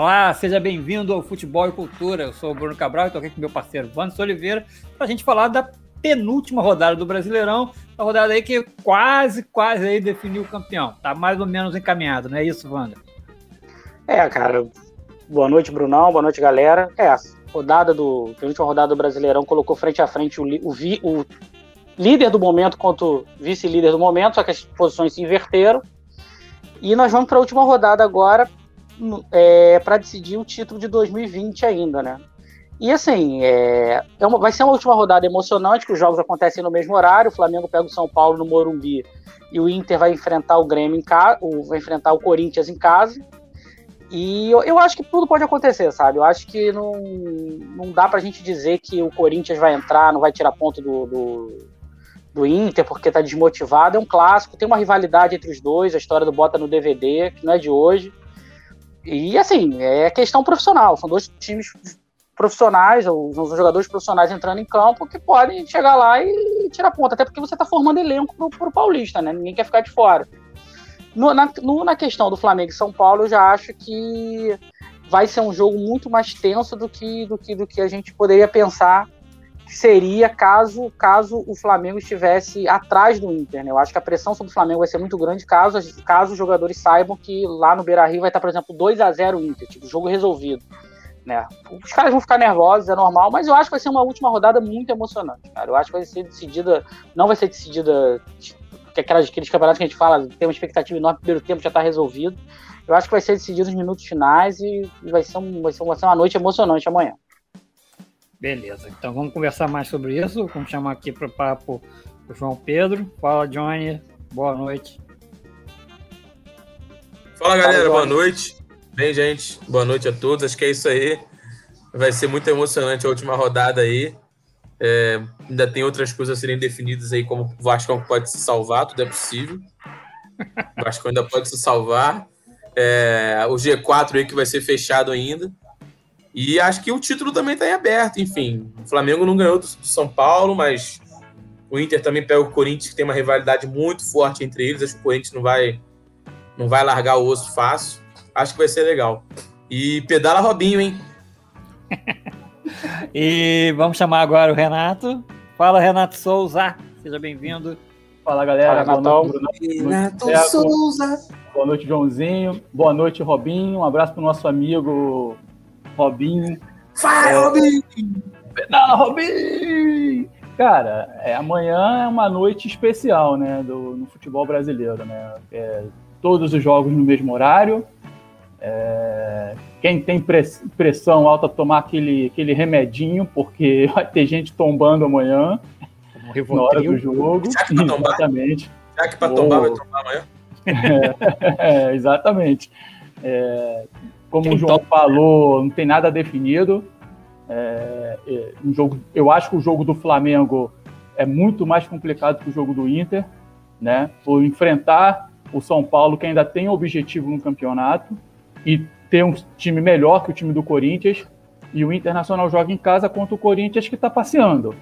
Olá, seja bem-vindo ao Futebol e Cultura. Eu sou o Bruno Cabral e estou aqui com meu parceiro Vandes Oliveira para a gente falar da penúltima rodada do Brasileirão, a rodada aí que quase, quase aí definiu o campeão. Tá mais ou menos encaminhado, não é isso, Wander? É, cara. Boa noite, Brunão. Boa noite, galera. É, rodada do. A penúltima rodada do Brasileirão colocou frente a frente o, o, o líder do momento contra o vice-líder do momento, só que as posições se inverteram. E nós vamos para a última rodada agora é, para decidir o título de 2020 ainda, né? E assim, é, é uma, vai ser uma última rodada emocionante, que os jogos acontecem no mesmo horário. O Flamengo pega o São Paulo no Morumbi e o Inter vai enfrentar o Grêmio em casa, vai enfrentar o Corinthians em casa. E eu, eu, acho que tudo pode acontecer, sabe? Eu acho que não, não dá pra gente dizer que o Corinthians vai entrar, não vai tirar ponto do, do, do Inter porque tá desmotivado. É um clássico, tem uma rivalidade entre os dois, a história do Bota no DVD, que não é de hoje. E assim, é questão profissional, são dois times profissionais, os jogadores profissionais entrando em campo que podem chegar lá e tirar ponta, até porque você está formando elenco pro, pro Paulista, né? Ninguém quer ficar de fora. No, na, no, na questão do Flamengo e São Paulo, eu já acho que vai ser um jogo muito mais tenso do que, do que, do que a gente poderia pensar seria caso, caso o Flamengo estivesse atrás do Inter. Né? Eu acho que a pressão sobre o Flamengo vai ser muito grande caso, caso os jogadores saibam que lá no Beira Rio vai estar, por exemplo, 2 a 0 Inter, tipo, jogo resolvido. Né? Os caras vão ficar nervosos, é normal, mas eu acho que vai ser uma última rodada muito emocionante, cara. Eu acho que vai ser decidida, não vai ser decidida que aquelas, aqueles campeonatos que a gente fala, tem uma expectativa enorme, primeiro tempo já está resolvido. Eu acho que vai ser decidido nos minutos finais e, vai, ser um, vai ser uma noite emocionante amanhã. Beleza, então vamos conversar mais sobre isso. Vamos chamar aqui para o papo o João Pedro. Fala, Johnny. Boa noite. Fala, galera. Fala, boa noite. Bem, gente, boa noite a todos. Acho que é isso aí. Vai ser muito emocionante a última rodada aí. É, ainda tem outras coisas a serem definidas aí, como o Vasco pode se salvar, tudo é possível. O Vasco ainda pode se salvar. É, o G4 aí que vai ser fechado ainda. E acho que o título também está em aberto. Enfim, o Flamengo não ganhou do, do São Paulo, mas o Inter também pega o Corinthians, que tem uma rivalidade muito forte entre eles. Acho que o Corinthians não vai, não vai largar o osso fácil. Acho que vai ser legal. E pedala Robinho, hein? e vamos chamar agora o Renato. Fala, Renato Souza. Seja bem-vindo. Fala, galera. Fala, noite, Renato Souza. Boa noite, Joãozinho. Boa noite, Robinho. Um abraço para o nosso amigo Robinho. Fala, é... Robinho! Pedala, Robinho! Cara, é, amanhã é uma noite especial, né, do, no futebol brasileiro, né? É, todos os jogos no mesmo horário, é, quem tem pressão alta tomar aquele, aquele remedinho, porque vai ter gente tombando amanhã na hora do jogo. Será que pra tombar? Exatamente. Será que para tombar vai tombar amanhã? É, é, exatamente. Como o João falou, não tem nada definido. É, é, um jogo, eu acho que o jogo do Flamengo é muito mais complicado que o jogo do Inter, né? Por enfrentar o São Paulo, que ainda tem objetivo no campeonato e ter um time melhor que o time do Corinthians. E o Internacional joga em casa contra o Corinthians que está passeando.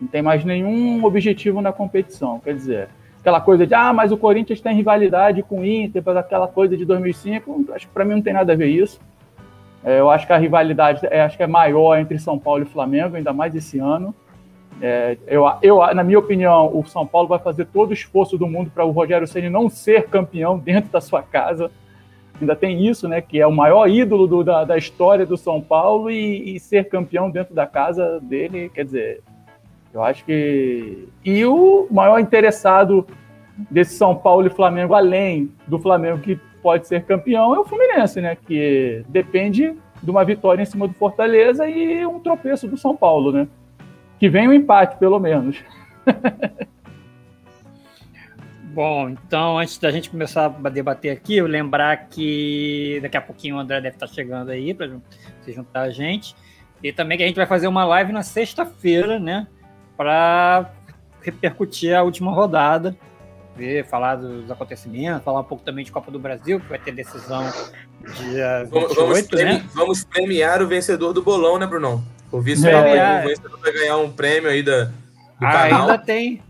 Não tem mais nenhum objetivo na competição. Quer dizer, aquela coisa de, ah, mas o Corinthians tem rivalidade com o Inter, aquela coisa de 2005. Acho que para mim não tem nada a ver isso. É, eu acho que a rivalidade é, acho que é maior entre São Paulo e Flamengo, ainda mais esse ano. É, eu, eu, na minha opinião, o São Paulo vai fazer todo o esforço do mundo para o Rogério Ceni não ser campeão dentro da sua casa ainda tem isso, né? Que é o maior ídolo do, da, da, história do São Paulo e, e, ser campeão dentro da casa dele, quer dizer, eu acho que. E o maior interessado desse São Paulo e Flamengo, além do Flamengo que pode ser campeão, é o Fluminense, né? Que depende de uma vitória em cima do Fortaleza e um tropeço do São Paulo, né? Que vem um empate, pelo menos. Bom, então antes da gente começar a debater aqui, eu lembrar que daqui a pouquinho o André deve estar chegando aí para se juntar a gente. E também que a gente vai fazer uma live na sexta-feira, né? Para repercutir a última rodada, ver, falar dos acontecimentos, falar um pouco também de Copa do Brasil, que vai ter decisão dia 28, vamos, premi né? Vamos premiar o vencedor do bolão, né, Brunão? O vice-vencedor vai ganhar um prêmio aí da, do ah, canal. Ainda tem,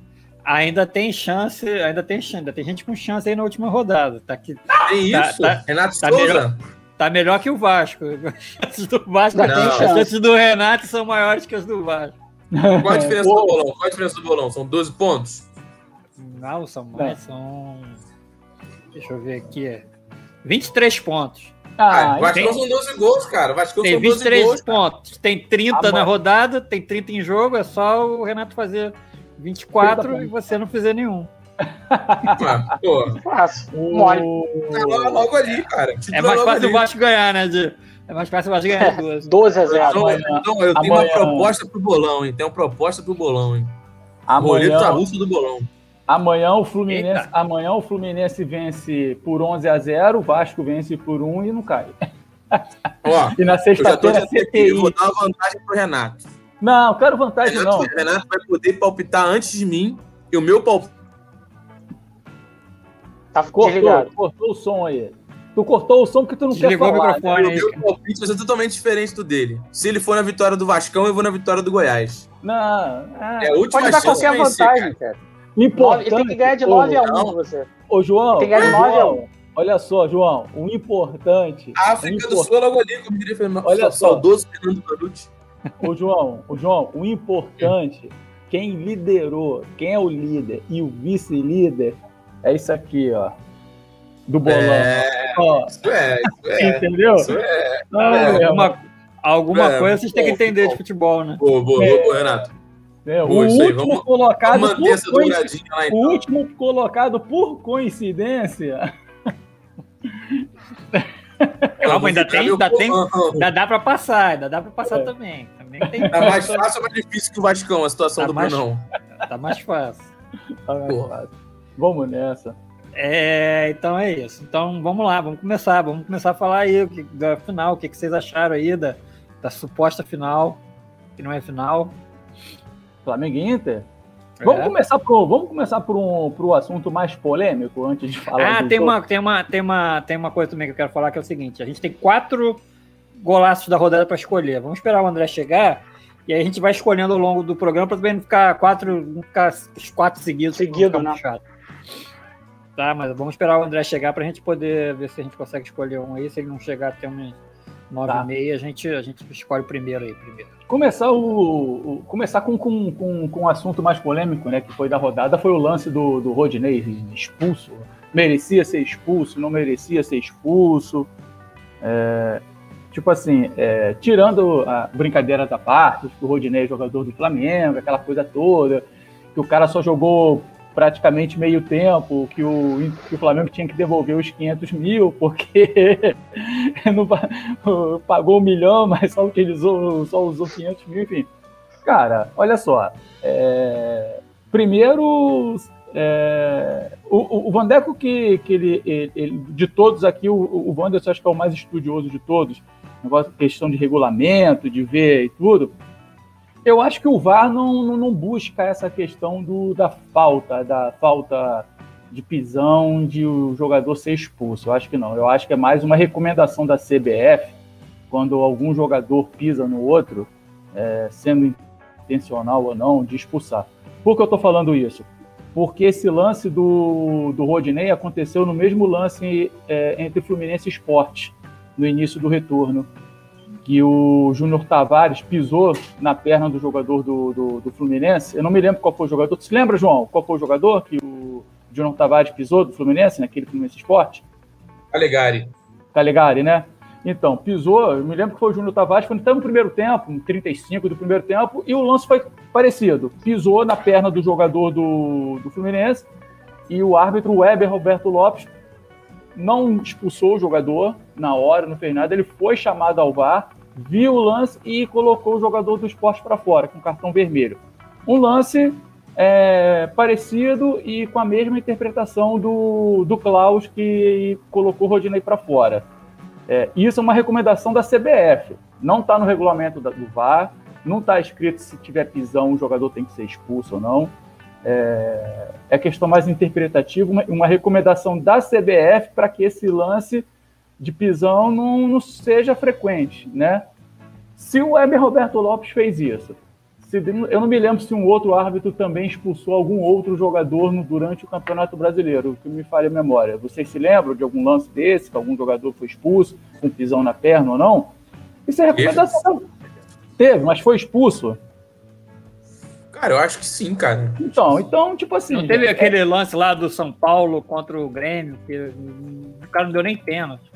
Ainda tem chance, ainda tem chance, ainda tem gente com chance aí na última rodada. Tá aqui, é isso, tá, Renato tá Souza. Melhor, Tá melhor que o Vasco. As chances do Vasco, as chances do Renato são maiores que as do Vasco. Qual a diferença do bolão? Qual a diferença do bolão? São 12 pontos? Não, são mais, são. Deixa eu ver aqui. 23 pontos. Ah, o Vasco são 12 gols, cara. O Vasco tem 23 gols, pontos. Cara. Tem 30 na rodada, tem 30 em jogo. É só o Renato fazer 24 e você não fizer nenhum. Ah, pô. Fácil. Mole. Tá logo ali, cara. É mais fácil o Vasco ganhar, né, de... É mais fácil o Vasco ganhar duas. 12 a 0. Então, então eu tenho Amanhã... uma proposta pro bolão, hein? Tem uma proposta pro bolão, hein? Amanhã... Boleto russo do bolão. Amanhã o Fluminense, amanhã o Fluminense vence por 11 a 0, o Vasco vence por 1 e não cai. Ó, e na sexta-feira CTI. Vou dar uma vantagem pro Renato. Não, quero vantagem Renato, não. O Renato vai poder palpitar antes de mim e o meu palpite Tá cortou, cortou o som aí. Tu cortou o som porque tu não Desligou quer falar. o microfone. O meu palpite vai ser totalmente diferente do dele. Se ele for na vitória do Vascão, eu vou na vitória do Goiás. Não, é, é a última pode dar qualquer vantagem, cara. Importante, ele tem que ganhar de 9 a 1 você. Ô, João. Tem que ganhar de 9 a 1. Olha só, João, o importante. A África do Sul é logo ali, como diria Fernando. Olha só. Saudoso Fernando Panucci. Ô, João, ô, João, o importante, quem liderou, quem é o líder e o vice-líder, é isso aqui, ó do bolão. É, ó, isso é, isso é. Entendeu? Isso é. Não, é, alguma, alguma é, coisa vocês têm que entender de futebol, né? Boa, boa, é. boa, Renato. É, o último vamos, colocado vamos por coincidência, lá, então. o último colocado por coincidência. Calma, ainda tem, ainda tem, ainda dá para passar, ainda dá para passar é. também. também tem tá mais fácil ou mais difícil que o Vascão a situação tá do mais, Brunão? Tá mais fácil. Tá mais fácil. Vamos nessa. É, então é isso. Então vamos lá, vamos começar. Vamos começar a falar aí da final. O que, que vocês acharam aí da, da suposta final, que não é final. Flamengo e Inter? É. Vamos começar por, vamos começar por um por um assunto mais polêmico antes de falar. Ah, tem uma, tem, uma, tem, uma, tem uma coisa também que eu quero falar que é o seguinte: a gente tem quatro golaços da rodada para escolher. Vamos esperar o André chegar e aí a gente vai escolhendo ao longo do programa para também não ficar quatro, não ficar os quatro seguidos. Seguido, né? Tá, mas vamos esperar o André chegar para a gente poder ver se a gente consegue escolher um aí. Se ele não chegar até umas nove tá. e meia, a gente, a gente escolhe o primeiro aí. Primeiro. Começar, o, o, começar com, com, com, com um assunto mais polêmico, né? Que foi da rodada, foi o lance do, do Rodinei expulso. Merecia ser expulso, não merecia ser expulso. É, tipo assim, é, tirando a brincadeira da parte, que o Rodinei é jogador do Flamengo, aquela coisa toda, que o cara só jogou praticamente meio tempo, que o, que o Flamengo tinha que devolver os 500 mil, porque não, pagou um milhão, mas só utilizou, só usou 500 mil, enfim. Cara, olha só. É, primeiro, é, o, o Vandeco, que, que ele, ele, de todos aqui, o, o Wanderson acho que é o mais estudioso de todos, negócio, questão de regulamento, de ver e tudo. Eu acho que o VAR não, não, não busca essa questão do, da falta, da falta de pisão de o jogador ser expulso. Eu acho que não. Eu acho que é mais uma recomendação da CBF quando algum jogador pisa no outro, é, sendo intencional ou não, de expulsar. Por que eu estou falando isso? Porque esse lance do, do Rodinei aconteceu no mesmo lance é, entre Fluminense e Sport, no início do retorno que o Júnior Tavares pisou na perna do jogador do, do, do, Fluminense. Eu não me lembro qual foi o jogador. Tu se lembra, João, qual foi o jogador que o Júnior Tavares pisou do Fluminense, naquele Fluminense Esporte? Calegari. Calegari, né? Então, pisou, eu me lembro que foi o Júnior Tavares, foi no primeiro tempo, no 35 do primeiro tempo, e o lance foi parecido. Pisou na perna do jogador do, do Fluminense, e o árbitro Weber Roberto Lopes não expulsou o jogador na hora, não fez nada, ele foi chamado ao VAR, viu o lance e colocou o jogador do esporte para fora, com cartão vermelho. Um lance é, parecido e com a mesma interpretação do, do Klaus, que colocou o Rodinei para fora. É, isso é uma recomendação da CBF. Não está no regulamento da, do VAR, não está escrito se tiver pisão o jogador tem que ser expulso ou não. É, é questão mais interpretativa, uma, uma recomendação da CBF para que esse lance de pisão não, não seja frequente, né? Se o Weber Roberto Lopes fez isso, se, eu não me lembro se um outro árbitro também expulsou algum outro jogador no, durante o Campeonato Brasileiro, que me falha a memória. Vocês se lembram de algum lance desse, que algum jogador foi expulso, com pisão na perna ou não? Isso é recomendação. Teve, mas foi expulso. Cara, eu acho que sim, cara. Então, então tipo assim. Não teve é... aquele lance lá do São Paulo contra o Grêmio, que o cara não deu nem pênalti.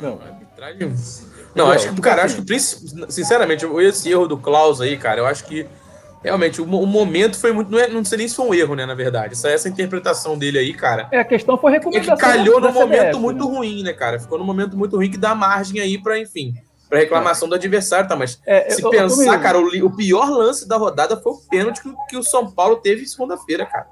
Não, arbitragem. Não, acho que, cara, acho que, sinceramente, esse erro do Klaus aí, cara, eu acho que realmente o, o momento foi muito. Não, é, não sei nem se foi um erro, né, na verdade. Essa, essa interpretação dele aí, cara. É, a questão foi recomendação. É que calhou num momento muito né? ruim, né, cara? Ficou num momento muito ruim que dá margem aí pra, enfim, para reclamação do adversário, tá? Mas é, se eu, pensar, eu cara, o, o, pior lance da rodada foi o pênalti que, que o São Paulo teve segunda-feira, cara.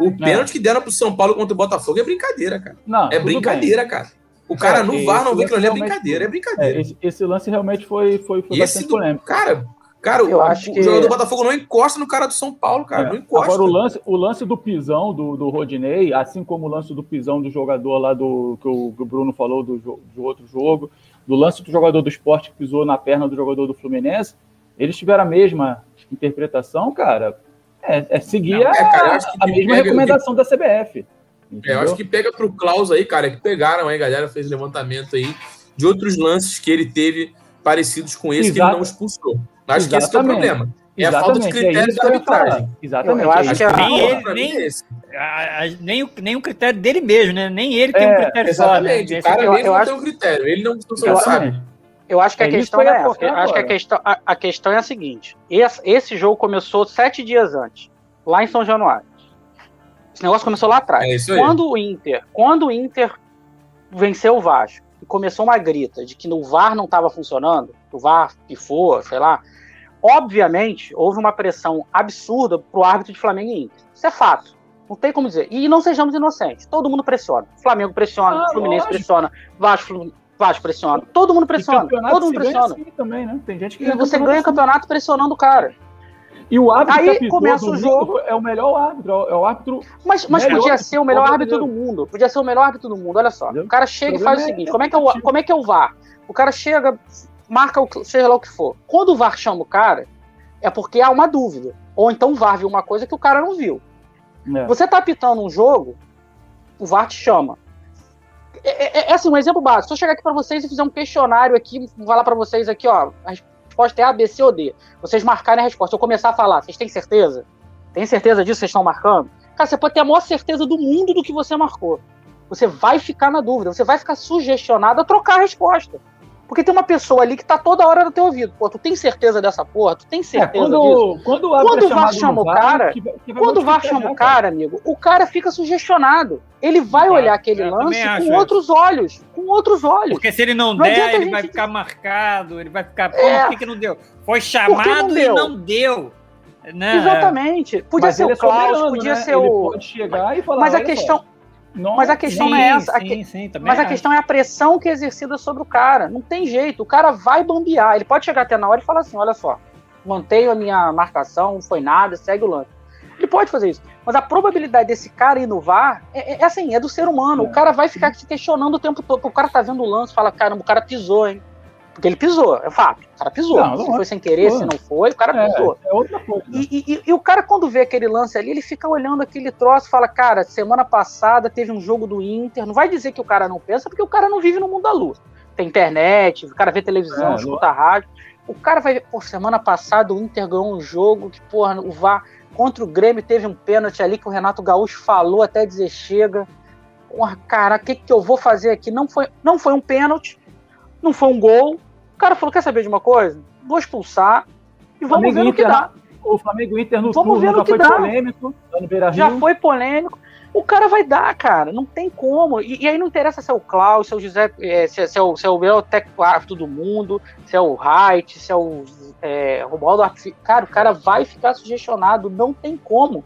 O é. pênalti que deram pro São Paulo contra o Botafogo é brincadeira, cara. Não, é brincadeira, bem. cara. O cara é, no VAR não vê que ali é brincadeira, é brincadeira. É, esse, esse, lance realmente foi, foi, foi bastante polêmico. Cara, cara eu o, acho o que... jogador do Botafogo não encosta no cara do São Paulo, cara. É. Não encosta. Agora, o lance, o lance do pisão do, do Rodinei, assim como o lance do pisão do jogador lá do que o, que o Bruno falou do, do outro jogo, do lance do jogador do esporte que pisou na perna do jogador do Fluminense, eles tiveram a mesma interpretação, cara. É, é seguir não, é, cara, a, a mesma recomendação que... da CBF. É, eu acho que pega pro Klaus aí, cara, que pegaram aí, a galera fez levantamento aí de outros lances que ele teve parecidos com esse Exato. que ele não expulsou. Acho Exatamente. que esse é o problema. É Exatamente. a falta de critério é da arbitragem. Exatamente. Eu, acho, que, que nem, ele, nem, a, a, nem, o, nem o critério dele mesmo, né? Nem ele tem é, um critério exatamente. só. Né? O cara eu, mesmo eu não acho... tem um critério. Ele não, não sabe. Eu acho que a é questão é essa. Acho que a questão, a, a, questão é a seguinte: esse, esse jogo começou sete dias antes, lá em São Januário. Esse negócio começou lá atrás. É quando o Inter, quando o Inter venceu o Vasco e começou uma grita de que o VAR não estava funcionando, o VAR pifou, sei lá, obviamente houve uma pressão absurda pro árbitro de Flamengo e Inter. Isso é fato. Não tem como dizer. E não sejamos inocentes. Todo mundo pressiona. Flamengo pressiona, ah, Fluminense lógico. pressiona, Vasco, Vasco pressiona. Todo mundo pressiona. Todo mundo pressiona. Assim também, né? Tem gente que e você ganha assim. campeonato pressionando o cara. E o árbitro Aí começa o jogo. É o melhor árbitro, é o árbitro. Mas, mas podia ser o melhor árbitro do mundo. Podia ser o melhor árbitro do mundo. Olha só. O cara chega o e faz o seguinte: como, é que é o, como é que é o VAR? O cara chega, marca o, seja lá o que for. Quando o VAR chama o cara, é porque há uma dúvida. Ou então o VAR viu uma coisa que o cara não viu. É. Você tá apitando um jogo, o VAR te chama. É, é, é assim, um exemplo básico. Se eu chegar aqui para vocês e fizer um questionário aqui, falar para vocês aqui, ó, resposta é A, B, C ou D. Vocês marcarem a resposta. Eu começar a falar, vocês têm certeza? Tem certeza disso que vocês estão marcando? Cara, você pode ter a maior certeza do mundo do que você marcou. Você vai ficar na dúvida, você vai ficar sugestionado a trocar a resposta. Porque tem uma pessoa ali que tá toda hora no teu ouvido. Pô, tu tem certeza dessa porra? Tu tem é, certeza é, quando, disso? Quando, quando o VAR chama o cara, que, que quando o VAR chama o cara, amigo, o cara fica sugestionado. Ele vai olhar aquele lance com outros olhos. Com outros olhos. Porque se ele não, não der, ele vai ficar marcado, ele vai ficar, pô, é. por que, que não deu? Foi chamado não e não deu. Né? Exatamente. Podia Mas ser o é Klaus, podia né? ser ele o. Pode chegar e falar, Mas a questão. Só nossa, mas a questão sim, não é essa. Sim, a sim, mas a questão é a pressão que é exercida sobre o cara. Não tem jeito. O cara vai bambear. Ele pode chegar até na hora e falar assim: olha só, mantenho a minha marcação, não foi nada, segue o lance. Ele pode fazer isso. Mas a probabilidade desse cara inovar é, é, é assim, é do ser humano. É. O cara vai ficar se questionando o tempo todo. O cara tá vendo o lance fala: caramba, o cara pisou, hein? Porque ele pisou, é fato. O cara pisou. Não, não se foi sem querer, se não foi, o cara é, pisou. É outra coisa. E, e, e, o cara, quando vê aquele lance ali, ele fica olhando aquele troço e fala: Cara, semana passada teve um jogo do Inter. Não vai dizer que o cara não pensa, porque o cara não vive no mundo da luz. Tem internet, o cara vê televisão, é, escuta rádio. O cara vai ver, pô, semana passada o Inter ganhou um jogo que, porra, o VAR contra o Grêmio teve um pênalti ali que o Renato Gaúcho falou até dizer chega. Porra, cara, o que, que eu vou fazer aqui? Não foi, não foi um pênalti, não foi um gol, o cara falou: quer saber de uma coisa? Vou expulsar e vamos Flamengo ver no que dá. O Flamengo Inter no vamos ver no que dá. polêmico, já foi polêmico. O cara vai dar, cara, não tem como. E, e aí não interessa se é o Klaus, se é o José, é, se, é, se, é o, se é o melhor técnico do mundo, se é o Wright, se é o é, Romualdo Cara, o cara vai ficar sugestionado, não tem como.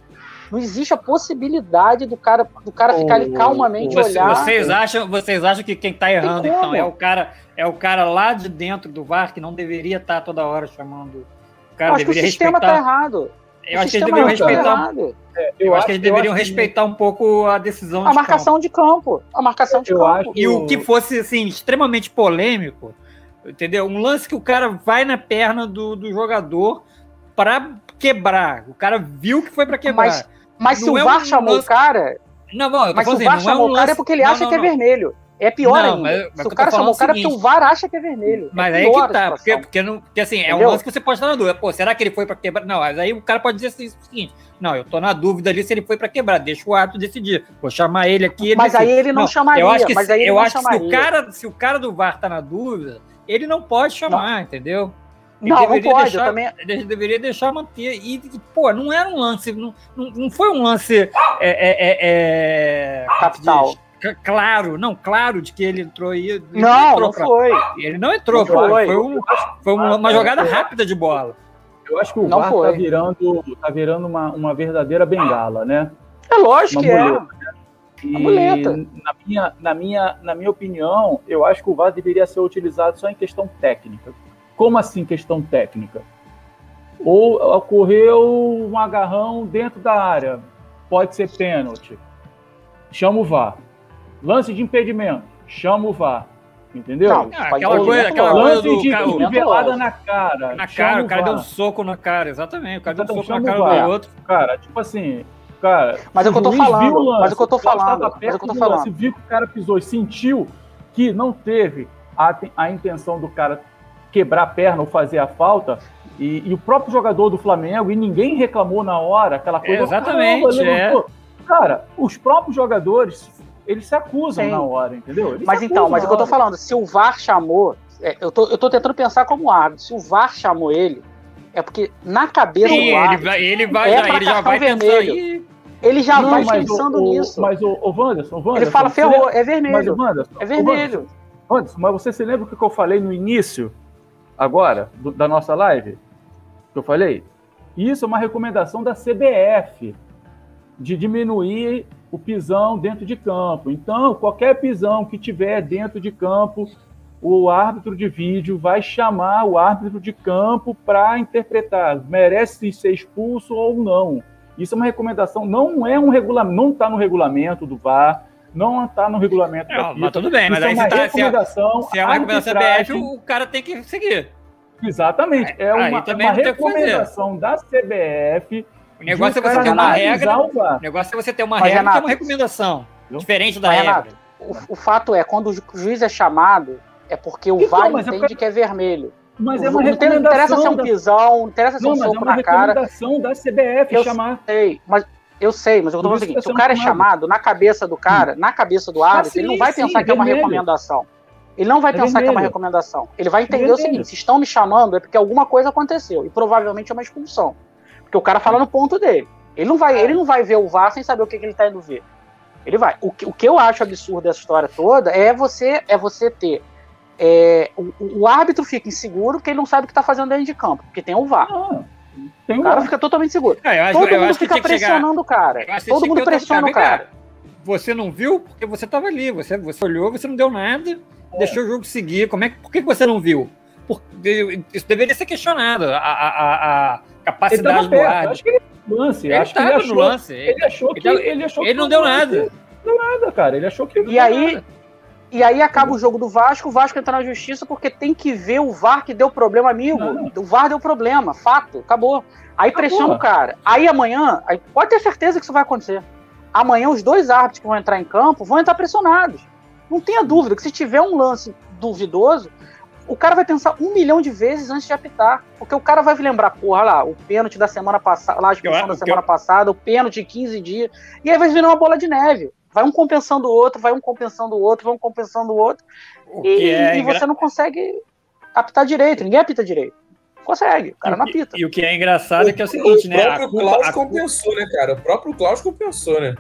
Não existe a possibilidade do cara, do cara ficar ali calmamente você, olhar. Vocês acham, vocês acham que quem está errando, então, é o cara, é o cara lá de dentro do VAR que não deveria estar tá toda hora chamando. O cara eu acho deveria que o sistema está errado. Eu acho que eles deveriam respeitar. É, eu, eu, acho que eles deveriam respeitar que... um pouco a decisão a de marcação campo. de campo. A marcação de eu campo. E o que fosse assim extremamente polêmico, entendeu? Um lance que o cara vai na perna do, do jogador para quebrar. O cara viu que foi para quebrar. Mas, mas se o VAR é um chamou lance... o cara. Não, bom, mas se o VAR é chamou é um o cara é porque ele não, acha não, que é vermelho. É pior não, ainda. Mas, mas Se o cara chamou o cara é porque o VAR acha que é vermelho. Mas é aí que tá, porque, porque, não, porque assim, Entendeu? é um lance que você pode estar na dúvida. Pô, será que ele foi pra quebrar? Não, mas aí o cara pode dizer assim, o seguinte: não, eu tô na dúvida ali se ele foi pra quebrar, deixa o árbitro decidir. Vou chamar ele aqui. Ele mas decide. aí ele não, não chamaria. Eu acho que, mas aí eu acho que se, o cara, se o cara do VAR tá na dúvida, ele não pode chamar, não. entendeu? Ele não, não pode, deixar, eu também. Ele deveria deixar manter. E, e, pô, não era um lance, não, não, não foi um lance. É, é, é, é Capital. Claro, não, claro de que ele entrou aí. Não, não, entrou não pra... foi. Ele não entrou, não foi. Foi, um, foi uma, uma, jogada rápida de bola. Eu acho que o não VAR tá virando, tá virando uma, uma verdadeira bengala, né? É lógico uma que muleta, é. Né? E muleta. Na minha, na, minha, na minha opinião, eu acho que o VAR deveria ser utilizado só em questão técnica. Como assim questão técnica? Ou ocorreu um agarrão dentro da área, pode ser pênalti. Chama o VAR. Lance de impedimento, chama o VAR. Entendeu? Não, ah, aquela coisa, aquela lance coisa do de cotovelada na cara. Na cara, o cara deu um soco na cara, exatamente. O cara então, deu um soco na cara do outro. Cara, tipo assim, cara. Mas é o que eu tô falando. Lance, mas é o que eu tô falando. Mas é o que eu tô falando. Lance, viu que o cara pisou e sentiu que não teve a, a intenção do cara quebrar a perna ou fazer a falta. E, e, o próprio jogador do Flamengo, e ninguém reclamou na hora, aquela coisa. É, exatamente. é. Cara, os próprios jogadores eles se acusam Sim. na hora, entendeu? Eles mas então, mas o que eu tô falando, se o VAR chamou, é, eu, tô, eu tô tentando pensar como árbitro, se o VAR chamou ele, é porque na cabeça Sim, do árbitro. Ele vai, ele vai, é já, ele já vai vermelho. Ele já não, vai pensando o, nisso. Mas o, o Wanderson, o Wanderson, Ele fala, ferrou, é vermelho. Mas, Wanderson, é vermelho. Wanderson, mas você se lembra o que eu falei no início, agora, do, da nossa live? Que eu falei? Isso é uma recomendação da CBF de diminuir o pisão dentro de campo. Então, qualquer pisão que tiver dentro de campo, o árbitro de vídeo vai chamar o árbitro de campo para interpretar, merece ser expulso ou não. Isso é uma recomendação, não é um regulamento, não está no regulamento do VAR, não está no regulamento não, da FIFA. Mas tudo bem, mas aí é uma tá, recomendação se é, se é uma recomendação CBF, o cara tem que seguir. Exatamente, é uma, é uma recomendação da CBF o negócio é você ter uma regra. O negócio é você ter uma Mas, regra Renato, uma recomendação. Diferente da regra. Renato, o, o, fato é, quando o juiz é chamado, é porque o então, VAR é entende é que é vermelho. Mas é uma não recomendação. Não interessa ser um pisão, não interessa ser um soco é na cara. É uma recomendação da CBF eu chamar. Sei, mas eu sei, mas eu tô falando o seguinte: se o cara é chamado na cabeça do cara, na cabeça do árbitro, ah, sim, ele não vai sim, pensar que é uma recomendação. Ele não vai é pensar vermelho. que é uma recomendação. Ele vai entender o seguinte: se estão me chamando é porque alguma coisa aconteceu. E provavelmente é uma expulsão. Porque o cara fala no ponto dele. Ele não vai, ele não vai ver o VAR sem saber o que, que ele está indo ver. Ele vai. O que, o que eu acho absurdo dessa história toda é você é você ter. É, o, o, árbitro fica inseguro porque ele não sabe o que está fazendo dentro de campo, porque tem o VAR. Ah, tem o cara fica totalmente seguro. É, acho, Todo mundo fica pressionando chegar... o cara. Todo mundo pressiona o cara. Você não viu porque você estava ali. Você, você olhou, você não deu nada, é. deixou o jogo seguir. Como é, por que você não viu? Porque isso deveria ser questionado. A, a, a, a capacidade do árbitro. Acho que ele lance. Ele acho que ele achou, no lance. Ele achou que ele, ele achou ele que não deu nada. Não deu nada, cara. Ele achou que E aí nada. E aí acaba o jogo do Vasco, o Vasco entra na justiça porque tem que ver o VAR que deu problema, amigo. Não. O VAR deu problema, fato, acabou. Aí acabou. pressiona o cara. Aí amanhã, aí pode ter certeza que isso vai acontecer. Amanhã os dois árbitros que vão entrar em campo vão entrar pressionados. Não tenha dúvida que se tiver um lance duvidoso, o cara vai pensar um milhão de vezes antes de apitar. Porque o cara vai lembrar, porra, lá, o pênalti da semana passada, lá a expulsão da semana eu... passada, o pênalti de 15 dias. E aí vai virar uma bola de neve. Vai um compensando o outro, vai um compensando o outro, vai um compensando o outro. O e, é e você não consegue apitar direito, ninguém apita direito. Consegue, o cara não apita. E o que é engraçado é que é o seguinte, o né? O próprio Klaus compensou, né, cara? O próprio Klaus compensou, né?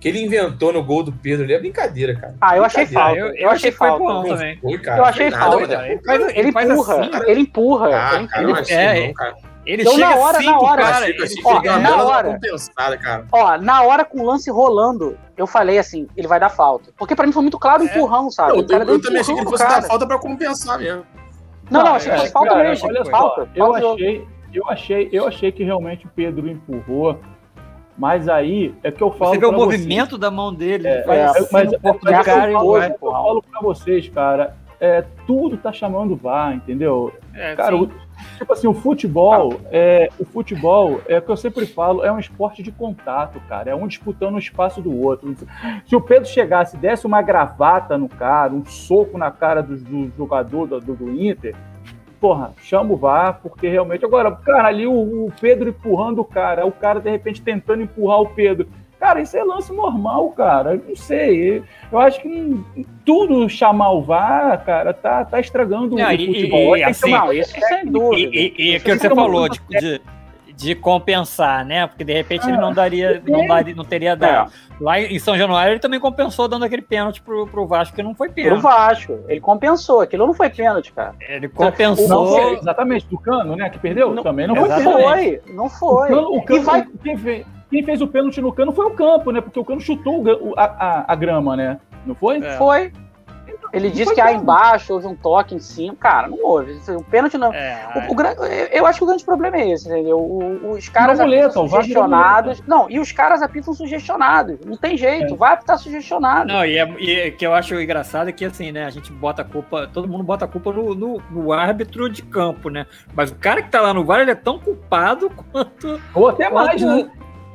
que ele inventou no gol do Pedro ali é brincadeira, cara. Ah, eu achei falta. Eu, eu, eu achei, falta. também. Foi, cara, eu achei falta. Ele, faz, ele, ele empurra, assim, ele empurra. Ah, ele, cara, ele, é, não, cara. Ele então, chega na hora, cinco, na hora, cara, ele, ó, na hora, cara. Ó, na hora com o lance rolando, eu falei assim, ele vai dar falta. Porque pra mim foi muito claro o é. empurrão, sabe? Eu, eu, eu também achei que ele fosse dar falta pra compensar mesmo. Não, não, achei que fosse falta mesmo. Olha falta. Eu achei, eu achei, eu achei que realmente o Pedro empurrou. Mas aí é que eu falo. Você vê o movimento vocês. da mão dele. É, é, assim, mas, um mas, mas cara, eu, falo, eu falo pra vocês, cara. é, tudo tá chamando VAR, entendeu? É, cara, o, tipo assim, o futebol, é, o futebol, é o que eu sempre falo, é um esporte de contato, cara. É um disputando o espaço do outro. Se o Pedro chegasse desse uma gravata no cara, um soco na cara do, do jogador do, do Inter, porra, chama o VAR, porque realmente. Agora, cara, ali o, o, Pedro empurrando o cara, o cara de repente tentando empurrar o Pedro. Cara, isso é lance normal, cara. Eu não sei. Eu acho que tudo chamar o VAR, cara, tá, tá estragando não, o e, futebol. E, assim, não, isso sem dúvida. E, e, e o que você falou, de, de, de compensar, né? Porque de repente ele não daria, não, daria, não teria dado. É. Lá em São Januário ele também compensou dando aquele pênalti pro, pro Vasco, que não foi pênalti. Pro Vasco, ele compensou, aquilo não foi pênalti, cara. Ele compensou. Não, exatamente, do Cano, né? Que perdeu? Não, também não foi pênalti. Não foi, não foi. O Cano, o Cano, vai... quem, fez, o pênalti no Cano foi o campo, né? Porque o Cano chutou a, a, a grama, né? Não foi? É. Foi. Ele disse que aí embaixo houve um toque em cima. Cara, não houve. O pênalti não. É, o, o, eu acho que o grande problema é esse, entendeu? O, os caras não muleta, sugestionados. Não, e os caras apitam sugestionados. Não tem jeito. É. Vai apitar sugestionado. Não, e, é, e que eu acho engraçado é que assim, né? A gente bota a culpa. Todo mundo bota a culpa no, no, no árbitro de campo, né? Mas o cara que tá lá no VAR, ele é tão culpado quanto. Ou até mais, quanto, né?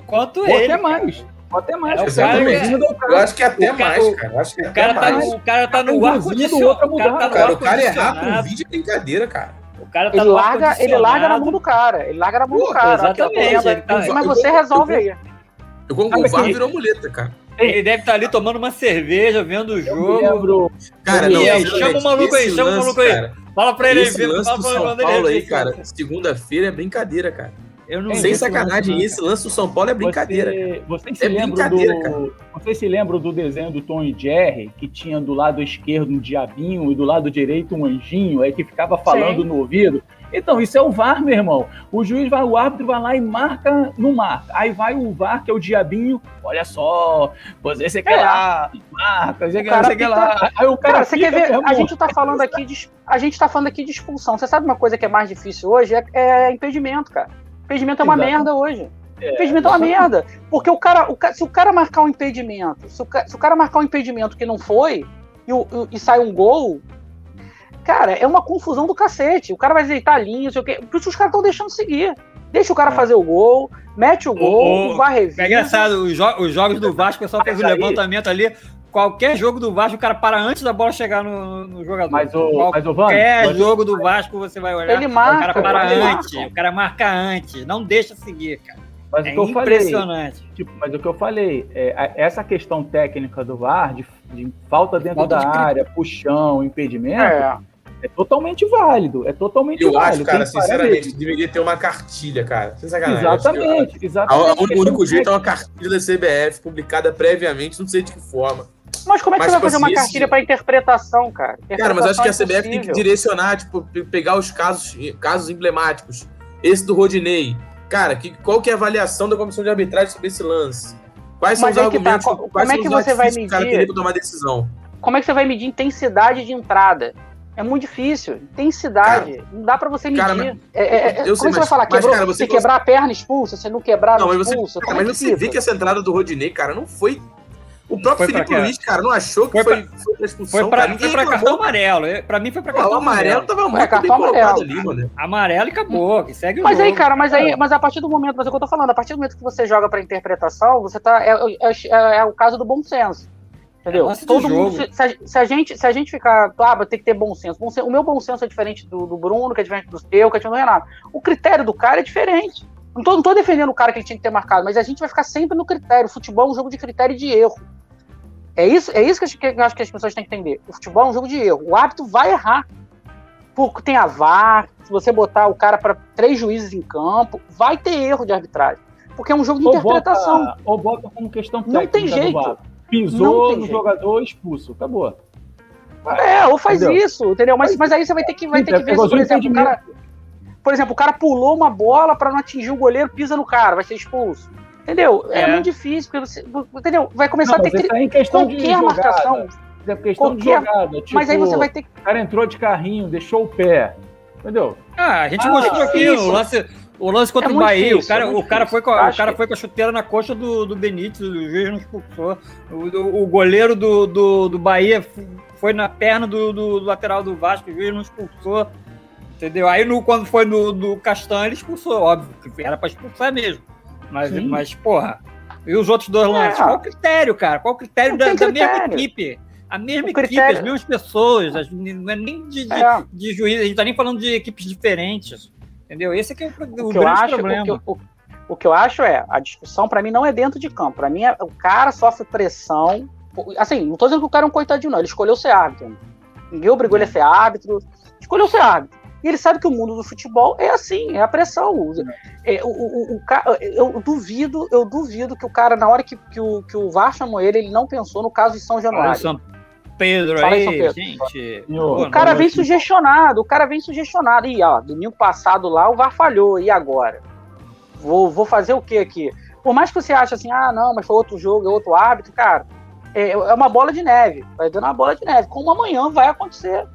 Quanto Ou ele. até mais. Até mais. É, cara, eu acho que até mais, cara. acho que o, cara tá, mais. o cara tá no ar condicionado. O cara, tá cara, o cara errar com vídeo é brincadeira, cara. O cara tá ele, larga, ele larga na mão do cara. Ele larga na mão Pô, do cara. Exatamente. Tá, mas você resolve eu, aí. Eu, como o VAR virou muleta, cara. Ele deve estar tá ali tomando uma cerveja, vendo o jogo. Cara, não, aí, chama o maluco aí, chama o maluco aí. Fala pra ele aí, fala pra São Paulo aí, cara. Segunda-feira é brincadeira, cara. Eu não Sem sacanagem, esse lance do São Paulo é brincadeira. Você, você se é lembra do, Você se lembra do desenho do Tom e Jerry, que tinha do lado esquerdo um diabinho e do lado direito um anjinho, aí que ficava falando Sim. no ouvido? Então, isso é o VAR, meu irmão. O juiz vai, o árbitro vai lá e marca, não marca. Aí vai o VAR, que é o diabinho, olha só, você, você quer é. lá, marca, você, quer, você quer lá. Aí o cara, cara você quer ver, a gente tá falando aqui de, a gente tá falando aqui de expulsão. Você sabe uma coisa que é mais difícil hoje? É, é impedimento, cara. Impedimento é uma Exato. merda hoje. É, impedimento é uma merda. Porque o cara, o, se o cara marcar um impedimento, se o, se o cara marcar um impedimento que não foi e, e, e sai um gol, cara, é uma confusão do cacete. O cara vai deitar a linha, sei o quê. Por isso os caras estão deixando seguir. Deixa o cara é. fazer o gol, mete o gol, o, o, vai É engraçado, os, jo os jogos do Vasco, o pessoal fez o levantamento ali qualquer jogo do Vasco, o cara para antes da bola chegar no, no jogador. Mas o, qualquer mas o qualquer jogo do Vasco você vai olhar, ele marca, o cara para antes, marca. o cara marca antes, não deixa seguir, cara. Mas é o que eu impressionante. Falei, tipo, mas o que eu falei, é, essa questão técnica do VAR, de, de falta dentro falta da de área, puxão, impedimento, é. é. totalmente válido. É totalmente eu válido. acho, cara, sinceramente, deveria ter uma cartilha, cara. Sem sacanagem. Exatamente, que, exatamente. o único jeito é uma cartilha da CBF publicada previamente, não sei de que forma mas como é que mas, você vai tipo fazer uma assim, cartilha para interpretação, cara? Interpretação cara, mas acho que a CBF é tem que direcionar, tipo, pegar os casos, casos emblemáticos. Esse do Rodinei. Cara, que, qual que é a avaliação da comissão de arbitragem sobre esse lance? Quais são mas os é argumentos? Tá, como é que você vai medir? cara teria tomar decisão? Como é que você vai medir intensidade de entrada? É muito difícil. Intensidade. Cara, não dá pra você medir. Cara, mas, é, é, é como sei, você vai falar? Quebrou, mas, cara, você, você quebrar a perna expulsa, você não quebrar não, expulsa. Você, cara, mas você vê que essa entrada do Rodinei, cara, não foi o próprio Felipe Luiz, cara, não achou que foi, foi, pra, foi pra expulsão. Foi pra, foi pra cartão amarelo. Pra mim foi pra cartão amarelo. O amarelo tava muito é, cartão amarelo. ali, mano. Amarelo e acabou, que segue o mas aí, cara, mas aí, mas a partir do momento, mas é o que eu tô falando, a partir do momento que você joga pra interpretação, você tá. É, é, é, é o caso do bom senso. Entendeu? É Todo mundo. Se, se, a, se, a, gente, se a gente ficar. Ah, tem que ter bom senso. bom senso. O meu bom senso é diferente do, do Bruno, que é diferente do teu, que é diferente do Renato. O critério do cara é diferente. Não tô, não tô defendendo o cara que ele tinha que ter marcado, mas a gente vai ficar sempre no critério. O futebol é um jogo de critério e de erro. É isso, é isso que eu acho que as pessoas têm que entender. O futebol é um jogo de erro. O árbitro vai errar. Porque tem a VAR, se você botar o cara para três juízes em campo, vai ter erro de arbitragem. Porque é um jogo de ou interpretação. Bota, ou bota como questão técnica. Não tem jeito. Pisou no jeito. jogador expulso. Acabou. É, ou faz entendeu? isso, entendeu? Mas, mas aí você vai ter que, vai ter que ver se, por exemplo, o cara, por exemplo, o cara pulou uma bola para não atingir o goleiro, pisa no cara, vai ser expulso. Entendeu? É, é muito difícil, porque você, entendeu? Vai começar não, a ter que. Tá em questão qualquer de jogada, marcação. É questão qualquer, de jogada. Tipo, mas aí você vai ter que. O cara entrou de carrinho, deixou o pé. Entendeu? Ah, a gente ah, mostrou aqui o lance, O lance contra é o Bahia, difícil, o, cara, é o, cara foi com a, o cara que... foi com a chuteira na coxa do, do Benítez, o juiz não expulsou. O, o, o goleiro do, do, do Bahia foi na perna do, do, do, lateral do Vasco, o juiz não expulsou. Entendeu? Aí no, quando foi no do Castanho, ele expulsou, óbvio, que era pra expulsar mesmo. Mas, mas porra. E os outros dois lances? Qual o critério, cara? Qual o critério, da, da, mesma equipe? A mesma o equipe, critério... as mesmas pessoas, as, não é nem de, é. de juiz, a gente tá nem falando de equipes diferentes. Entendeu? Esse é que é o, o, o grande acho, problema. O que, eu, o, o que eu acho é, a discussão para mim não é dentro de campo. Para mim, é, o cara sofre pressão. Assim, não tô dizendo que o cara é um coitadinho, não. Ele escolheu ser árbitro. Ninguém obrigou ele a ser árbitro. Escolheu ser árbitro. E ele sabe que o mundo do futebol é assim, é a pressão. É, o, o, o, eu duvido, eu duvido que o cara, na hora que, que, o, que o VAR chamou ele, ele não pensou no caso de São Januário. São Pedro Fala aí, Pedro. gente. O cara vem sugestionado, o cara vem sugestionado. E ó, domingo passado lá o VAR falhou, e agora? Vou, vou fazer o que aqui? Por mais que você ache assim, ah, não, mas foi outro jogo, é outro árbitro, cara, é, é uma bola de neve, vai dando uma bola de neve. Como amanhã vai acontecer.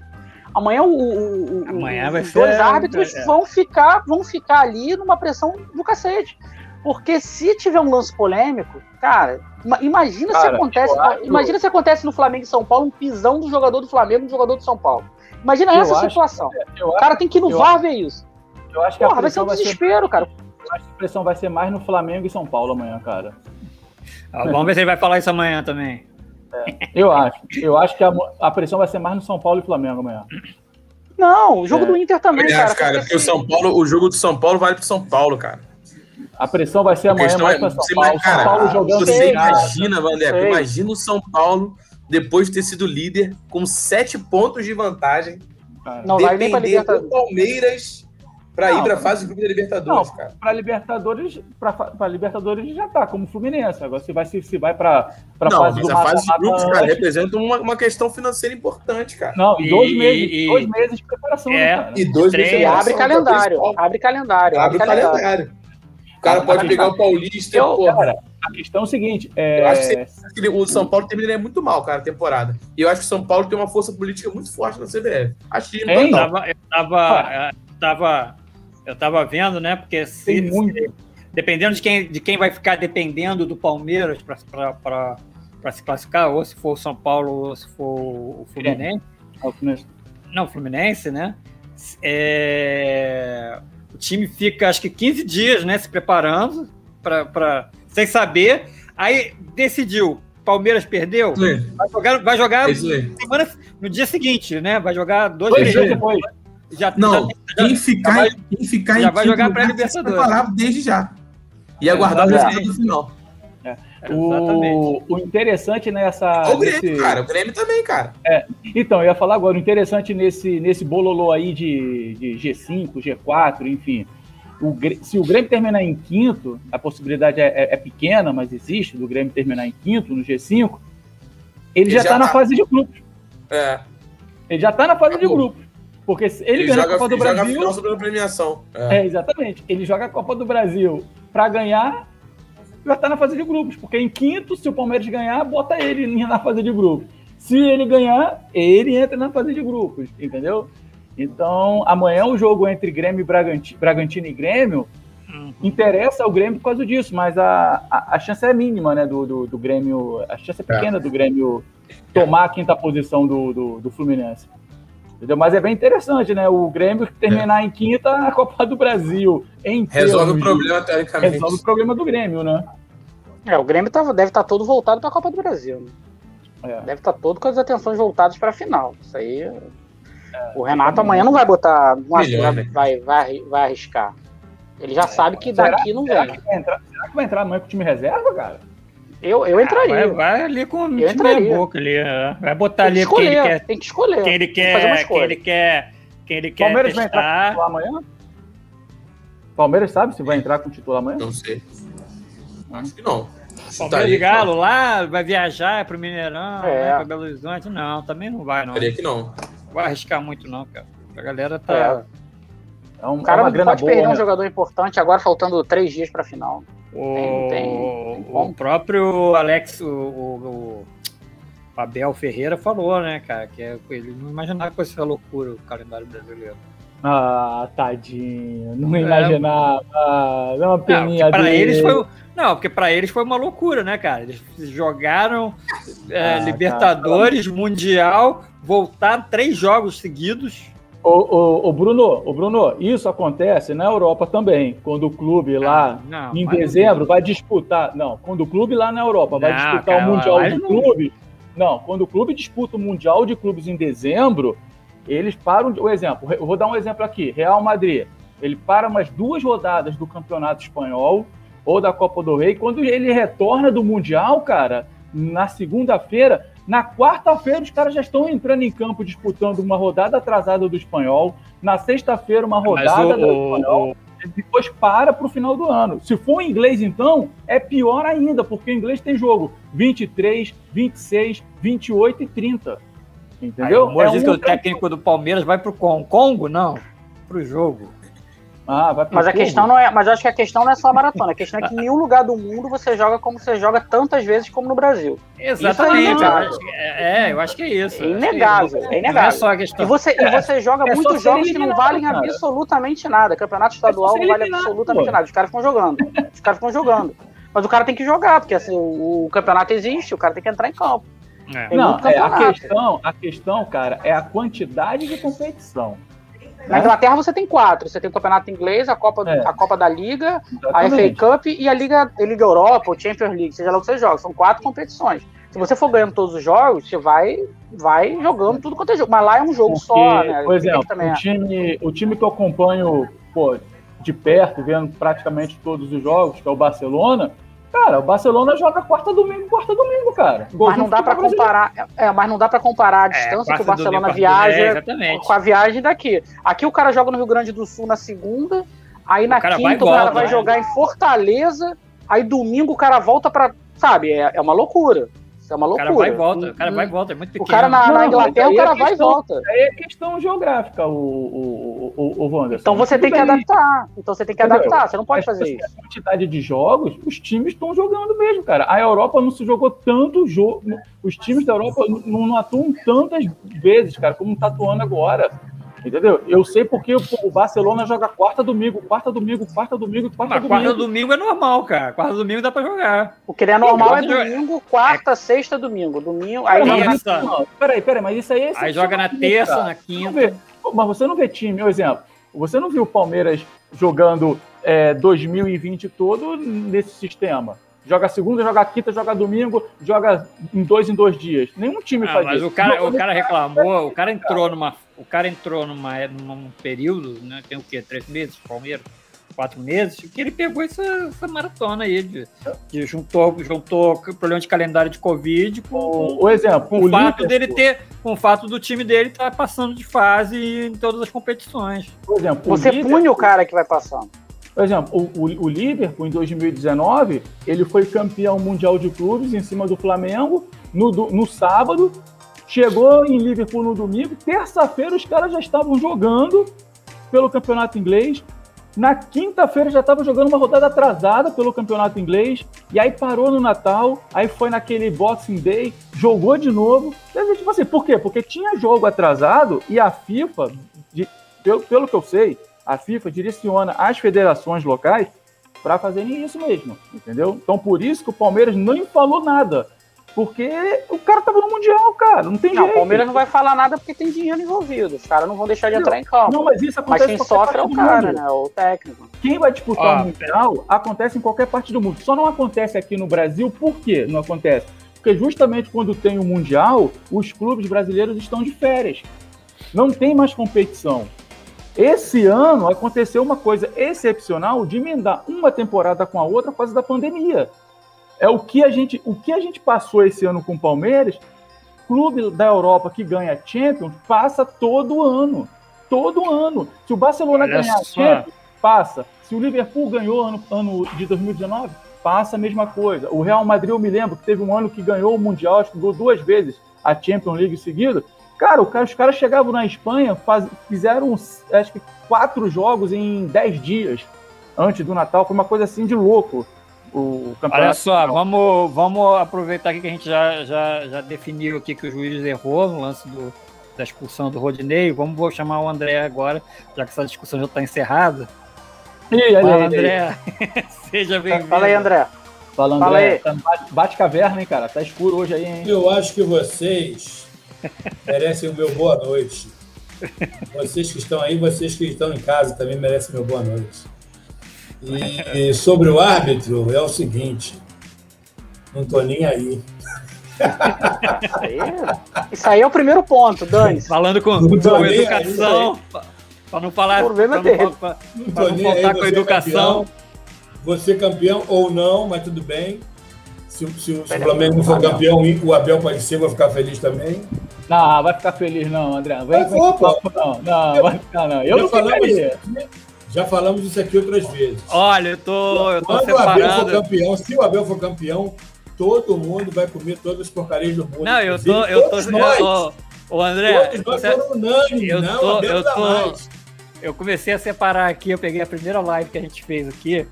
Amanhã o, o, amanhã vai os dois árbitros é. vão ficar vão ficar ali numa pressão do cacete. Porque se tiver um lance polêmico, cara, imagina cara, se acontece. Imagina se acontece no Flamengo e São Paulo um pisão do jogador do Flamengo no jogador do São Paulo. Imagina eu essa acho, situação. o cara tem que ir no VAR ver isso. Eu acho que Porra, vai ser um desespero, ser, cara. Eu acho que a pressão vai ser mais no Flamengo e São Paulo amanhã, cara. Ah, vamos ver se ele vai falar isso amanhã também. É, eu acho. Eu acho que a, a, pressão vai ser mais no São Paulo e Flamengo amanhã. Não, o jogo é. do Inter também, Aliás, cara. porque, porque o São Paulo, o jogo do São Paulo vale pro São Paulo, cara. A pressão vai ser amanhã mais é, para São Paulo. Cara, São Paulo jogando Você bem, imagina, Vandeco, imagina o São Paulo depois de ter sido líder com sete pontos de vantagem. Cara, não vai nem para Libertadores. Palmeiras para ir para fase de grupo da Libertadores, não, cara. Para Libertadores, para Libertadores já tá como Fluminense. Agora se vai se, se vai para para fase do a fase de grupos, cara, representa uma, uma questão financeira importante, cara. Não, e, dois meses, e, dois meses de preparação, é, né, E dois meses de abre calendário, abre calendário, abre calendário. O cara pode pegar o Paulista. Eu, cara, a questão é o seguinte: é... eu acho que o São Paulo terminaria muito mal, cara, a temporada. E eu acho que o São Paulo tem uma força política muito forte na CBF. Acho que eu tava, eu tava, eu tava, eu tava vendo, né? Porque se, muito. dependendo de quem, de quem vai ficar dependendo do Palmeiras para se classificar, ou se for o São Paulo ou se for o Fluminense. Não, o Fluminense, né? É, o time fica, acho que 15 dias, né, se preparando para sem saber. Aí decidiu. Palmeiras perdeu. Vai jogar, vai jogar semana, no dia seguinte, né? Vai jogar dois, dois dias depois. Já, não, já, quem ficar, já vai, quem ficar já vai jogar pré-libertadores. desde já. E aguardar o resultado do final. O, o, interessante nessa. O Grêmio, nesse... cara. O Grêmio também, cara. É, então, eu ia falar agora, o interessante nesse, nesse bololô aí de, de G5, G4, enfim. O, se o Grêmio terminar em quinto, a possibilidade é, é, é, pequena, mas existe, do Grêmio terminar em quinto no G5, ele, ele já está tá na fase de grupos. É. Ele já está na fase Acabou. de grupos. Porque se ele, ele ganha joga, a Copa do Brasil. Joga a final sobre a premiação. É. é, exatamente. Ele joga a Copa do Brasil para ganhar vai estar na fase de grupos, porque em quinto, se o Palmeiras ganhar, bota ele na fase de grupos. Se ele ganhar, ele entra na fase de grupos, entendeu? Então, amanhã o jogo entre Grêmio e Bragantino, Bragantino e Grêmio uhum. interessa ao Grêmio por causa disso, mas a, a, a chance é mínima, né, do, do, do, Grêmio, a chance é pequena é. do Grêmio tomar a quinta posição do, do, do Fluminense. Entendeu? Mas é bem interessante, né? O Grêmio terminar é. em quinta na Copa do Brasil. Em resolve o problema, teoricamente. Resolve o problema do Grêmio, né? É, o Grêmio tá, deve estar tá todo voltado para a Copa do Brasil. Né? É. Deve estar tá todo com as atenções voltadas para a final. Isso aí. É, o Renato amanhã não vai botar. Vai, vai, vai, vai arriscar. Ele já é. sabe que daqui será, não será vem. Que entrar, será que vai entrar amanhã com o time reserva, cara? Eu, eu entraria. vai, vai, ali com o meia boca ali. É. Vai botar ali quem ele quer. Tem que escolher. Quem ele quer. Quem ele quer. Quem ele quer. Palmeiras testar. vai entrar com amanhã? Palmeiras sabe se vai entrar com o titular amanhã? Não sei. Acho que não. Palmeiras de Galo lá, vai viajar para o Mineirão, é. né, para Belo Horizonte. Não, também não vai, não. Estaria que não. Não vai arriscar muito, não, cara. A galera tá. É. É um, o cara é não pode boa, perder né? um jogador importante agora, faltando três dias para final. O, tem, tem, tem o próprio Alex, o, o, o, Abel Ferreira falou, né, cara, que é, ele não imaginava que fosse essa loucura o calendário brasileiro. Ah, tadinho. Não é, imaginava. Não, uma peninha não, para eles foi Não, porque para eles foi uma loucura, né, cara? Eles jogaram é, ah, Libertadores, cara. Mundial, voltaram três jogos seguidos. O, o, o, Bruno, o Bruno, isso acontece na Europa também, quando o clube lá ah, não, em dezembro vai disputar. Não, quando o clube lá na Europa vai disputar cara, o Mundial de Clubes. Não, quando o clube disputa o Mundial de Clubes em dezembro, eles param. O exemplo, eu vou dar um exemplo aqui: Real Madrid. Ele para umas duas rodadas do Campeonato Espanhol ou da Copa do Rei. Quando ele retorna do Mundial, cara, na segunda-feira, na quarta-feira os caras já estão entrando em campo disputando uma rodada atrasada do Espanhol. Na sexta-feira, uma rodada o, do Espanhol. O... Depois para para o final do ano. Se for em inglês, então, é pior ainda, porque o inglês tem jogo 23, 26, 28 e 30. Entendeu? Aí, o é diz um... que o técnico do Palmeiras vai pro Congo? Não, pro jogo. Ah, vai mas a questão não é, mas eu acho que a questão não é só a maratona, a questão é que em nenhum lugar do mundo você joga como você joga tantas vezes como no Brasil. Exatamente. É, é, eu acho que é isso. É inegável, é inegável. Não é só a questão. E você, e você joga é muitos jogos que não valem cara. absolutamente nada. Campeonato estadual não vale absolutamente pô. nada. Os caras ficam jogando. Os caras ficam jogando. Mas o cara tem que jogar, porque assim, o, o campeonato existe, o cara tem que entrar em campo. É. Não, é, a questão, a questão, cara, é a quantidade de competição. Na? Inglaterra você tem quatro. Você tem o campeonato inglês, a Copa, é. a Copa da Liga, Exatamente. a FA Cup e a Liga, a Liga Europa, o Champions League, seja lá o que você joga. São quatro competições. Se você for ganhando todos os jogos, você vai, vai jogando tudo quanto é jogo. Mas lá é um jogo Porque, só, né? Por exemplo, o time, o time que eu acompanho pô, de perto, vendo praticamente todos os jogos, que é o Barcelona, Cara, o Barcelona joga quarta domingo, quarta domingo, cara. Mas não dá para comparar, é, mas não dá para comparar a é, distância é, que o Barcelona domingo, viaja é, com a viagem daqui. Aqui o cara joga no Rio Grande do Sul na segunda, aí na quinta vai o cara vai né? jogar em Fortaleza, aí domingo o cara volta para, sabe, é, é uma loucura. Isso é uma loucura. O cara vai e volta, o cara vai e volta, é muito pequeno. O cara na, na Inglaterra, o cara é vai e volta. Aí é questão geográfica, o, o, o, o Wanderson. Então você tem que adaptar. Então você tem que Entendeu? adaptar, você não pode Mas, fazer isso. A quantidade de jogos, os times estão jogando mesmo, cara. A Europa não se jogou tanto jogo. Os times da Europa não, não atuam tantas vezes, cara, como está atuando agora. Entendeu? Eu sei porque o Barcelona joga quarta domingo, quarta domingo, quarta domingo, quarta mas domingo. Quarta domingo é normal, cara. Quarta domingo dá pra jogar. O que é normal é domingo, quarta, é... sexta, domingo. Domingo. Aí joga... isso, não, peraí, peraí, mas isso aí é. Aí joga na terça, cara. na quinta. Mas você não vê time, um exemplo. Você não viu o Palmeiras jogando é, 2020 todo nesse sistema? Joga segunda, joga quinta, joga domingo, joga em dois em dois dias. Nenhum time ah, faz mas isso. o cara, o cara reclamou, o cara entrou numa, o cara entrou numa, num período, né? Tem o quê? Três meses, Palmeiras, quatro meses, que ele pegou essa, essa maratona aí, de, de juntou, juntou problema de calendário de Covid com o, o exemplo, com o, o fato dele ter, com o fato do time dele estar tá passando de fase em todas as competições. Por exemplo, você pune o cara que vai passando. Por exemplo, o, o, o, Liverpool, em 2019, ele foi campeão mundial de clubes em cima do Flamengo no, no sábado. Chegou em Liverpool no domingo. Terça-feira, os caras já estavam jogando pelo campeonato inglês. Na quinta-feira, já estavam jogando uma rodada atrasada pelo campeonato inglês. E aí parou no Natal. Aí foi naquele Boxing Day, jogou de novo. Tipo assim, por quê? Porque tinha jogo atrasado e a FIFA, de, pelo, pelo que eu sei, a FIFA direciona as federações locais para fazerem isso mesmo, entendeu? Então por isso que o Palmeiras nem falou nada. Porque o cara tava no Mundial, cara. Não tem não, jeito. O Palmeiras não vai falar nada porque tem dinheiro envolvido. Os caras não vão deixar de entrar em campo. Não, mas isso acontece mas quem sofre é o cara, mundo. né? O técnico. Quem vai disputar ah, o Mundial acontece em qualquer parte do mundo. Só não acontece aqui no Brasil, por quê? Não acontece? Porque justamente quando tem o Mundial, os clubes brasileiros estão de férias. Não tem mais competição. Esse ano aconteceu uma coisa excepcional de emendar uma temporada com a outra por causa da pandemia. É o que a gente, o que a gente passou esse ano com o Palmeiras, clube da Europa que ganha Champions, passa todo ano. Todo ano. Se o Barcelona Olha ganhar só. Champions, passa. Se o Liverpool ganhou ano, ano de 2019, passa a mesma coisa. O Real Madrid, eu me lembro que teve um ano que ganhou o Mundial, acho que ganhou duas vezes a Champions League seguida, Cara, os caras chegavam na Espanha, faz, fizeram acho que quatro jogos em dez dias antes do Natal. Foi uma coisa assim de louco. O campeonato. Olha só, vamos, vamos aproveitar aqui que a gente já, já, já definiu aqui que o juiz errou no lance do, da expulsão do Rodinei. Vamos vou chamar o André agora, já que essa discussão já está encerrada. Ih, Fala, André. Seja bem-vindo. Fala aí, André. Fala, Fala André. aí. Tá bate, bate caverna, hein, cara? Tá escuro hoje aí, hein? Eu acho que vocês merecem o meu boa noite. Vocês que estão aí, vocês que estão em casa também merecem meu boa noite. E, e sobre o árbitro, é o seguinte: não tô nem aí. Isso aí, isso aí é o primeiro ponto, Dani. Falando com, com educação, para não falar. O problema é dele. pra- Pra não nem faltar com você é educação. campeão. Você campeão ou não, mas tudo bem. Se, se- se o. Flamengo não for campeão, o Abel pode ser, vou ficar feliz também. Não, vai ficar feliz não, André. Vai, Vai, vai pô. não, não, vai ficar não. Eu Já não falamos, ficaria. já falamos isso aqui outras vezes. Olha, eu tô, eu tô Quando o Abel for campeão, se o Abel for campeão, todo mundo vai comer todas as porcarias do mundo. Não, eu tô. Eu tô nós. ô, ô, André, todos nós você- foram unânimes, eu não, tô- Abel eu tô- mais. eu comecei a separar aqui, eu peguei a primeira live que a gente fez aqui.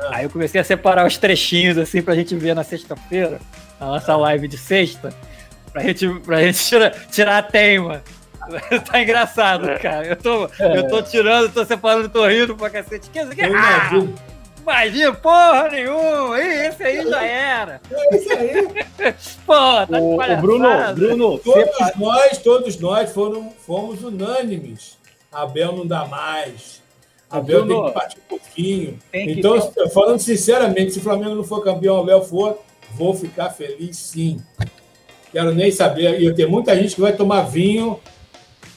Ah. Aí eu comecei a separar os trechinhos assim pra gente ver na sexta-feira, na nossa live de sexta, pra gente, pra gente tirar, tirar a teima. tá engraçado, cara. Eu tô, eu tô tirando, tô separando, tô rindo pra cacete. Que? Eu Ah, imagina, porra nenhuma! Esse aí já era! É isso aí. Pô, tá de O, o palhaçada. Bruno, Bruno, Todos nós, todos nós foram, fomos unânimes. Abel não dá mais. Abel Bruno, tem que partir um pouquinho. tem então, ter- falando sinceramente, se o Flamengo não for campeão, o Abel for, vou ficar feliz sim. Quero nem saber. E eu tenho muita gente que vai tomar vinho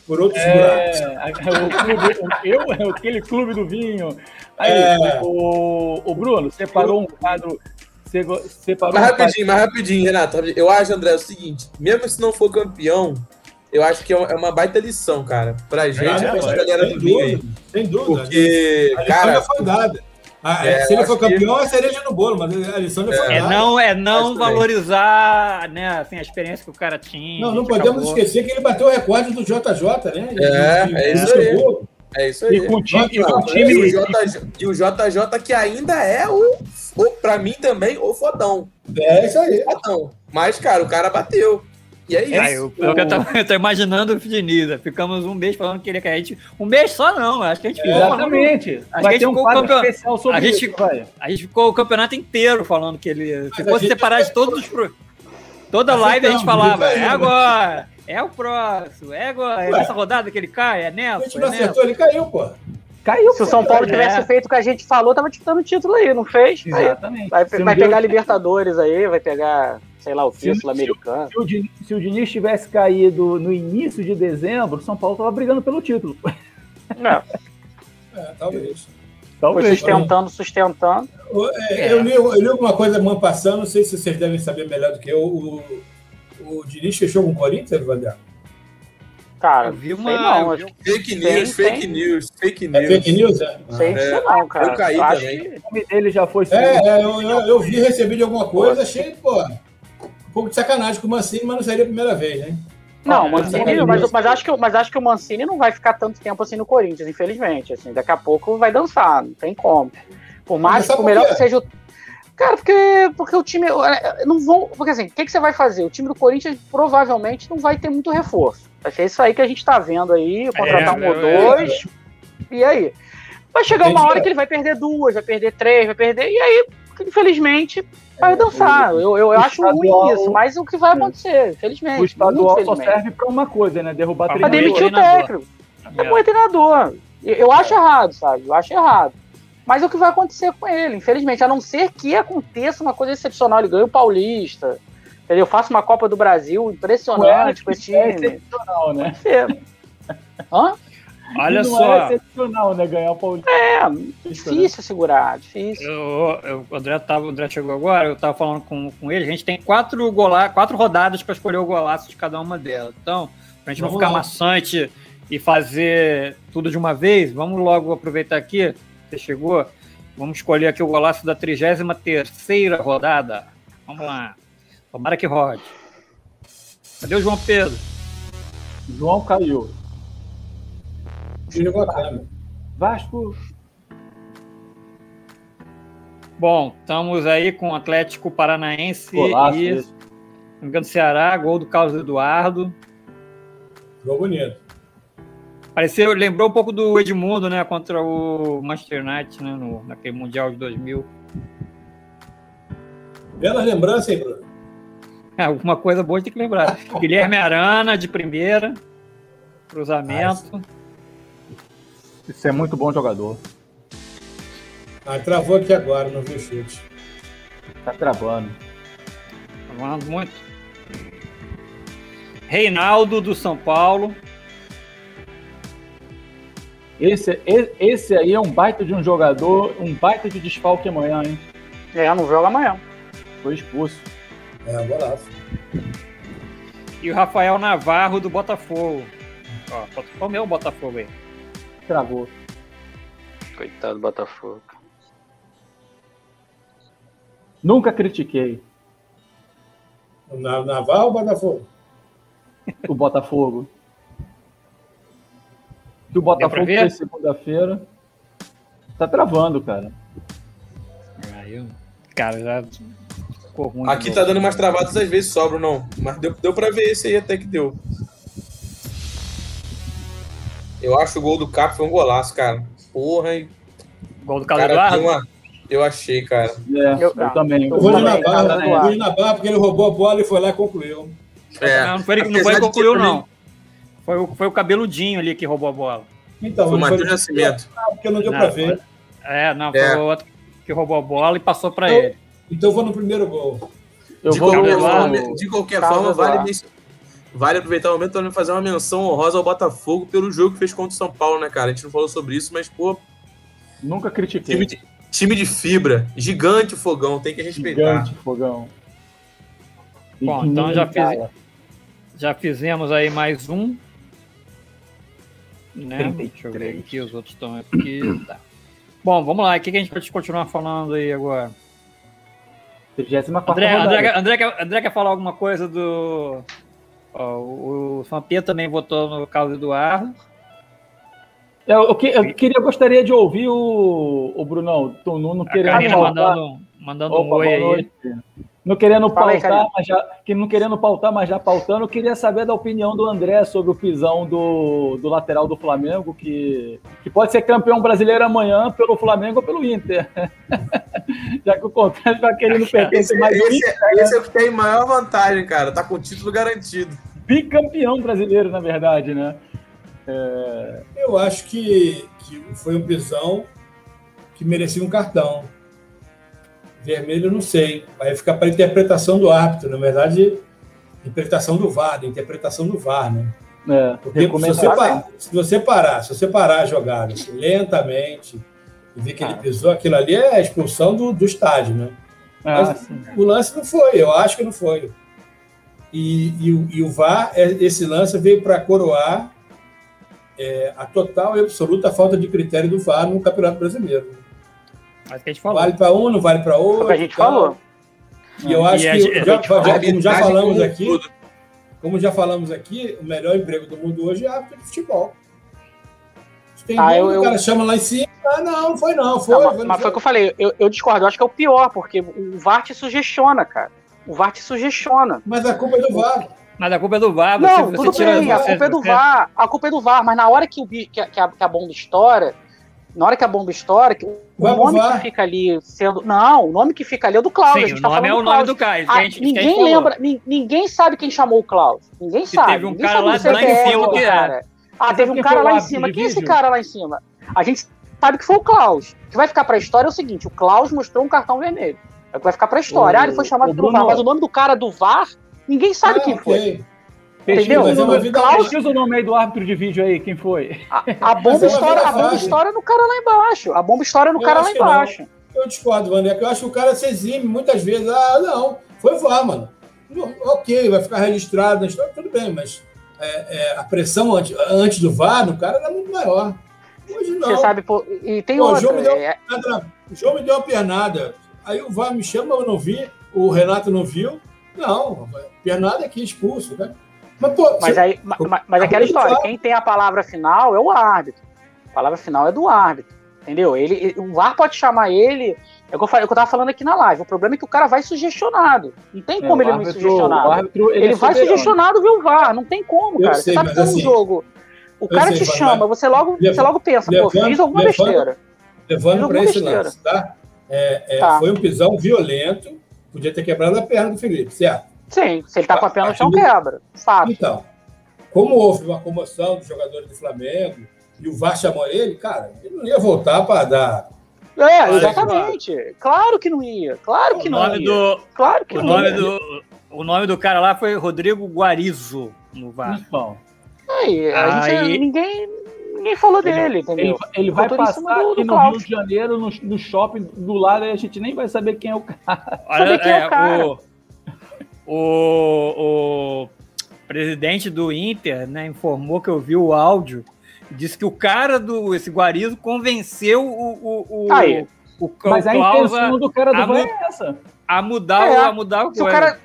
por outros buracos. É, o clube, o- eu, aquele clube do vinho. Aí, É. o, o Bruno separou um quadro. se- Separou Mas um rapidinho, mas rapidinho, Renato. Eu acho, André, é o seguinte: mesmo se não for campeão, eu acho que é uma- é uma baita lição, cara. Pra gente, É, pra essa é, galera sem do Vinho aí. dúvida, sem dúvida. Porque, a lição cara, já foi dada. Ah, É, se ele for acho que- campeão, é cereja no bolo, mas a lição já foi É dada. não, é não valorizar né, assim, a experiência que o cara tinha. Não, não podemos acabou. esquecer que ele bateu o recorde do JJ, né? É, é isso aí. gol. é isso E aí. com o time, e com o time e, o JJ, e o JJ que ainda é o, o, pra mim também, o fodão. É isso aí. Fodão. Mas, cara, o cara bateu. E é isso. É, eu, eu, eu, tô, eu tô imaginando o Diniz. Ficamos um mês falando que ele quer. A gente, um mês só não, acho que a gente ficou falando- Exatamente. A Vai gente ter um ficou quadro campeão- especial sobre a gente- isso, vai. A gente ficou o campeonato inteiro falando que ele. Se Mas a fosse gente- separar de todos os. pro- Toda Mas live a gente falava, é agora, é o próximo, é agora, é Ué. nessa rodada que ele cai, é A nessa, gente é não nessa. acertou, ele caiu, pô. Caiu. Se o São Paulo É. tivesse feito o que a gente falou, tava disputando o título aí, não fez? Aí, Exatamente. vai Se vai pegar Libertadores aí, vai pegar, sei lá, o Se- que, Sul-Americano. Se o, Diniz, se o Diniz tivesse caído no início de dezembro, o São Paulo estava brigando pelo título. Não, É, talvez. foi Talvez. sustentando, sustentando. É, Eu, li, eu li alguma coisa uma passando, não sei se vocês devem saber melhor do que eu. O, o Diniz fechou com o Corinthians, Vandel? Cara, Eu vi uma- não, eu que Fake news, Tem, fake tem. news, fake É news. fake news? É, sei É, não, cara. eu caí acho também. que- O nome dele já foi é, é, eu, eu, eu vi, recebi de alguma coisa, achei, pô, pouco de sacanagem com o Mancini, mas não seria a primeira vez, né? Não, Ah, o Mancini, é mas, mas, acho que, o- mas acho que o Mancini não vai ficar tanto tempo assim no Corinthians, infelizmente. Assim, daqui a pouco vai dançar, não tem como. Por mais por por melhor que seja o. Cara, porque, porque o time. é, Não vão. Porque assim, o que, que você vai fazer? O time do Corinthians provavelmente não vai ter muito reforço. Acho que é isso aí que a gente tá vendo aí, contratar É, um ou é, dois. E aí? Vai chegar uma hora que ele vai perder duas, vai perder três, vai perder. E aí, infelizmente, vai dançar. Eu, eu, acho ruim estadual- isso, mas o que vai acontecer, infelizmente. O estadual só serve para uma coisa, né? Derrubar Pra Pra treinador. demitir o técnico. É bom treinador. Eu, eu acho errado, sabe? Eu acho errado. Mas é o que vai acontecer com ele, infelizmente. A não ser que aconteça uma coisa excepcional. Ele ganha o Paulista. Entendeu? Faça uma Copa do Brasil impressionante com esse É time. excepcional, né? É. Hã? Olha não só. É excepcional, né? Ganhar o Paulista. É, difícil segurar, difícil. Eu, eu- o, André tava, o André chegou agora, eu tava falando com, com ele, a gente tem quatro, gola, quatro rodadas para escolher o golaço de cada uma delas. Então, pra gente não Vamos ficar lá. maçante e fazer tudo de uma vez, vamos logo aproveitar aqui, você chegou, vamos escolher aqui o golaço da 33ª rodada. Vamos lá. Tomara que rode. Cadê o João Pedro? João caiu. Desligou a câmera. Vasco. Bom, estamos aí com o Atlético Paranaense Golaço e, engano, Ceará, gol do Carlos Eduardo. Jogou bonito. Pareceu, lembrou um pouco do Edmundo, né? Contra o Manchester United, né? No, naquele Mundial de 2000. Belas lembranças, hein, Bruno? É, alguma coisa boa tem que lembrar. Guilherme Arana, de primeira. Cruzamento. Isso é muito bom jogador. Ah, travou aqui agora, não viu o chute. Tá travando. Falando muito. Reinaldo, do São Paulo. Esse, esse aí é um baita de um jogador, um baita de desfalque amanhã, hein? É, não joga amanhã. Foi expulso. É, golaço. E o Rafael Navarro, do Botafogo. Ó, Botafogo meu Botafogo aí. Travou. Coitado do Botafogo. Nunca critiquei Na, Naval ou Botafogo? o Botafogo. Que o Botafogo fez segunda-feira. Tá travando, cara. Aí, eu- cara, já ficou ruim. Aqui tá dando umas travadas às vezes sobram, não. Mas deu, deu pra ver esse aí até que deu. Eu acho o gol do Cap foi um golaço, cara. Porra, hein? Gol do Carlos Cara, uma... Eu achei, cara. É, eu, Eu- também. Eu vou de cara, eu vou de Navarro porque ele roubou a bola e foi lá e concluiu. É. Não, não foi ele que não foi que concluiu, não. Foi o, foi o cabeludinho ali que roubou a bola. Então, Foi o Matheus Nascimento. Porque não deu Não, pra ver. É, não, foi É. o outro que roubou a bola e passou pra Eu- ele. Então eu vou no primeiro gol. Eu de, vou qualquer forma, de qualquer Carlos forma, vale, vale aproveitar o momento para fazer uma menção honrosa ao Botafogo pelo jogo que fez contra o São Paulo, né, cara? A gente não falou sobre isso, mas, pô, Nunca critiquei. time de, time de fibra, gigante o fogão, tem que respeitar. Gigante, fogão. E Bom, então já fiz-. Já fizemos aí mais um. Né? 33. Deixa eu ver aqui, os outros estão aqui. Tá. Bom, vamos lá. O que que a gente pode continuar falando aí agora? 34 André. André, quer- André, quer- André quer falar alguma coisa do. Ó, o o Vampeta também votou no Carlos Eduardo. Eu, eu que- eu queria, gostaria de ouvir o, o Brunão, tu não A querendo mandando, mandando um Opa, oi boa aí. noite. Não querendo Fala pautar, mas já, que não querendo pautar, mas já pautando, eu queria saber da opinião do André sobre o pisão do, do lateral do Flamengo, que, que pode ser campeão brasileiro amanhã pelo Flamengo ou pelo Inter. já que o contrato para aquele não pertence Esse, mais ao esse- Inter, esse é o que tem maior vantagem, cara. Tá com o título garantido. bicampeão brasileiro, na verdade, né? Eu acho que, que foi um pisão que merecia um cartão. Vermelho, não sei. Vai ficar para interpretação do árbitro. Na verdade, interpretação do VAR, da interpretação do VAR, né? É, Porque se você, pa- se você parar, se você parar a jogada assim, lentamente e ver que ele Ah. pisou, aquilo ali é a expulsão do, do estádio, né? Ah, Mas sim. o lance não foi, eu acho que não foi. E, e o- e o VAR, é- esse lance veio para coroar é, a total e absoluta falta de critério do VAR no Campeonato Brasileiro. Mas que a gente falou. Vale para um, não vale para Foi outro. o que a gente falou. E eu acho E a que, gente- já, a já- como já Arbitragem falamos como aqui, todo. como já falamos aqui, o melhor emprego do mundo hoje é árbitro de futebol. Tem Ah, ah, eu- o eu- cara chama lá em cima, ah, não, não foi não, foi. Não, mas, foi, mas foi o que eu falei, eu, eu discordo, eu acho que é o pior, porque o VAR te sugestiona, cara. O VAR te sugestiona. Mas a culpa é do VAR. Mas a culpa é do VAR. Você, Não, você tudo tira, bem, a culpa é do VAR, a culpa é do VAR, mas na hora que, o, a, que a- que a bomba estoura, na hora que a bomba estoura, que o pro nome que fica ali sendo. Não, o nome que fica ali é o do Cláudio. a Sim, gente o tá nome é falando o do nome Cláudio. do cara. que Ah, a gente- a ninguém lembra, nin- ninguém sabe quem chamou o Cláudio. Ninguém sabe. teve um ninguém cara sabe lá- do lá em cima que era. cara. Ah, teve um cara lá em cima. Quem é esse cara lá em cima? A gente sabe que foi o Klaus. O que vai ficar pra história é o seguinte: o Klaus mostrou um cartão vermelho. É o que vai ficar pra história. O- ah, ele foi chamado pelo VAR, mas o nome do cara do VAR, ninguém sabe Ah, quem foi. Entendeu? Mas é o uma nome, vida- Klaus- pesquisa o nome aí do árbitro de vídeo aí, quem foi? A, a bomba é uma estoura, a bomba estoura no cara lá embaixo. A bomba estoura no Eu cara lá embaixo. Eu discordo, Vander, que eu acho que o cara se exime muitas vezes. Ah, não, foi VAR, mano. Ok, vai ficar registrado na história, tudo bem, mas é, é, a pressão antes, antes do VAR no cara era muito maior. Hoje não. Você sabe, pô, e tem Pô, o outra. João me deu- é, Nada, O João me deu uma pernada. Aí o VAR me chama, eu não vi. O Renato não viu. Não, pernada aqui, expulso, né? Mas, pô, mas, você- aí, ma- ma- mas é aquela história, quem tem a palavra final é o árbitro. A palavra final é do árbitro. Entendeu? Ele, ele- o VAR pode chamar ele É o que eu, falei, é que eu tava falando aqui na live. O problema é que o cara vai sugestionado. Não tem É, como o ele não ir árbitro- sugestionado. árbitro, ele é vai sugestionado ver o VAR. Não tem como, cara. sei, você sabe mas que é um assim, jogo. O cara sei, te mas- chama, você logo, leva- você logo pensa, pô, levando- fiz alguma levando- besteira. Levando para esse lance, tá? É, é, Tá. Foi um pisão violento, podia ter quebrado a perna do Felipe, certo? Sim, se ele tá com a perna no chão, quebra. Fato. Então, como houve uma comoção dos jogadores do Flamengo e o VAR chamou ele, cara, ele não ia voltar para dar. É, Mas, exatamente. Claro que não ia. Claro que O não ia. do, Claro que o não nome ia. do, o nome do cara lá foi Rodrigo Guarizo no VAR. Então, Aí, a gente, Aí- ninguém, ninguém falou dele, entendeu? ele, ele vai passar do- aqui do no. Rio de Janeiro, no, no shopping do lado, e a gente nem vai saber quem é o cara. Saber quem é o cara. o, o, o presidente do Inter né, informou que eu vi o áudio e disse que o cara do esse Guarizo convenceu o, o, o, Aí. o, o Mas a intenção do cara do a é essa. a mudar, É, o, a mudar o Se o coisa. cara,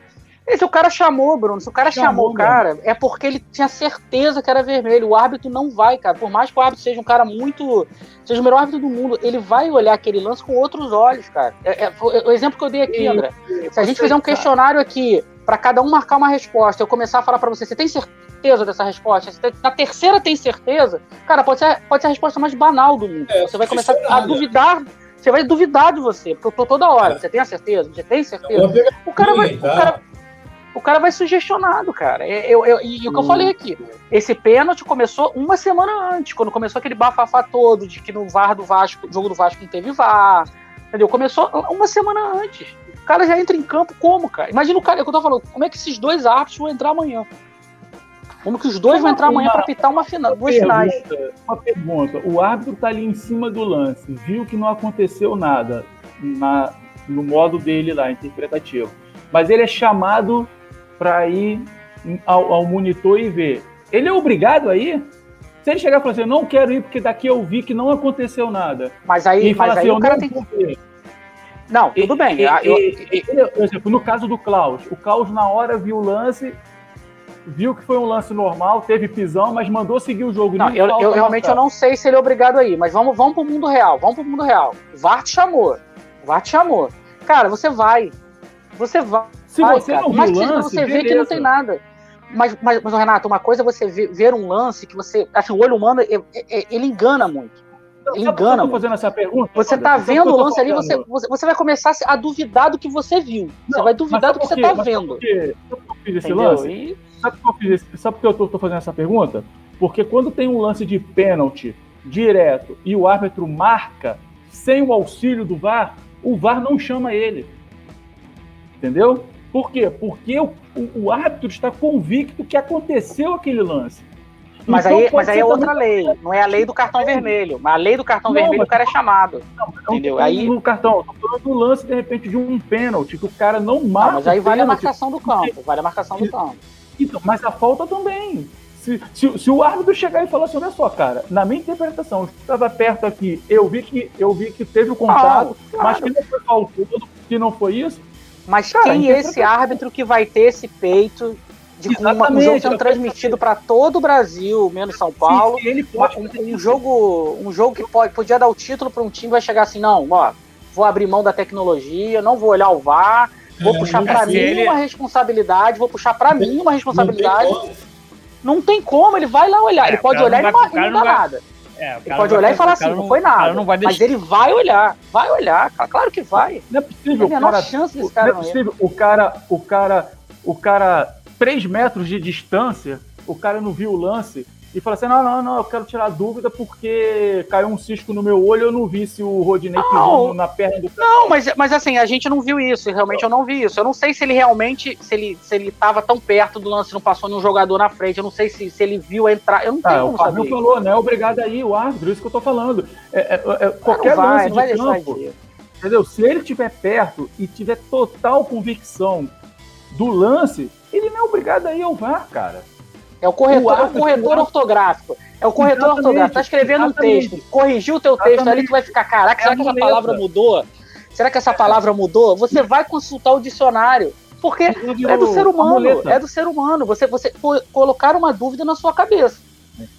se o cara chamou, Bruno, se o cara Chamou, chamou o cara, é porque ele tinha certeza que era vermelho. O árbitro não vai, cara. Por mais que o árbitro seja um cara muito. seja o melhor árbitro do mundo, ele vai olhar aquele lance com outros olhos, cara. É, é- o exemplo que eu dei aqui, E- André. Se a gente fizer um tá- questionário aqui, pra cada um marcar uma resposta, eu começar a falar pra você, você tem certeza dessa resposta? Tem- na terceira tem certeza? Cara, pode ser, pode ser a resposta mais banal do mundo. É, você vai começar a duvidar. Você vai duvidar de você, porque eu tô toda hora. Você tem a certeza? Você tem certeza? Pegadinha, O cara vai, o tá? cara, o cara vai sugestionado, cara. É, Eu, eu- e o que eu falei aqui, esse pênalti começou uma semana antes, quando começou aquele bafafá todo de que no VAR do Vasco, jogo do Vasco não teve VAR. Entendeu? Começou uma semana antes. O cara já entra em campo como, cara? Imagina o cara, é o que eu tô falando, como é que esses dois árbitros vão entrar amanhã? Como que os dois vão entrar amanhã pra pitar uma final, duas finais? Uma pergunta. O árbitro tá ali em cima do lance, viu que não aconteceu nada na, no modo dele lá, interpretativo. Mas ele é chamado para ir ao, ao monitor e ver. Ele é obrigado a ir? Se ele chegar e falar assim, eu não quero ir porque daqui eu vi que não aconteceu nada. Mas E aí, fala mas assim, aí eu o cara não tem. ver. Não, tudo bem. E- ah, eu- e- e- ele, por exemplo, no caso do Klaus, o Klaus na hora viu o lance, viu que foi um lance normal, teve pisão, mas mandou seguir o jogo. Não, eu, eu realmente eu não sei se ele é obrigado a ir, mas vamos, vamos pro mundo real. Vamos pro mundo real. O VAR te chamou. O VAR te chamou. Cara, você vai. Você vai. Se vai, você cara. não viu pra lance, você vê que não beleza. tem nada. Mas, mas, mas, Renato, uma coisa é você ver, ver um lance que você. Assim, o olho humano, é- é- é- ele engana muito. Ele Sabe engana eu fazendo essa pergunta? Você tá que vendo o lance ali, você, você, você vai começar a duvidar do que você viu. Você Não, vai mas duvidar do que você tá? Mas sabe vendo. Sabe por que eu fiz esse Entendeu? lance? E- Sabe por que eu fiz esse- sabe por que eu tô, tô fazendo essa pergunta? Porque quando tem um lance de pênalti direto e o árbitro marca sem o auxílio do VAR, o VAR não chama ele. Entendeu? Por quê? Porque o, o- o árbitro está convicto que aconteceu aquele lance. Mas Então, aí, mas aí é outra lei. Não é a lei do cartão vermelho. Mas a lei do cartão Não, vermelho mas- o cara é chamado. Não, eu não Entendeu? Aí- no cartão, tô falando do lance, de repente, de um pênalti, que o cara não Não, marca. mas aí vale a marcação do campo. Vale a marcação do campo. Então, mas a falta também. Se, se, se o árbitro chegar e falar assim, olha só, cara, na minha interpretação, eu estava perto aqui, eu vi que eu vi que teve o contato, Não, mas claro. que não foi faltoso, que não foi isso. Mas Cara, quem é esse árbitro que vai ter esse peito de uma- um jogo sendo transmitido para todo o Brasil, menos São Paulo? Pode Um, um jogo, um jogo que pode, podia dar o título para um time vai chegar assim, não, ó, vou abrir mão da tecnologia, não vou olhar o VAR, vou É, puxar para mim ele- uma responsabilidade, vou puxar para mim uma responsabilidade. Não tem como. Não tem como, ele vai lá olhar, É, ele pode olhar e vai- não, não dá vai- nada. É, Ele pode olhar e falar assim, cara não foi nada. não vai Mas ele vai olhar, vai olhar, cara, claro que vai. Não é Não possível, tem a o menor cara, chance desse não cara é não ir. possível, o cara, o cara, o cara, 3 metros de distância, o cara não viu o lance e fala assim, não, não, não, eu quero tirar dúvida porque caiu um cisco no meu olho, eu não vi se o Rodinei pisou na perna do cara. Não, mas, mas assim, a gente não viu isso, realmente eu não vi isso. Eu não sei se ele realmente, se ele, se ele tava tão perto do lance, não passou nenhum jogador na frente, eu não sei se, se ele viu entrar, eu não tenho Ah, o como Fábio saber. falou, né? Obrigado aí, o árbitro, isso que eu tô falando. É, é, é, qualquer não vai, lance de campo, entendeu? Se ele estiver perto e tiver total convicção do lance, ele não é obrigado a ir ao VAR, cara. É o corretor, O é o corretor ortográfico. É o corretor Exatamente, ortográfico. Tá escrevendo exatamente. um texto, corrigiu o teu texto ali, tu vai ficar, caraca, É será que essa muleta. palavra mudou? Será que essa palavra mudou? Você vai consultar o dicionário. Porque é do ser humano, é do ser humano. Você, você co- colocar uma dúvida na sua cabeça.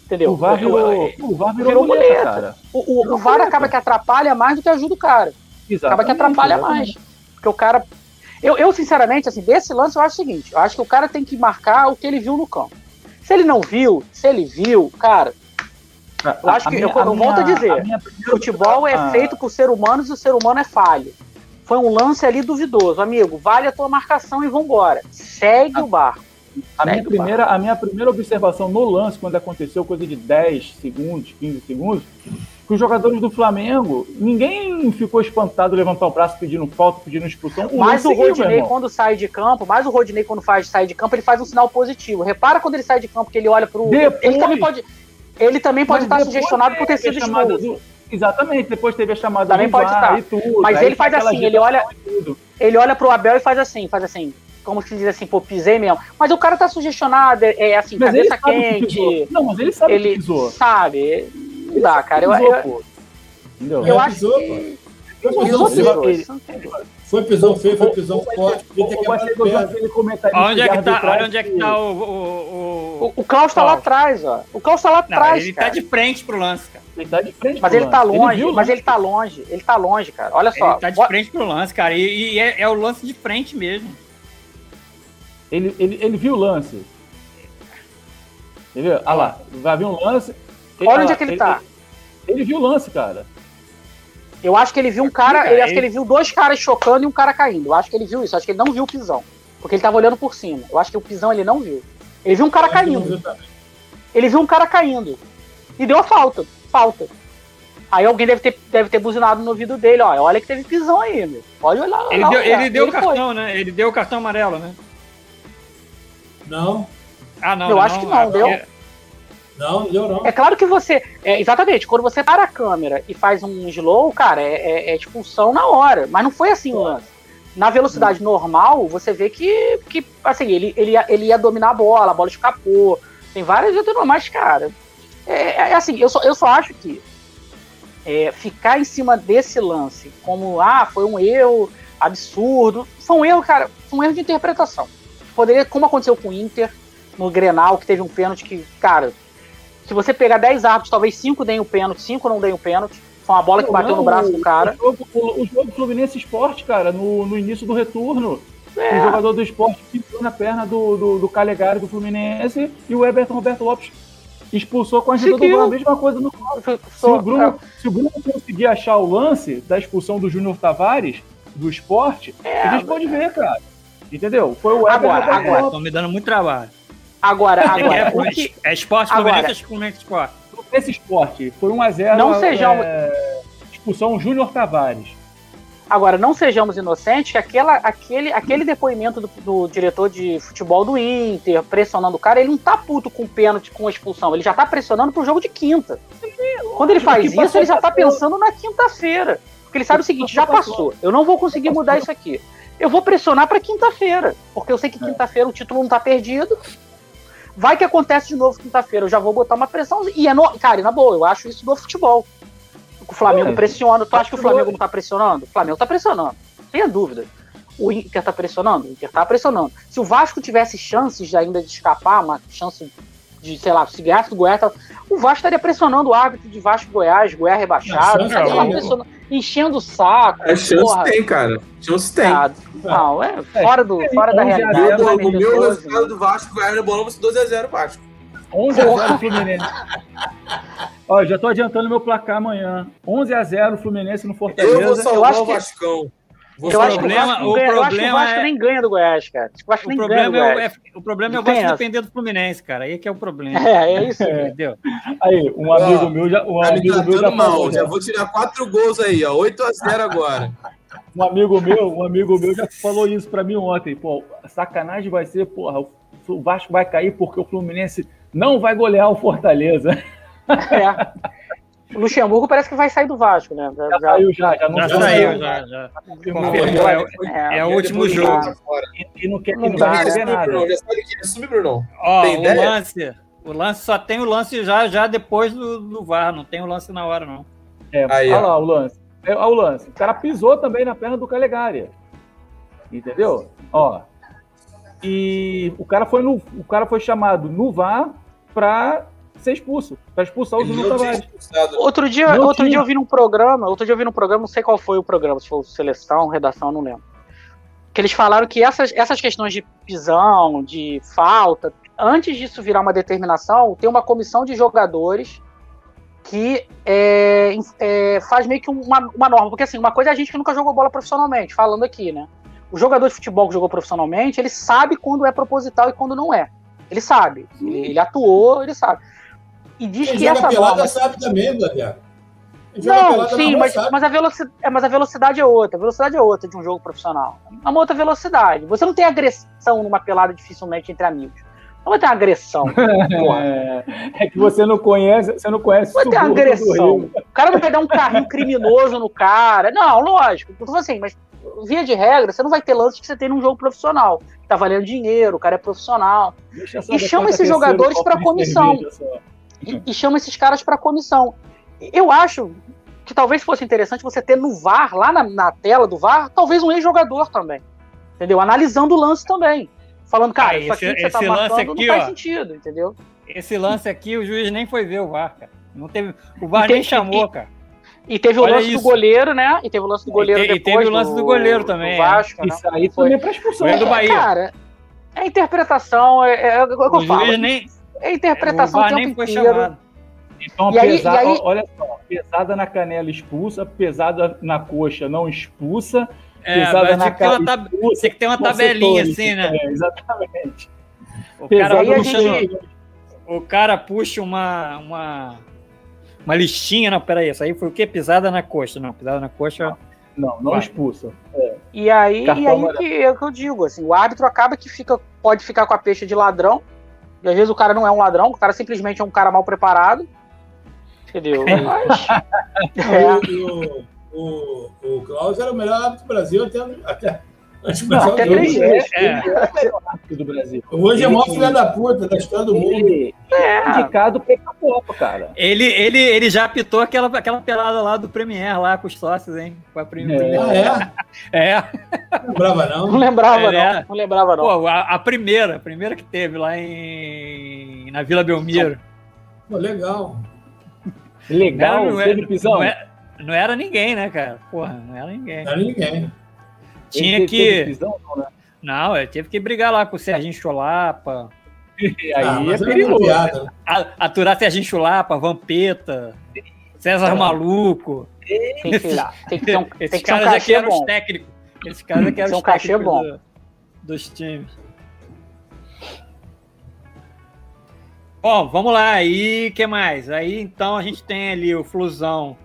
Entendeu? O VAR virou, o VAR virou, virou muleta, muleta. cara. O, o, o VAR muleta. acaba que atrapalha mais do que ajuda o cara. Exatamente, acaba que atrapalha exatamente. mais. Porque o cara. Eu, eu, sinceramente, assim, desse lance, eu acho o seguinte: eu acho que o cara tem que marcar o que ele viu no campo. Se ele não viu, se ele viu, cara. Eu acho que, minha, eu, eu minha, volto a dizer: a futebol é ah. feito por ser humanos e o ser humano é falho. Foi um lance ali duvidoso. Amigo, vale a tua marcação e vambora. Segue a, o barco. A minha, primeira, a minha primeira observação no lance, quando aconteceu coisa de 10 segundos, 15 segundos, que os jogadores do Flamengo, ninguém ficou espantado levantar o braço pedindo falta, pedindo expulsão. O mas o Rodinei, quando sai de campo, mais o Rodinei, quando faz sai de campo, ele faz um sinal positivo. Repara quando ele sai de campo, que ele olha pro. Depois, ele também pode. Ele também pode estar sugestionado por ter sido expulso. Do, exatamente, depois teve a chamada também do pode estar. Tudo, mas ele faz assim, ele olha. Ele olha pro Abel e faz assim, faz assim como se diz assim, pô, pisei mesmo. Mas o cara tá sugestionado, é, é assim, mas cabeça quente. Não, mas ele sabe ele que pisou. Sabe, não dá, cara. Eu, eu, Entendeu? Eu acho pisou, que... Foi pisão feio, foi pisão forte. Onde é que tá, olha onde é que tá o. O, o, o Klaus tá lá atrás, ó. O Klaus tá lá atrás. Ele tá de frente pro lance, cara. Ele tá de frente Mas ele tá longe, ele mas ele tá longe. Ele tá longe, cara. Olha só. Ele tá de frente pro lance, cara. E, e é, é, o lance de frente mesmo. Ele, ele, ele viu o lance. Entendeu? Olha lá. Vai vir um lance. Olha onde é que ele, ele tá. Ele, ele viu o lance, cara. Eu acho que ele viu um cara, eu acho que ele viu dois caras chocando e um cara caindo. Eu acho que ele viu isso, eu acho que ele não viu o pisão. Porque ele tava olhando por cima. Eu acho que o pisão ele não viu. Ele viu um cara caindo. Ele viu um cara caindo. E deu a falta. Falta. Aí alguém deve ter, deve ter buzinado no ouvido dele, ó. Olha que teve pisão aí, meu. Olha lá. Ele lá, deu, ele deu o cartão, foi. né? Ele deu o cartão amarelo, né? Não. Ah, não. Eu não, acho que não, deu. Não, deu não. É claro que você. É, exatamente, quando você para a câmera e faz um slow, cara, é, é, é expulsão na hora. Mas não foi assim o lance. Na velocidade normal, você vê que, que assim, ele, ele, ia, ele ia dominar a bola, a bola escapou. Tem várias outras, mas, cara. É, é, assim, eu só, eu só acho que é, ficar em cima desse lance como, ah, foi um erro absurdo, foi um erro, cara, foi um erro de interpretação. Poderia, como aconteceu com o Inter, no Grenal, que teve um pênalti que, cara, se você pegar 10 árbitros, talvez 5 deem o pênalti, 5 não deem o pênalti. Foi uma bola que bateu não, no braço do cara. O jogo, o, o jogo Fluminense Esporte, cara, no, no início do retorno. É. O jogador do esporte pisou na perna do, do, do Calegari do Fluminense e o Everton Roberto Lopes expulsou com a ajuda Seguiu. do Bruno. A mesma coisa no se o, Bruno, é. se o Bruno conseguir achar o lance da expulsão do Júnior Tavares do esporte, é, a gente pode ver, cara. Entendeu? Foi o Everton agora, agora. Estão me dando muito trabalho. Agora, agora. É, o que... é esporte Fluminense ou Fluminense Esporte? Esse esporte foi 1x0. Não sejamos. É, expulsão Júnior Tavares. Agora, não sejamos inocentes que aquela, aquele, aquele depoimento do, do, diretor de futebol do Inter, pressionando o cara, ele não tá puto com pênalti, com expulsão. Ele já tá pressionando pro jogo de quinta. Quando ele faz isso, ele já tá pensando na quinta-feira. Porque ele sabe o seguinte, já passou. Eu não vou conseguir mudar isso aqui. Eu vou pressionar para quinta-feira. Porque eu sei que é. quinta-feira o título não tá perdido. Vai que acontece de novo quinta-feira, eu já vou botar uma pressão. E é no... Cara, na boa, eu acho isso do futebol. O Flamengo é, pressiona. Tu acha que o Flamengo não tá pressionando? O Flamengo tá pressionando. Tenha dúvida. O Inter tá pressionando? O Inter tá pressionando. Se o Vasco tivesse chances de ainda de escapar, uma chance de, sei lá, se ganhasse do Goiás, o Vasco estaria pressionando o árbitro de Vasco Goiás, Goiás rebaixado, lá pressionando, enchendo o saco. É, chance porra. tem, cara. Chance tem. Ah, não, é fora, do, fora da realidade. O, o meu resultado do Vasco, Goiás no bolão, vai ser 12x0 Vasco. 11x0 Fluminense. Ó, já tô adiantando meu placar amanhã. 11x0 Fluminense no Fortaleza. Eu vou salvar eu acho o Vascão. Que... Vou eu, acho problema, o, ganha, eu acho que o Vasco é... nem ganha do Goiás, cara. O, Vasco o problema ganha é, o problema é o Vasco depender do Fluminense, cara. Aí que é o problema. É, é isso. Entendeu? Aí, um amigo ó, meu já. Um tá amigo meu já mal. Falou, já vou tirar quatro gols aí, ó. 8x0 agora. um amigo meu, um amigo meu já falou isso pra mim ontem. Pô, sacanagem vai ser, porra, o Vasco vai cair porque o Fluminense não vai golear o Fortaleza. É. O Luxemburgo parece que vai sair do Vasco, né? Já, já saiu, já. Já, já saiu, já. já. É, é, o último jogo. E, não quer não, não vai receber nada. Já sabe que assume, Bruno? Ó, tem o ideia? lance. O lance só tem o lance já, já depois do, do VAR, não tem o lance na hora, não. É, Aí, olha ó. lá o lance. É, olha o lance. O cara pisou também na perna do Calegari. Entendeu? Ó. E o cara foi no, o cara foi chamado no VAR para ser expulso, para expulsar o tinha Tavares. Outro dia, Não outro tinha. dia eu vi num programa, outro dia eu vi num programa, não sei qual foi o programa, se foi seleção, redação, não lembro. Que eles falaram que essas, essas questões de pisão, de falta, antes disso virar uma determinação, tem uma comissão de jogadores que é, é, faz meio que uma, uma norma. Porque assim, uma coisa é a gente que nunca jogou bola profissionalmente, falando aqui, né? O jogador de futebol que jogou profissionalmente, ele sabe quando é proposital e quando não é. Ele sabe. Ele, ele atuou, ele sabe. E diz Quem que joga essa pelada norma. sabe também, joga Não, sim, mas, mas, a velocidade, é, mas a velocidade é outra. A velocidade é outra de um jogo profissional. É uma outra velocidade. Você não tem agressão numa pelada dificilmente entre amigos. Não vai ter agressão. É, é que você não conhece, você não conhece Vai ter agressão. O cara não vai dar um carrinho criminoso no cara. Não, lógico. Eu tô assim, mas via de regra, você não vai ter lances que você tem num jogo profissional. Tá valendo dinheiro, o cara é profissional. E chama esses jogadores de comissão. cerveja. E, e chama esses caras para comissão. Eu acho que talvez fosse interessante você ter no VAR, lá na, na tela do VAR, talvez um ex-jogador também. Entendeu? Analisando o lance também. Falando, cara, Ah, isso esse- aqui que você tá esse marcando aqui, não faz ó. sentido, entendeu? Esse lance aqui, o juiz nem foi ver o VAR, cara. Não teve, o VAR E nem chamou, cara. E teve o Olha lance isso. do goleiro, né? E teve o lance do goleiro E te- e depois. teve o lance do goleiro também, é. Vasco, né? Isso aí Foi. também é pra expulsão. Foi do cara. Bahia. Cara, é interpretação, é, é, é o que eu O falo. juiz nem, É interpretação o VAR tempo nem foi inteiro. chamado. Então, E aí- pesa- e aí- olha só, pesada na canela expulsa, pesada na coxa não expulsa, É, pesada na que cara tab- expulsa. tinha que ter uma tabelinha setores. assim, né? É, exatamente. O Pesada cara, aí puxa, gente- o cara puxa uma, uma, uma listinha. Não, peraí, isso aí foi o quê? Pisada na coxa. Não, pisada na coxa. Não, não Vai. expulsa. E aí, Cartão e aí que é o que eu digo, assim, o árbitro acaba que fica, pode ficar com a peixe de ladrão, e às vezes o cara não é um ladrão, o cara simplesmente é um cara mal preparado. Entendeu? Mas, é, O, o, o, o Klaus era o melhor árbitro do Brasil até, até de Não, até três vezes. É. é do Brasil. Hoje é o maior filho da puta da história do mundo. Ele é indicado pra Copa, cara. Ele, ele, ele já apitou aquela, aquela pelada lá do Premier lá com os sócios, hein? Com a prim- É. primeira- Ah, é? É. Não lembrava, não não. lembrava, é. não. Não lembrava, não. Pô, a, a primeira, a primeira que teve lá em na Vila Belmiro. Pô, legal. Legal, Não, não teve era- pisão. Não era, não era ninguém, né, cara? Porra, não era ninguém. Não era ninguém. Tinha Ele que. não, né? Não, ele teve que brigar lá com o Serginho Chulapa, E Ah, aí é perigoso. piada. né? a- aturar Serginho Chulapa, Vampeta, César Maluco. Tem que, tem que ter um, tem Esses que ter um caras aqui eram os técnicos. Esses caras aqui eram Tem um cachê bom. do- dos times. Bom, vamos lá. Aí, o que mais? Aí, então, a gente tem ali o Flusão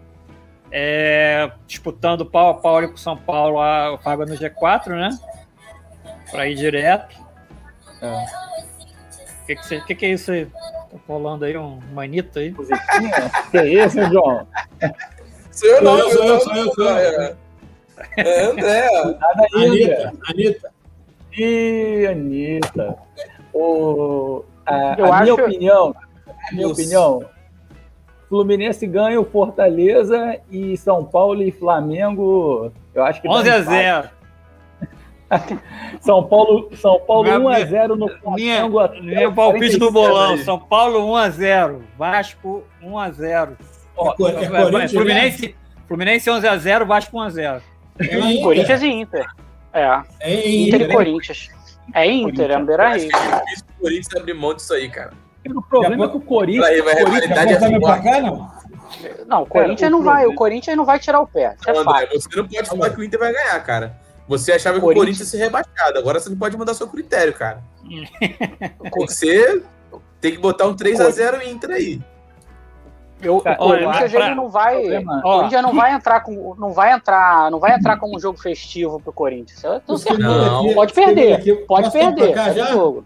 é, disputando pau a pau ali com o São Paulo, a vaga no G4, né? Pra ir direto. É. O que, que, você- que que é isso aí? Tá rolando aí um manito aí? Que é isso, hein, João? Sou eu não, Sou eu, sou eu, sou eu. É, é André. Ainda. Anitta, Anitta. E Anitta. O, a, Eu a minha acho- opinião, a minha opinião, Fluminense ganha o Fortaleza e São Paulo e Flamengo, eu acho que dá 11 a empate. 0. São Paulo, São Paulo Minha- 1 a 0 no Flamengo minha os palpite do 47 bolão. aí. São Paulo 1x0. Vasco 1x0. Ó, É, Cor- é Corinthians, Fluminense, Fluminense 11x0, Vasco 1x0. né? É Inter. Corinthians e Inter. É, É Inter Inter. e Corinthians. É Inter, é Beira Acho Rio. que é difícil o Corinthians abrir mão disso aí, cara. O problema é que o Corinthians, Aí, vai, o Corinthians rivalidade é Vai não? Não, o Corinthians o não vai, o Corinthians não vai tirar o pé. Isso é fato. você não pode falar que o Inter vai ganhar, cara. Você achava que o Corinthians- ia ser rebaixado. Agora você não pode mudar seu critério, cara. Tem que ser. Tem que botar um 3x0 Inter aí. Eu, Cara, o Corinthians pra- não vai, problema- o Corinthians não vai entrar com, não vai entrar, não vai entrar como um jogo festivo pro Corinthians. Eu tenho Você certeza. Não, Pode você perder, aqui. Pode perder. pra cá é já? jogo.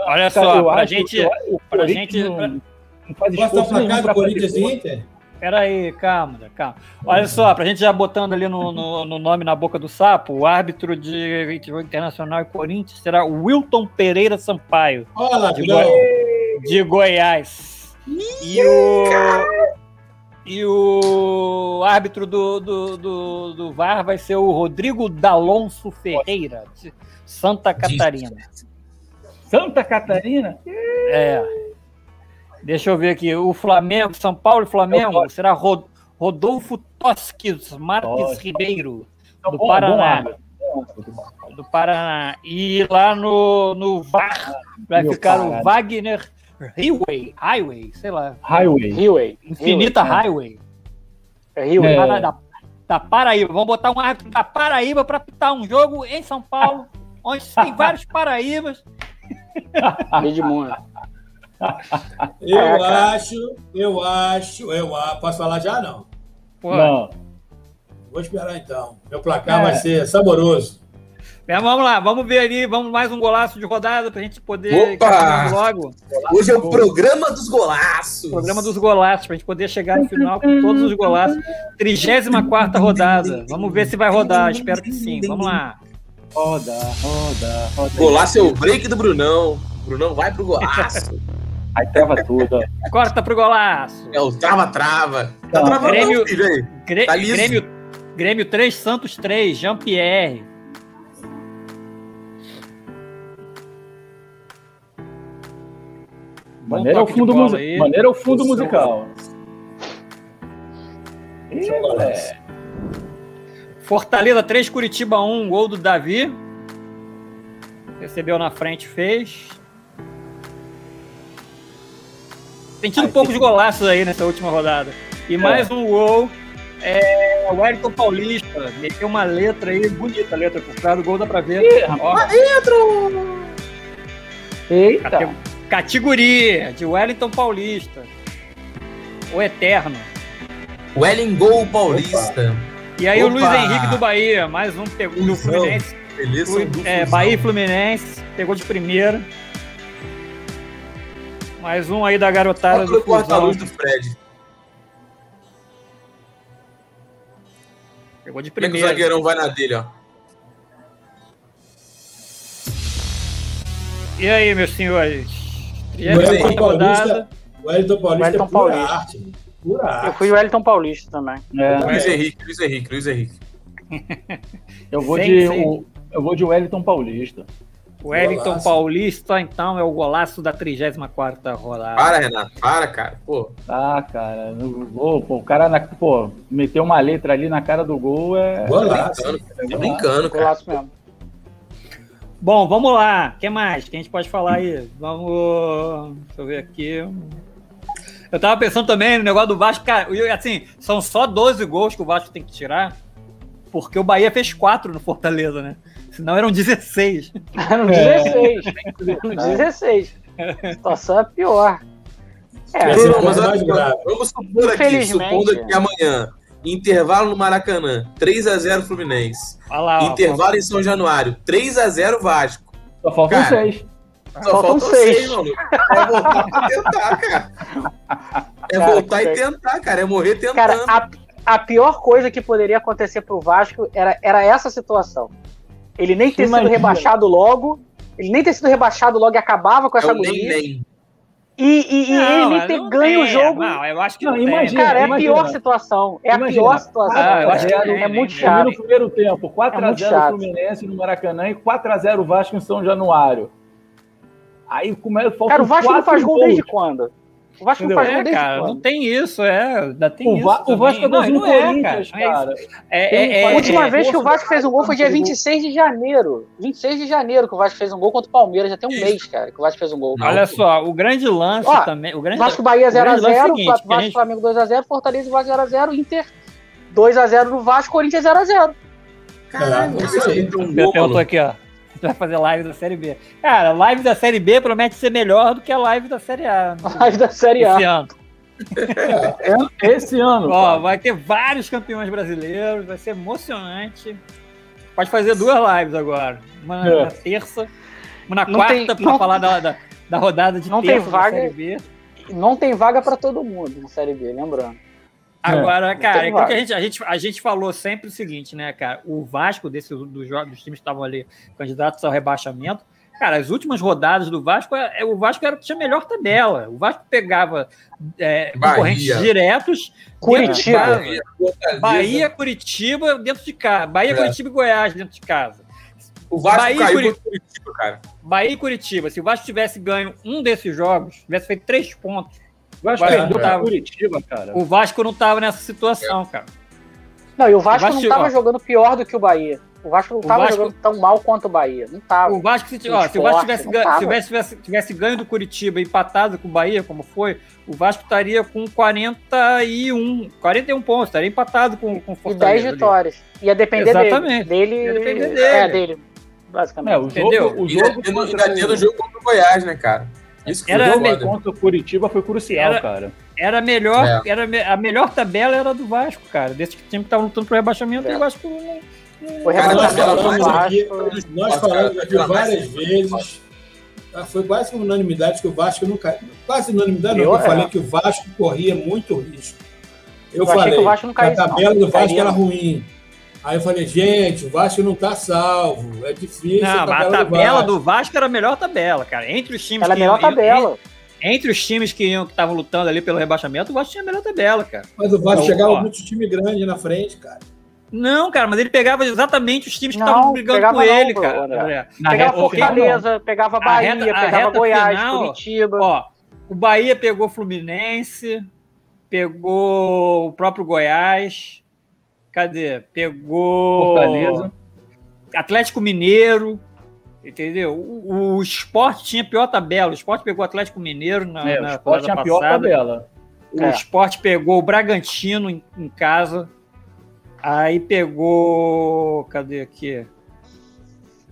Olha cara, só, pra gente. o pra gente- não, não faz esforço pra cá pra do Corinthians e. Inter? Peraí, calma, calma. Olha só, pra gente já botando ali no, no, no nome na boca do sapo, o árbitro de internacional e Corinthians será o Wilton Pereira Sampaio, Olha lá, De filhão. de Goiás. E o. E o árbitro do, do, do, do VAR vai ser o Rodrigo D'Alonso Ferreira, de Santa Catarina. Santa Catarina? É. Deixa eu ver aqui. O Flamengo, São Paulo e Flamengo, será Rod Rodolfo Tosques Marques Tosques. Ribeiro, Então, do bom- Paraná. bom do Paraná. E lá no, no VAR vai Meu ficar caralho. o Wagner Highway, Highway, sei lá, Highway. Highway. Infinita Highway, Highway. É Highway. É. Da, da Paraíba. Vamos botar um árbitro da Paraíba para pitar um jogo em São Paulo, onde tem vários Paraíbas. Edmundo. Eu É, acho, eu acho, eu acho. Posso falar já? Não. Não. Vou esperar então. Meu placar É. vai ser saboroso. mas vamos lá, vamos ver ali, vamos mais um golaço de rodada pra gente poder Opa! logo. Hoje é o programa dos golaços. Programa dos golaços, pra gente poder chegar no final com todos os golaços. 34 rodada. Vamos ver se vai rodar. Espero que sim. Vamos lá. Roda, roda, roda. Golaço é o break do Brunão. O Brunão vai pro golaço. Aí trava tudo. ó. Corta pro golaço. É o trava-trava. Tá travando, Grêmio- não, filho, aí. Grê- Tá liso. Grêmio, Grêmio 3, Santos 3, Jean-Pierre. Bom Maneira é o fundo, bola musi- aí. maneira é o fundo musical. São golaços. Fortaleza 3, Curitiba 1, gol do Davi. Recebeu na frente, fez. Tem tido poucos golaços aí nessa última rodada. E mais um gol. É, o Wellington Paulista meteu uma letra aí, bonita a letra por trás do gol, dá pra ver. Eita. cate- categoria de Wellington Paulista. O Eterno. Wellington Paulista. E aí o Opa! Luiz Henrique do Bahia, mais um pegou do. Fluminense. Beleza? Flu- é, Bahia e Fluminense, pegou de primeira. Mais um aí da garotada do o porta-luz Fusão. do Fred. Pegou de Como é que o primeira. zagueirão vai na dele, ó? E aí, meus senhores? O 34 Wellington rodada. Paulista, o Wellington Paulista Wellington é pura Paulista. arte. Eu fui o Wellington Paulista também. É, Luiz Henrique, Luiz Henrique, Luiz Henrique. eu vou Sim, de sim. o- eu vou de Wellington Paulista. O Wellington Golaço. Paulista, então, é o golaço da 34 rodada. Para, Renato. Para, cara. Pô, Tá, cara. No gol, pô, o cara na, pô, meteu uma letra ali na cara do gol é. Golaço. tá brincando, cara. Golaço mesmo. Bom, vamos lá. O que mais que a gente pode falar aí? Vamos. Deixa eu ver aqui. Eu tava pensando também no negócio do Vasco. Cara, e, assim, são só 12 gols que o Vasco tem que tirar. Porque o Bahia fez 4 no Fortaleza, né? Senão eram 16. No 16. No 16. A situação é pior. É, é Bruno, o mas mais olha só, grave. vamos supor aqui, supondo que amanhã, intervalo no Maracanã, 3x0 Fluminense. Lá, ó. intervalo em São Januário, 3x0 Vasco. Só faltam Cara, seis. Só Faltam faltam seis. seis, maluco. É voltar pra tentar, cara. É Cara, voltar e tentar, cara. É morrer tentando. Cara, a, a pior coisa que poderia acontecer pro Vasco era, era essa situação. Ele nem ter Imagina. sido rebaixado logo, ele nem ter sido rebaixado logo e acabava com é essa agonia. E, e- e ele ter não ganho o jogo. Não, eu acho que Não, não, imagina, Cara, é a pior situação. É a Imagina. pior situação. Ah, eu acho que é, é né? muito chato. o primeiro tempo, É 4x0 muito chato. Fluminense no Maracanã e 4x0 Vasco em São Januário. Aí começa faltam Cara, o Vasco não faz gol gols. desde quando? O Vasco não Entendeu? faz É, gol desde cara, não quando? tem isso, é. Ainda tem O, isso. Va o Vasco é do não, não é, Corinthians, cara. Não é isso. cara. É, é, A é, última é, vez que o força Vasco fez um gol foi dia faz gol. 26 de janeiro. 26 de janeiro que o Vasco fez um gol contra o Palmeiras. Já tem um Isso. mês, cara, que o Vasco fez um gol. Não. Olha só, o grande lance Ó, também. O grande, Vasco Bahia o grande lance é o 0x0, seguinte, Vasco gente- Flamengo 2x0, Fortaleza e Vasco 0x0, Inter 2x0 no Vasco, Corinthians 0x0. Caralho, É, você isso aí. tem um Eu gol, aqui, ó. Vai fazer live da Série B. Cara, live da Série B promete ser melhor do que a live da Série A. Live da Série Esse A. ano. Esse ano. Ó, cara. vai ter vários campeões brasileiros, vai ser emocionante. Pode fazer duas lives agora. Uma É. na terça, uma na Não quarta tem- pra não- falar da, da, da rodada de Não tem terça da vaga. Série B. Não tem vaga pra todo mundo na Série B, lembrando. Agora, cara, tem é que a gente, a, gente, a gente falou sempre o seguinte, né, cara? O Vasco, desse, dos, jogos, dos times que estavam ali candidatos ao rebaixamento, cara, as últimas rodadas do Vasco, é, é- o Vasco era o que tinha a melhor tabela. O Vasco pegava é, Bahia. concorrentes diretos. Curitiba. casa. Fortaleza. Bahia, Curitiba, dentro de casa. Bahia, É. Curitiba e Goiás, dentro de casa. O Vasco Bahia e caiu Curitiba, cara. Bahia e Curitiba. Se o Vasco tivesse ganho um desses jogos, tivesse feito três pontos, Vasco Vasco perdeu tava- pra Curitiba, cara. O Vasco não tava nessa situação, cara. Não, e o Vasco, O Vasco não tava ó. jogando pior do que o Bahia. O Vasco não O tava Vasco- jogando tão mal quanto o Bahia. Não tava. O Vasco, se, O ó, se o Vasco tivesse, ganho, tivesse, tivesse, tivesse ganho do Curitiba e empatado com o Bahia, como foi, o Vasco estaria com 41, 41 pontos, estaria empatado com, com o E Fortaleza. 10 ali. vitórias. Ia depender Exatamente. dele. Ia Dele. depender dele. É, dele. Basicamente. É, o Entendeu? jogo, o Ainda jogo contra ainda tendo o jogo contra o Goiás, né, cara? Isso que Era foi o jogo foda. contra o Curitiba foi crucial, Era- cara. Era a melhor, É. era a me- a melhor tabela era a do Vasco, cara. Desse time que estava lutando pro rebaixamento, É. o Vasco não- Foi Cara, Nós falamos aqui, nós falamos aqui várias vezes. ah, Foi quase unanimidade que o Vasco nunca. Quase unanimidade, não. Eu, Eu falei é. que o Vasco corria muito risco. Eu, Eu achei falei que o Vasco não caía, que a tabela não. do Vasco era ruim. Aí eu falei, gente, o Vasco não tá salvo. É difícil. Não, mas a tabela do Vasco era a melhor tabela, cara. Entre os times Ela é a que melhor iam- tabela. Entre os times que estavam lutando ali pelo rebaixamento, o Vasco tinha a melhor tabela, cara. Mas o Vasco Não, chegava ó. muito time grande na frente, cara. Não, cara, mas ele pegava exatamente os times que estavam brigando com não, ele, Bruno, cara. André. Na Pegava reta Fortaleza, pegava A Bahia, reta- a pegava reta Goiás, final, Curitiba. Ó, o Bahia pegou Fluminense, pegou o próprio Goiás. Cadê? Pegou Fortaleza. Atlético Mineiro. Entendeu? O, o Sport tinha pior tabela. O Sport pegou o Atlético Mineiro na, É, o na Sport tinha a pior passada. tabela. O É. Sport pegou o Bragantino em, em casa. Aí pegou. Cadê aqui?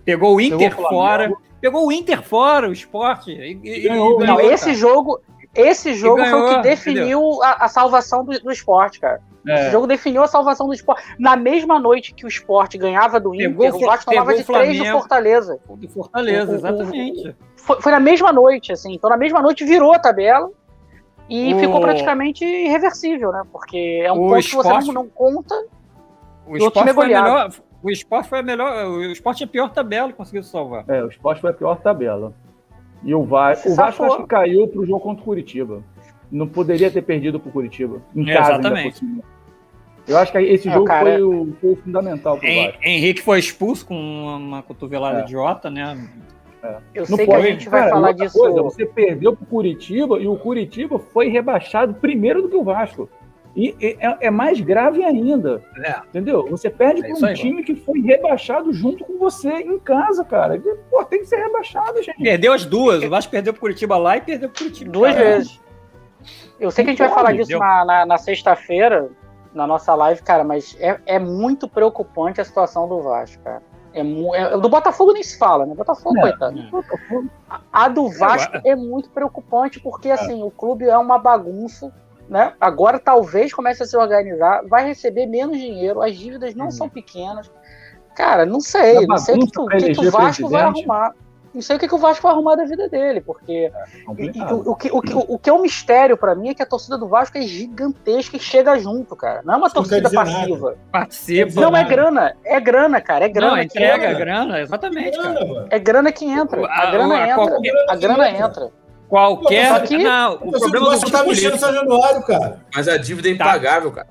Pegou o Inter Pegou o fora. Pegou o Inter fora, o Sport. E, e- e Não, ganhou, esse cara. jogo, esse jogo foi o ganhou, que definiu a, a salvação do, do esporte, cara. Esse É, jogo definiu a salvação do esporte. Na mesma noite que o esporte ganhava do Inter, Pegou o o Vasco tomava de o três do. Fortaleza. Do Fortaleza, O- o- exatamente. Foi, foi na mesma noite, assim. Então, na mesma noite virou a tabela e O- ficou praticamente irreversível, né? Porque é um O ponto que você esporte- não, não conta. O o time esporte é foi a melhor. O esporte foi a melhor. O esporte tinha a pior tabela e conseguiu salvar. é, o Sport foi a pior tabela. E o Vasco, Se o Vasco acho que caiu pro jogo contra o Curitiba. Não poderia ter perdido pro Curitiba. Em É, casa, exatamente. Eu acho que esse É, jogo cara, foi, o, foi o fundamental pro Vasco. Henrique foi expulso com uma, cotovelada É. idiota, né? Eu Não sei que pode- a gente vai cara, falar disso. Coisa, você perdeu pro Curitiba e o Curitiba foi rebaixado primeiro do que o Vasco. E é, é mais grave ainda. É. Entendeu? Você perde É para um aí, time que foi rebaixado junto com você em casa, cara. E, Pô, tem que ser rebaixado, gente. Perdeu as duas. O Vasco perdeu pro Curitiba lá e perdeu pro Curitiba. Duas cara. vezes. Eu sei que a gente vai falar disso na, na- na sexta-feira, na nossa live, cara, mas é, é muito preocupante a situação do Vasco, cara. É, mu- é- do Botafogo nem se fala, né? Botafogo, É. coitado. A do Vasco é muito preocupante porque, assim, o clube é uma bagunça, né? Agora talvez comece a se organizar, vai receber menos dinheiro, as dívidas não Uhum. são pequenas. Cara, não sei, não sei o que, pra que que o Vasco vai presidente. arrumar. Não sei o que, que o Vasco vai arrumar da vida dele, porque e- e o, o que, o, que, o que é um mistério pra mim é que a torcida do Vasco é gigantesca e chega junto, cara. Não é uma Isso torcida passiva. Participa. Não, é nada. grana. É grana, cara. É grana Não, que entrega entra. a grana, exatamente, cara. Grana, mano. É grana que entra. A A- grana a- entra. qualquer- A grana entra. Qualquer. Só que- não, o problema do tá é mexendo no político. São Januário, cara. Mas a dívida é Tá. impagável, cara.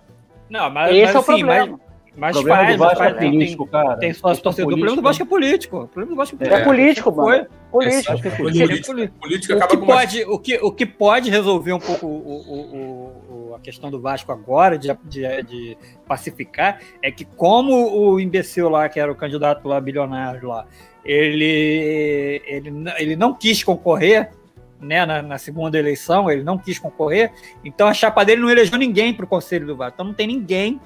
Não, mas, Esse mas, é o assim, problema. mas, mas O problema faz, do Vasco faz, é tem, político, cara. tem sócio torcedor. O problema do Vasco é político. O problema do Vasco é É, político. político, mano. Foi. Político. É político. Político. político. Política O que, pode, o, que, o que pode resolver um pouco o, o- o- o- a questão do Vasco agora, de, de- de pacificar, é que como o imbecil lá, que era o candidato lá, bilionário lá, ele, ele, ele não quis concorrer né, na, na segunda eleição, ele não quis concorrer, então a chapa dele não elegeu ninguém para o Conselho do Vasco. Então não tem ninguém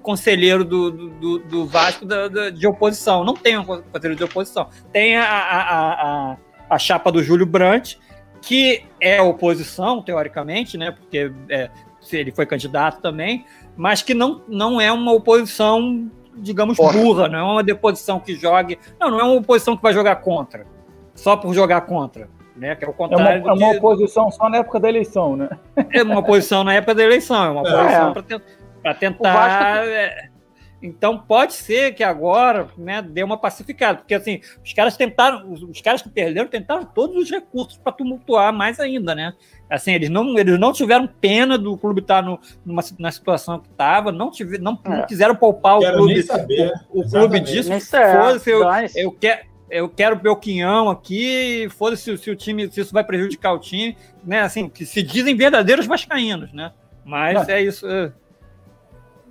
conselheiro do, do, do- Vasco da- da- de oposição. Não tem um conselheiro de oposição. Tem a, a, a, a, chapa do Júlio Brandt, que é oposição, teoricamente, né? Porque é, se ele foi candidato também, mas que não, não é uma oposição, digamos, Porra. burra, não é uma deposição que jogue. Não, não é uma oposição que vai jogar contra, só por jogar contra. Né, que é o É uma, contrário é uma do que- oposição só na época da eleição, né? é uma posição na época da eleição, é uma É. posição para tentar. O Vasco- é, Então pode ser que agora né, dê uma pacificada, porque assim, os caras tentaram, os, os caras que perderam tentaram todos os recursos para tumultuar mais ainda, né? Assim, eles não, eles não tiveram pena do clube estar no, numa, na situação que estava, não, tive, não, não É. quiseram poupar o clube. saber. O, o clube disso, foda-se, eu, eu quero. Eu quero meu quinhão aqui, foda-se se o time, se isso vai prejudicar o time, né? Assim, que se dizem verdadeiros vascaínos, né? Mas é isso. É,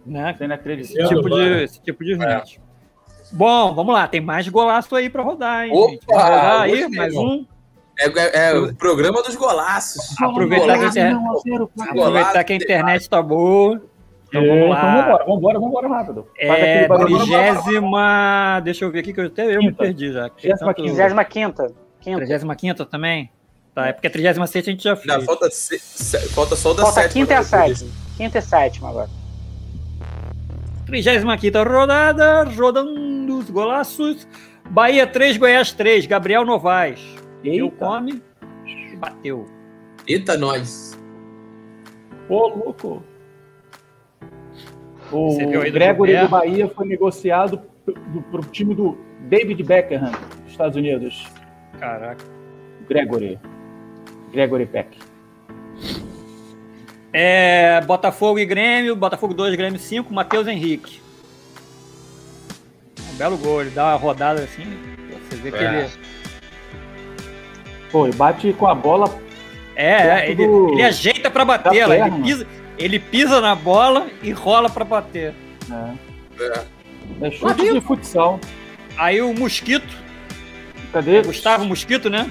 né? Esse tipo de, esse tipo de gente. É. Bom, vamos lá, tem mais golaço aí para rodar, hein? Opa, rodar aí, mais um. É, é, é, o programa dos golaços. Aproveitar, que, a internet, aproveitar que a internet tá boa. Então vamos lá. Então vambora, vambora, vambora rápido. É, trigésima. Deixa eu ver aqui que eu até eu me perdi já. Trigésima quinta. Trigésima quinta também? Tá, é porque a trigésima sexta a gente já fez. Não, falta, se, falta só da falta sétima. Quinta e a sétima. Quinta e sétima agora. Trigésima quinta rodada, rodando os golaços. Bahia 3, Goiás 3, Gabriel Novaes. Eita. Deu come e bateu. Eita, nós. Ô, louco. O Gregory do, do Bahia foi negociado para o time do David Beckham, dos Estados Unidos. Caraca. Gregory. Gregory Peck. É, Botafogo e Grêmio, Botafogo 2, Grêmio 5, Matheus Henrique. Um belo gol, ele dá uma rodada assim, você vê que é. ele. Pô, ele bate com a bola. É, ele, do... ele ajeita para bater ela, ele pisa, ele pisa na bola e rola para bater. É. É, é chute de futsal. Aí o Mosquito. Cadê? É Gustavo Mosquito, né?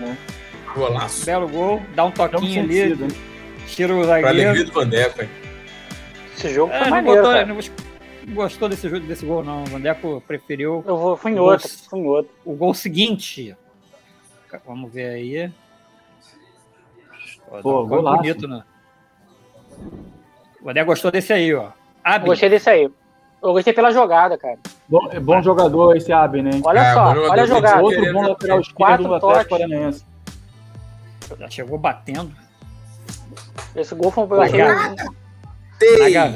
É. Golaço. Belo gol, dá um toquinho ali. Sentido, tira o zagueiro. Pra alegria do Vandeco, hein? Esse jogo é, foi maneiro, botou, não gostou desse, jogo, desse gol, não. O Vandeco preferiu. Eu vou, fui em outro, gol, fui em outro. O gol seguinte. Vamos ver aí. Pô, um gol bonito, né? O André gostou desse aí, ó. Abi. Gostei desse aí. Eu gostei pela jogada, cara. Bom, é bom jogador esse Abi, né? Olha é, só, olha a jogada. Outro bom lateral esquerdo do Atlético Paranaense. Já chegou batendo. Esse gol foi um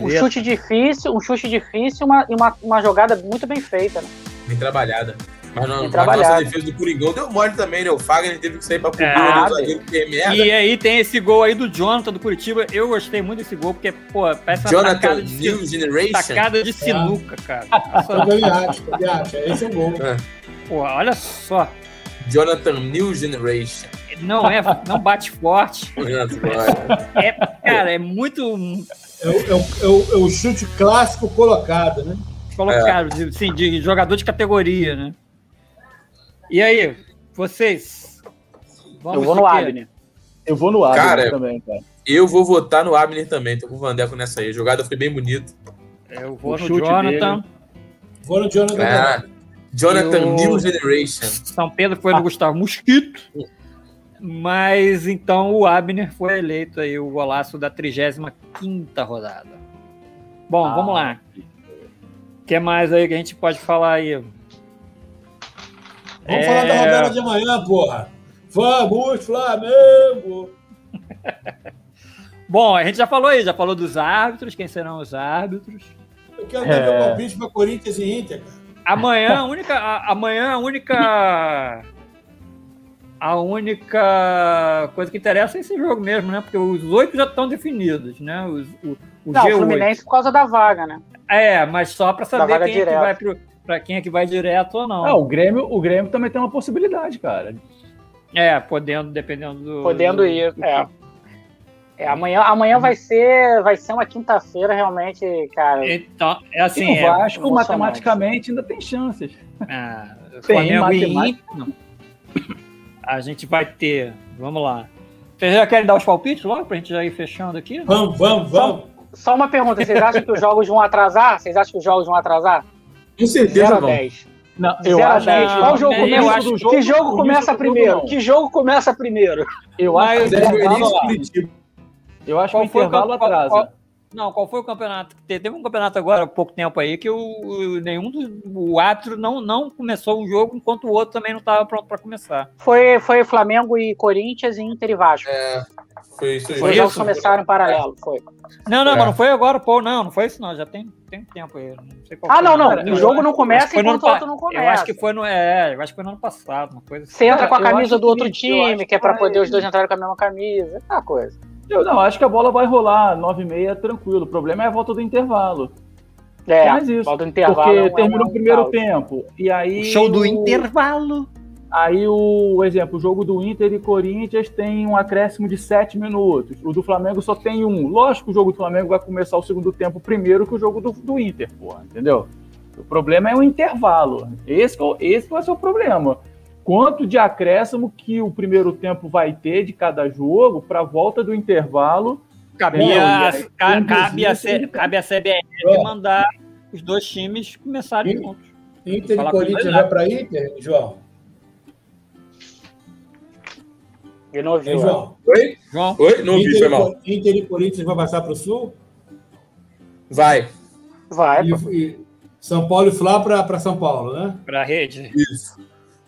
um chute difícil, um chute difícil uma, e uma, uma jogada muito bem feita, né? Bem trabalhada. Mas não, a nossa defesa do Coringão deu mole também, né? O Fagner teve que sair pra cobrir é, o zagueiro que merda. E aí tem esse gol aí do Jonathan do Curitiba. Eu gostei muito desse gol, porque, pô, parece uma Jonathan tacada de, New Generation. tacada de sinuca, é. cara. Eu acho, eu acho. Esse é o gol. É. Pô, olha só. Jonathan New Generation. Não é, não bate forte. é, cara, é muito. É o, é, o, é, o, é o chute clássico colocado, né? Colocado, é. sim, de jogador de categoria, né? E aí, vocês? Vamos eu vou no Abner. Eu vou no Abner cara, também, cara. Eu vou votar no Abner também. Tô com o Vandeco nessa aí. A jogada foi bem bonita. Eu vou o no Jonathan. Dele. Vou no Jonathan. Ah, Jonathan o... New Generation. São Pedro foi no ah. Gustavo Mosquito. Mas então o Abner foi eleito aí o golaço da 35 rodada. Bom, ah. vamos lá. O que mais aí que a gente pode falar aí? Vamos é... falar da rodada de amanhã, porra. Vamos, Flamengo! Bom, a gente já falou aí, já falou dos árbitros, quem serão os árbitros. Eu quero dar é... meu palpite para Corinthians e Inter, cara. Amanhã a única. A, amanhã a única. A única coisa que interessa é esse jogo mesmo, né? Porque os oito já estão definidos, né? Os, o, o Não, G8. o Fluminense por causa da vaga, né? É, mas só para saber quem é que vai pro para quem é que vai direto ou não. Ah, o Grêmio, o Grêmio também tem uma possibilidade, cara. É, podendo, dependendo do. Podendo do, ir, do... é. É, amanhã, amanhã vai ser vai ser uma quinta-feira realmente, cara. Então, é assim. E o é Vasco, é, matematicamente, ainda tem chances. É, tem, Flamengo A gente vai ter. Vamos lá. Vocês já querem dar os palpites logo pra gente já ir fechando aqui? Vamos, vamos, vamos. Só, só uma pergunta: vocês acham que os jogos vão atrasar? Vocês acham que os jogos vão atrasar? Com certeza 0 a 10. Não, eu 0 acho, 10. Qual jogo começa? Eu acho, jogo, que jogo começa primeiro? Que jogo começa primeiro? Eu acho que o Eu acho que o intervalo atrasa. Não, qual foi o campeonato? Teve um campeonato agora há pouco tempo aí que o, nenhum do o árbitro não, não começou o jogo enquanto o outro também não estava pronto para começar. Foi, foi Flamengo e Corinthians e Inter e Vasco. É, foi isso aí. Os jogos começaram em paralelo, foi. Não, não, é. mas não foi agora, pô, não, não foi isso não, já tem, tem tempo aí. Não ah, não, não, o jogo não começa enquanto o outro não começa. Eu acho que foi no, é, eu acho que foi no ano passado, uma coisa assim. Você entra com a camisa do outro time, que é para poder os dois entrarem com a mesma camisa, é uma coisa. Eu não, acho que a bola vai rolar 9 e meia tranquilo. O problema é a volta do intervalo. É, Mas isso, falta um intervalo. Porque é terminou é o primeiro tempo. E aí. O show do o- intervalo. Aí o exemplo, o jogo do Inter e Corinthians tem um acréscimo de 7 minutos. O do Flamengo só tem um. Lógico que o jogo do Flamengo vai começar o segundo tempo primeiro que o jogo do, do Inter, porra, entendeu? O problema é o intervalo. Esse, é o- esse vai ser o problema. Quanto de acréscimo que o primeiro tempo vai ter de cada jogo para a volta do intervalo? Cabia, Não, a- aí, ca- cabe, a C- cabe a CBF mandar os dois times começarem Sim. juntos. Inter e Corinthians vai para Inter, João? Ele não? João? Oi? João, Oi? Não ouvi, Inter, foi mal. Inter e Corinthians vai passar para o Sul? Vai. Vai, E, e São Paulo e Flá para São Paulo, né? pra rede. Isso.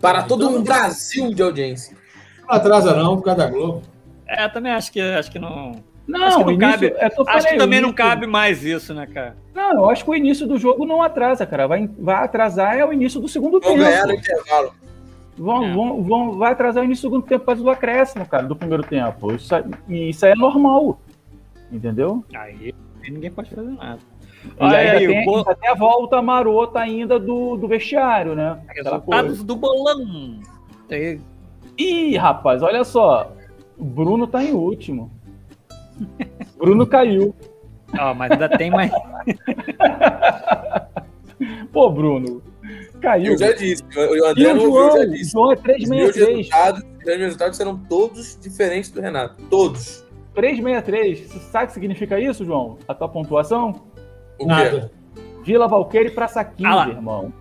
Para todo um Brasil de audiência. Não atrasa não, por causa da Globo. É, também acho que, acho que não. Não, Acho que não o início- cabe. é Acho que também o não início- cabe mais isso, né, cara? Não, eu acho que o início do jogo não atrasa, cara. Vai, vai atrasar é o início do segundo Vão tempo. ganhar no intervalo. Vão, É. vão, vão, vai atrasar o início do segundo tempo por do acréscimo, cara, do primeiro tempo. Isso, e isso aí é normal. Entendeu? Aí ninguém pode fazer nada. E ainda, aí, tem, o bo- ainda tem a volta marota ainda do, do vestiário, né? Resultados do bolão. Tem- Ih, rapaz, olha só. O Bruno tá em último. Bruno caiu. Ó, mas ainda tem mais. Pô, Bruno. Caiu. Eu já disse. O E André o não ouviu, João? eu já disse. João é Os meus 363. resultados, os meus resultados serão todos diferentes do Renato. Todos. 363. Você sabe o que significa isso, João? A tua pontuação? O quê? Nada. Vila Valqueire e Praça 15, Ah irmão.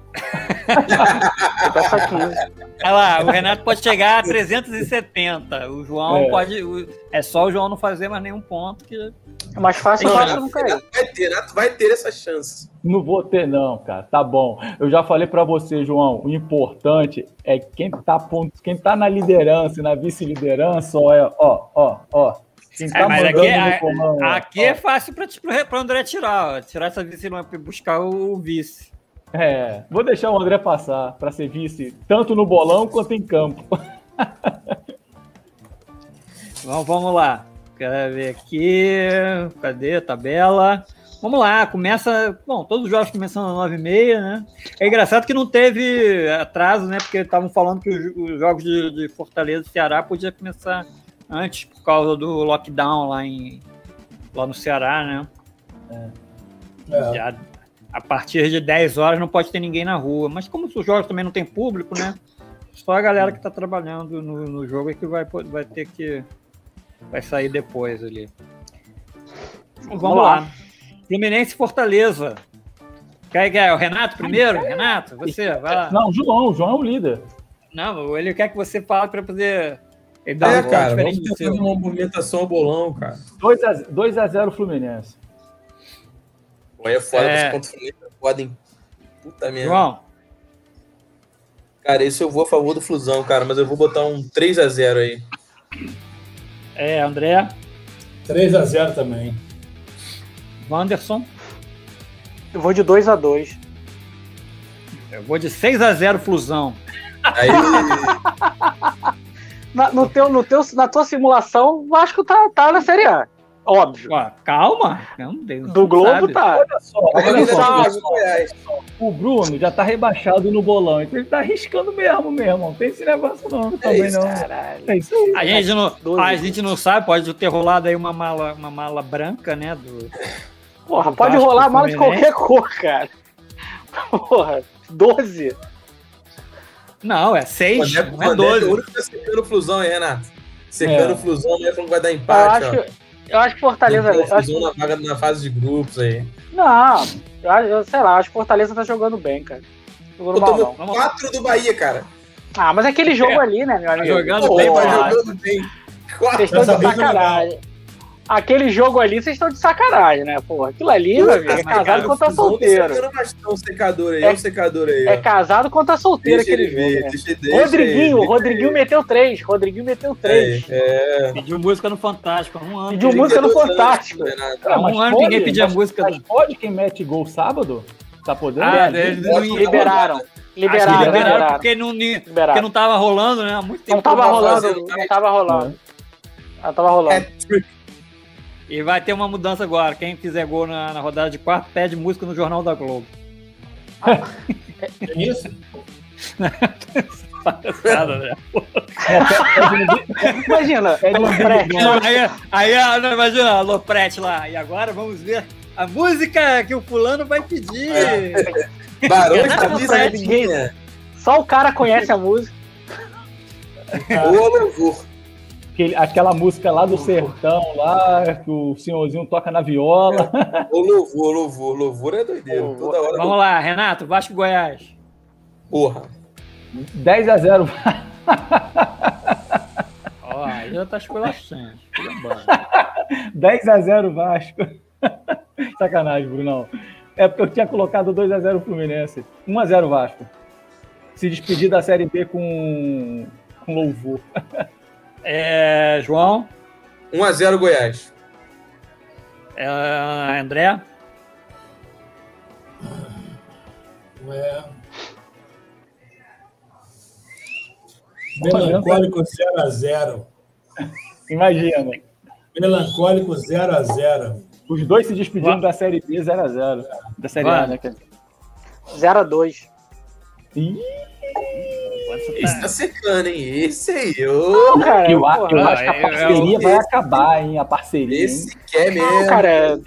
Peça 15. Olha lá, o Renato pode chegar a 370. O João É. pode. o- É só o João não fazer mais nenhum ponto. Que... É mais fácil Não, Renato, não cair. Vai ter, Renato vai ter essa chance. Não vou ter, não, cara. Tá bom. Eu já falei pra você, João. O importante é quem tá, quem tá na liderança e na vice-liderança, ó, é, ó, ó, ó. Quem tá É, mas aqui, a- comando, aqui ó. é fácil para o André tirar. Ó. Tirar essa vice e buscar o vice. É, vou deixar o André passar pra ser vice, tanto no bolão quanto em campo. Vamos, vamos lá. Quero ver aqui. Cadê a tabela? Vamos lá, começa. Bom, todos os jogos começam às 9h30, né? É engraçado que não teve atraso, né? Porque estavam falando que os, os jogos de, de Fortaleza e Ceará podiam começar antes por causa do lockdown lá, em, lá no Ceará, né? É. Já, a partir de 10 horas não pode ter ninguém na rua. Mas como os jogos também não tem público, né? Só a galera que está trabalhando no, no jogo é que vai, vai ter que. Vai sair depois ali. Vamos, Vamos lá. lá. Fluminense e Fortaleza. Quer, quer o Renato primeiro? Renato, você, vai lá. Não, o João, o João é o líder. Não, ele quer que você fale para poder. Ele dá É, um cara, vamos tentar uma movimentação ao bolão, cara. 2x0 Fluminense. É foda, É. você contra o Fluminense é foda, hein? Puta merda. João, Cara, esse eu vou a favor do Flusão, cara, mas eu vou botar um 3x0 aí. é, André, 3x0 também. Wanderson. Eu vou de 2 a 2 Eu vou de 6 a 0 Flusão. Aí, na, no teu, no teu, Na tua simulação, o Vasco tá, tá na Série A. Óbvio. Ó, calma. Meu Deus, Do Globo sabe. tá. Olha só, olha só. o Bruno já tá rebaixado no bolão, então ele tá arriscando mesmo, meu irmão. Não tem esse negócio não, também isso, não. Caralho. É isso aí. A gente, não, a gente não sabe, pode ter rolado aí uma mala, uma mala branca, né? Do, Porra, Do pode Vasco rolar mala de qualquer cor, cara. Porra, 12. Não, é 6, O André- não o é André é o 12. único que tá secando o Flusão aí, Renato. Secando É. o Flusão, né? Falando que vai dar Eu empate, acho, ó. eu acho que Fortaleza. Botou o eu acho Flusão na, vaga, na fase de grupos aí. Não, eu, eu sei lá, acho que Fortaleza tá jogando bem, cara. Jogando Eu mal, não. 4 do Bahia, cara. Ah, mas é aquele jogo É. ali, né, meu amigo? jogando Pô, bem, Porra, jogando bem. Quatro. Vocês estão Essa de vez foi sacanagem. Aquele jogo ali, vocês estão de sacanagem, né, porra? Aquilo ali, meu amigo, é casado tá solteiro. o secador aí, É- o secador aí. É casado tá solteiro Deixa aquele ele ver, jogo, deixa, deixa Rodriguinho, ele. Rodriguinho meteu três. Rodriguinho meteu três. É, é. Pediu música no Fantástico há um ano. Pediu música no 32 anos, Fantástico. Há um mas ano pode, ninguém pedia música Mas pode quem mete gol sábado? Tá podendo? Ah, É, eles Liberaram. Acho que Liberaram, liberaram liberaram. porque não, ni- porque Liberaram. não tava rolando, né? Há muito tempo. Não tava rolando, fazendo, não tava rolando. Não tava rolando. Hat-trick. E vai ter uma mudança agora. Quem fizer gol na, na rodada de quarto pede música no Jornal da Globo. É isso? Né? Imagina, É de um Loprete. Não, aí, aí não, imagina, a Loprete lá. E agora vamos ver a música que o fulano vai pedir. Barões da Não, Fred, Pisadinha. Só o cara conhece a música. Ô, louvor. Aquele- aquela música lá do sertão, lá, que o senhorzinho toca na viola. Ô, louvor, louvor. Louvor é doideira. Louvor. Toda hora. Vamos lá, Renato, Vasco Goiás. Porra. 10 a 0 Ó, aí já tá esculachando. esculhambando. 10 a 0 Vasco. Sacanagem, Brunão. É porque eu tinha colocado 2 a 0 Fluminense. 1 a 0 Vasco. Se despedir da Série B com, com louvor. É, João, 1x0 Goiás. é, André, É. Melancólico 0x0. Imagina. Melancólico 0x0. Os dois se despedindo da Série B 0 a 0 Da Série A, Vai. né? quer dizer. 0x2. Ih, Esse tá secando, hein? Esse aí, ô. Cara, eu, a- porra, eu não, acho que a é- é parceria o- vai acabar, hein? A parceria. hein? Esse quer não, mesmo. cara.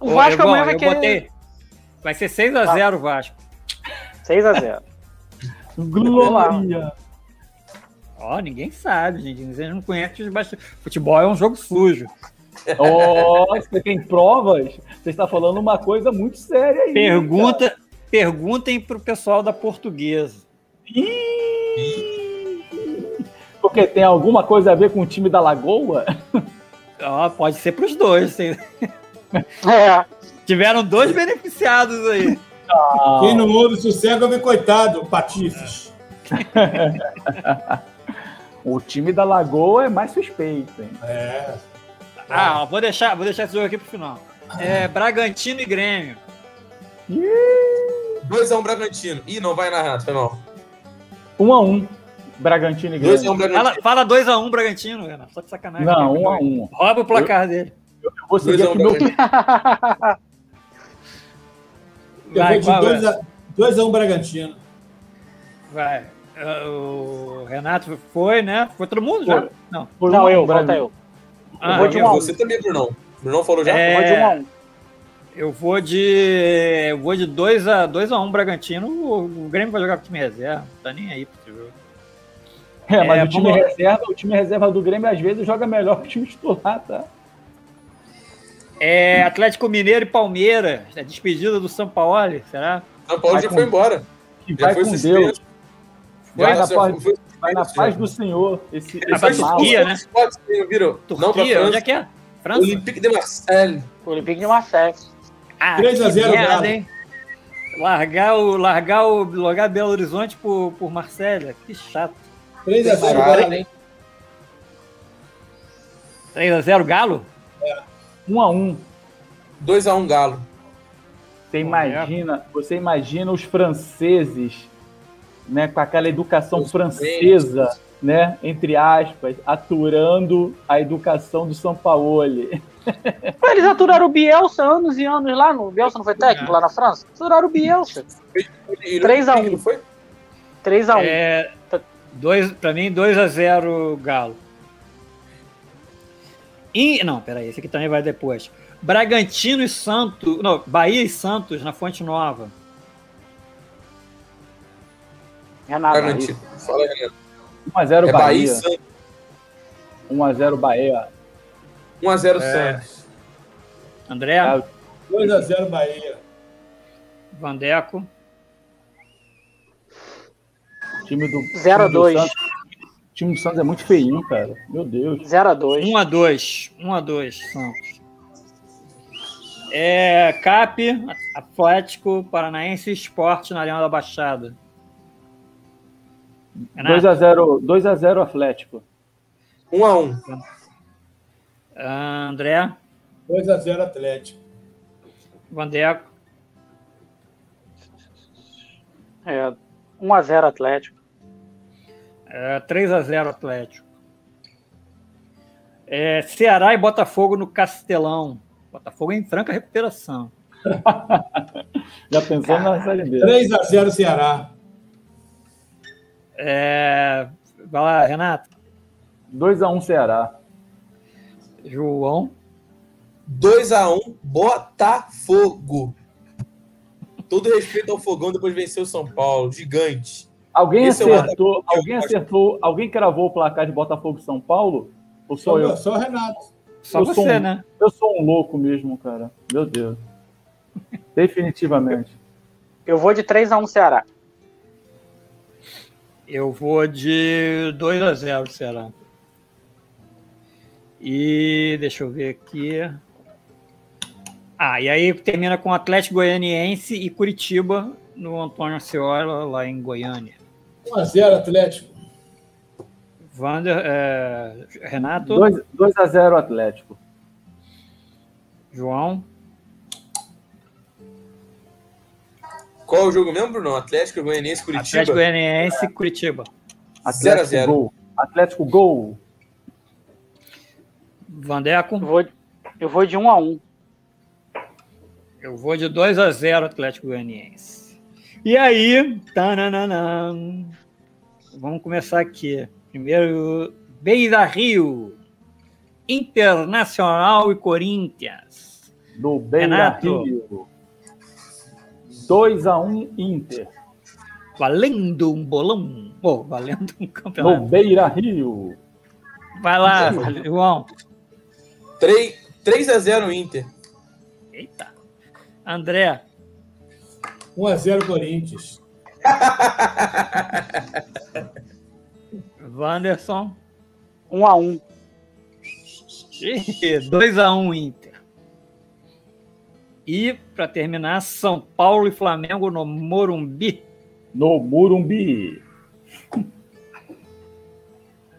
O Ô, Vasco eu, amanhã vai eu querer botei. Vai ser 6x0 Vasco. 6x0. Glória! Ó, ninguém sabe, gente. Vocês não conhecem os bastidores. Futebol é um jogo sujo. Ó, você tem provas? Você está falando uma coisa muito séria aí. Pergunta, perguntem pro pessoal da portuguesa. Porque tem alguma coisa a ver com o time da Lagoa? Ó, pode ser pros dois. tem- É. Tiveram dois beneficiados aí. Quem não ouve sossego, ouve coitado, patifes. O time da Lagoa é mais suspeito, hein? É. Ah, ó, vou deixar, vou deixar esse jogo aqui pro final. É, Bragantino e Grêmio. 2x1 Bragantino. Ih, não vai narrar, foi mal. Um a um. Bragantino e Grêmio. 2x1 Bragantino. Fala, fala 2x1 Bragantino, Renato. Só de sacanagem. Não, um a um. Rouba o placar dele. Eu vou seguir 2x1 aqui meu... Bragantino. Eu Vai, vou é? de 2x1 Bragantino. Vai. Ah, O Renato foi, né? Foi todo mundo já? Foi. Não. Não, um a um, eu, volta Bragantino. eu. Ah, vou de eu, um a um. Você também, Brunão. Brunão falou já? É. Pode 1x1. Eu vou de. Eu vou de 2x1 2 a 1 Bragantino. O, o Grêmio vai jogar com o time reserva. Não tá nem aí pro esse jogo. É, mas É, o, time vamos reserva, o time reserva do Grêmio às vezes joga melhor que o time titular, tá? É Atlético Mineiro e Palmeiras. É despedida do São Paulo, será? São Paulo Vai já com- foi embora. Que Já vai foi com suspenso. Deus, Vai na paz- foi- vai na paz do Senhor. Esse, Vai esse pra. Turquia, né? Pra Turquia, onde é que é? França? Olympique de Marseille. Olympique de Marseille. Ah, 3 a 0 que merda, Galo. hein? Largar o, largar o largar Belo Horizonte por, por Marcélia. Que chato. 3x0 Caralho, Galo. hein? 3x0 Galo? Um a um. 2x1 Galo. Você imagina, você imagina os franceses, né, com aquela educação Os francesa, né, entre aspas, aturando a educação do São Paulo. Eles aturaram o Bielsa anos e anos lá no. O Bielsa não foi técnico lá na França? Aturaram o Bielsa. E- 3 a 1. Não foi? 3x1. É, dois, pra mim, 2x0 Galo. E, não, peraí, esse aqui também vai depois. Bragantino e Santos. Não, Bahia e Santos na Fonte Nova. Renato. Bragantino. Fala, Renato. 1x0 É Bahia Bahia. e Santos. 1x0 Bahia. 1x0 É. Santos. André, Ah, 2x0 Bahia. Vandeco. time do. 0 a time do 2. Santos- O time do Santos é muito feinho, cara. Meu Deus. 0x2. 1x2. 1x2, Santos. É, CAP, Atlético, Paranaense e Esporte na Arena da Baixada. Renato, 2x0 2x0 Atlético. 1x1. ah, André, 2x0 Atlético. Vandeco, É, 1x0 Atlético. é, 3x0 Atlético. É, Ceará e Botafogo no Castelão. Botafogo em franca recuperação. Já pensou na Série B. 3x0 Ceará. É, vai lá, Renato. 2x1 Ceará. João. 2x1 Botafogo. Todo respeito ao Fogão depois venceu o São Paulo. Gigante. Alguém Esse é acertou, eu alguém acertou, alguém cravou o placar de Botafogo e São Paulo? Ou sou eu? Só o Renato. Só Eu você, um- né? Eu sou um louco mesmo, cara. Meu Deus. Definitivamente. Eu vou de 3x1 Ceará. Eu vou de 2 a 0 Ceará. E deixa eu ver aqui. Ah, e aí termina com Atlético Goianiense e Curitiba no Antônio Ciola, lá em Goiânia. 1x0 Atlético. Vander, é, Renato, 2x0 Atlético. João, Qual é o jogo mesmo, Bruno? Atlético Goianiense Curitiba. Atlético Goianiense e Curitiba. Atlético 0 a 0. Gol. Atlético Gol. Vandeco, Eu vou, eu vou de 1x1. eu vou de 2 a 0 Atlético Goianiense. E aí, tananana, vamos começar aqui. Primeiro, Beira Rio, Internacional e Corinthians. Do Beira Renato. Rio. 2x1 Inter. Valendo um bolão. Oh, valendo um No campeonato. Beira Rio. Vai lá, João. 3, 3x0 Inter. Eita. André, 1x0 Corinthians. Wanderson. 1x1. 2x1 Inter. E, para terminar, São Paulo e Flamengo no Morumbi. No Murumbi.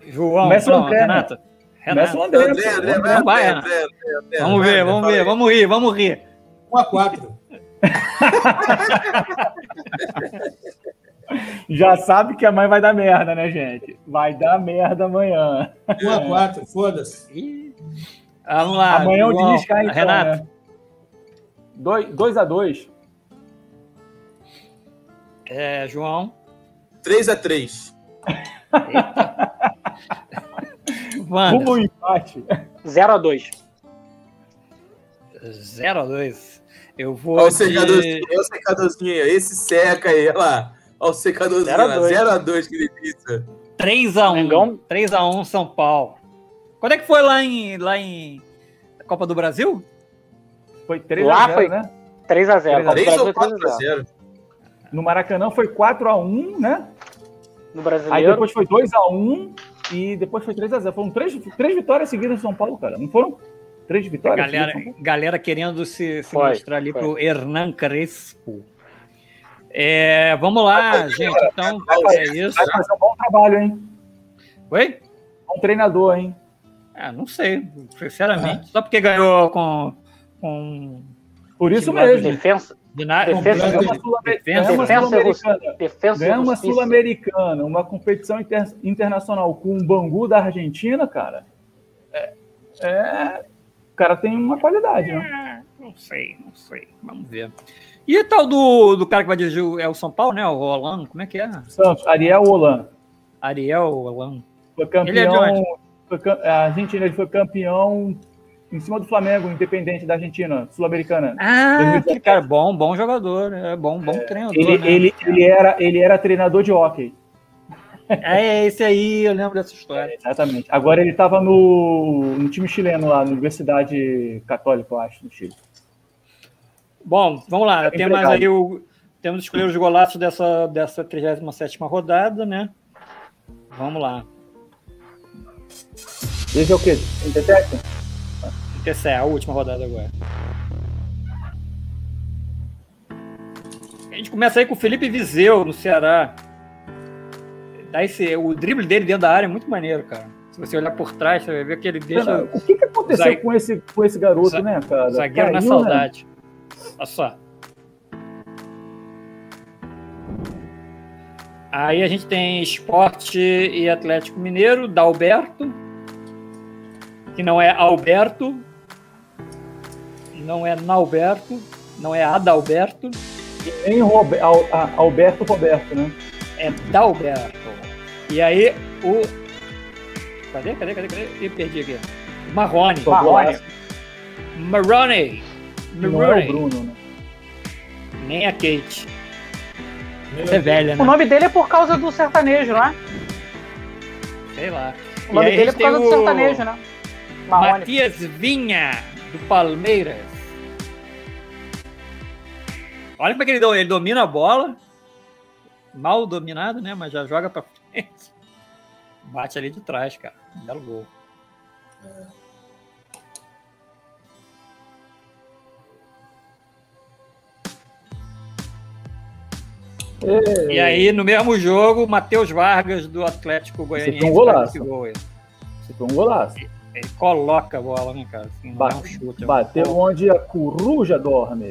João, Começa o não, André, Renato. Começa Renato. o André. André. André, André, vai, André, André, André, Vamos ver, vamos ver, vamos rir, vamos rir. 1x4. Já sabe que a mãe vai dar merda, né, gente? Vai dar merda amanhã. 1x4, foda-se. Ih. Vamos lá. amanhã o João, Diniz cai, então, Renato. né? 2x2. É, João. 3x3. Wander. Rumo ao empate. 0x2. 0x2. Eu vou Olha o de... secadorzinho, olha o secadorzinho aí. Esse seca aí, olha lá. Olha o secadorzinho Zero a lá. dois. 0x2, que delícia. 3x1. Mengão. 3x1 São Paulo. Quando é que foi lá em, lá em Copa do Brasil? Foi 3x0, Lá foi- né? 3x0. Copa do 3 ou Brasil, 3x0. 4x0? No Maracanã foi 4x1, né? No Aí brasileiro. depois foi 2x1 e depois foi 3x0. Foram três, três vitórias seguidas em São Paulo, cara. Não foram? Três vitórias Galera, São Paulo? galera querendo se, se Foi, mostrar ali foi. pro Hernan Crespo. É, vamos lá, gente. Então, é isso. Vai fazer um bom trabalho, hein? Oi? Bom treinador, hein? Ah, não sei, sinceramente. Só porque ganhou com. Com Por isso lado mesmo. Defensa, de na- Defesa- Ganhou uma Sul-Americana. defesa uma. Sul-Americana, uma competição inter- internacional com o Bangu da Argentina, cara, é, é- o cara tem uma qualidade, né? Ah, Não sei, não sei. Vamos ver. E o tal do, do cara que vai dirigir o- é o São Paulo, né? O Roland, como é que é? Santos, Ariel Holan, Ariel Roland. foi Ele é de campeão, foi a Argentina, ele foi campeão em cima do Flamengo, independente da Argentina, sul-americana. Ah, 2017. que cara bom, bom jogador. É bom, bom treinador. Ele, né? ele, ele, era, ele era treinador de hóquei. É esse aí, eu lembro dessa história. Exatamente. Agora ele estava no, no time chileno lá, na Universidade Católica, eu acho, no Chile. Bom, vamos lá. Tem mais Empregado. aí o. Temos escolher os golaços dessa, dessa 37 rodada, né? Vamos lá. Esse é o quê? Intertec? Essa é a última rodada agora. A gente começa aí com o Felipe Viseu, no Ceará. Dá esse, o drible dele dentro da área é muito maneiro, cara. Se você olhar por trás, você vai ver que ele deixa O que, que aconteceu com, esse, com esse garoto, né, cara? zagueiro na Caiu, né? saudade. Olha só. Aí a gente tem Esporte e Atlético Mineiro, Dalberto. que não é Alberto, não é Nalberto, não é Adalberto. E nem Robe Al Alberto Roberto, né? É Dalberto. E aí o. Cadê? Cadê? Cadê? Cadê? Eu perdi aqui. Marrone. Marrone. Marrone. Não é o Bruno, né? Nem a Kate. Você é velha, né? O nome dele é por causa do sertanejo, não é? Sei lá. O nome dele é por causa do sertanejo, né? Marrone. Matias Vinha, do Palmeiras. Olha como é que ele, ele domina a bola. Mal dominado, né? Mas já joga pra frente. Bate ali de trás, cara. Belo gol. É, E aí, no mesmo jogo, Matheus Vargas, do Atlético Goianiense. foi um golaço. gol. Esse foi um golaço. Ele coloca a bola, né, cara? Assim, não Ba- é um chute. é Bateu onde a coruja dorme.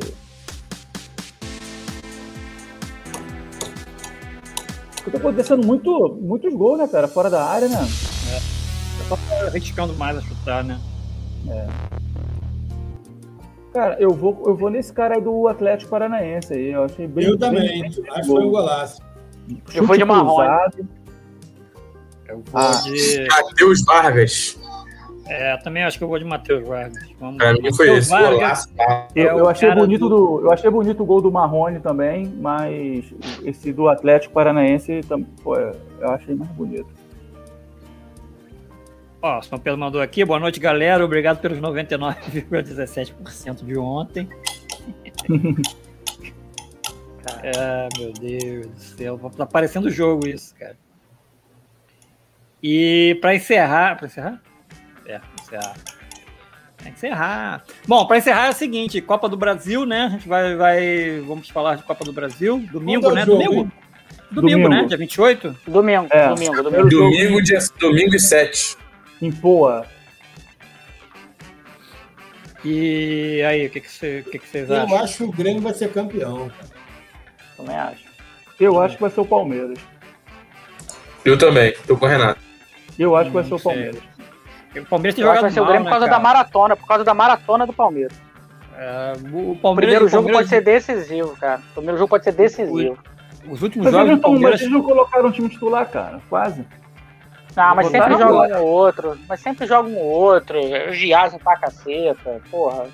Tá acontecendo muito, muitos gols, né, cara? Fora da área, né? Só tá arriscando mais a chutar, né? Cara, eu vou, eu vou nesse cara aí do Atlético Paranaense aí. Eu achei bem. Eu também. bem- Acho que foi um golaço. Eu vou de chute Marrone. Eu vou Ah. de. Matheus Vargas. É, também acho que eu vou de Matheus Vargas. Vamos. Pra mim foi esse. Vargas? Eu, é eu achei bonito do... eu achei bonito o gol do Marrone também, mas esse do Atlético Paranaense pô, eu achei mais bonito. Ó, o São Pedro mandou aqui. Boa noite, galera. Obrigado pelos 99,17% de ontem. é, meu Deus do céu. Tá parecendo jogo isso, cara. E para encerrar. Para encerrar? Pra encerrar. Pra encerrar. Bom, para encerrar é o seguinte: Copa do Brasil, né? A gente vai. vai vamos falar de Copa do Brasil. Domingo, é né? jogo, Domingo? Domingo, Domingo. né? Dia 28? Domingo, É. domingo, domingo. Domingo, dia, domingo e 7. Em Poa, E aí, o que, que, o que, que vocês Eu acham? acho que o Grêmio vai ser campeão. Também acho. eu acho que vai ser o Palmeiras. Eu também, tô com o Renato. Eu acho que vai ser o sei. Palmeiras. O Palmeiras tem Eu jogado vai ser o mal, Grêmio né, por causa cara? da maratona, por causa da maratona do Palmeiras. É, o O Palmeiras, primeiro o jogo Palmeiras- pode ser decisivo, cara. O primeiro jogo pode ser decisivo. Os últimos Mas jogos eles, do Palmeiras... eles não colocaram o time titular, cara. Quase. Ah, mas sempre joga agora. um ou outro. Mas sempre joga um ou outro. O Giaz pra caceta. Porra.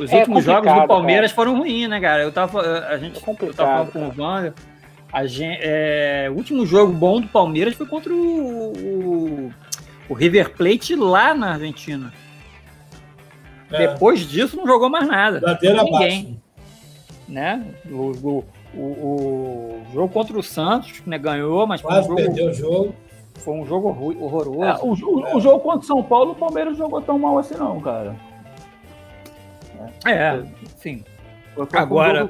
Os é últimos jogos do Palmeiras foram ruins, né, cara? Eu tava, a gente, É eu complicado, tava falando com o Wander. A gente, é, o último jogo bom do Palmeiras foi contra o, o, o River Plate lá na Argentina. É, Depois disso, não jogou mais nada. ladeira Ninguém. abaixo. né? O, o, o, o jogo contra o Santos, né? Ganhou, mas foi um Quase jogo, perdeu o jogo. foi um jogo horror- horroroso. É, o, o- o jogo contra o São Paulo, o Palmeiras jogou tão mal assim, não, cara. É, sim. Foi, foi Agora- um.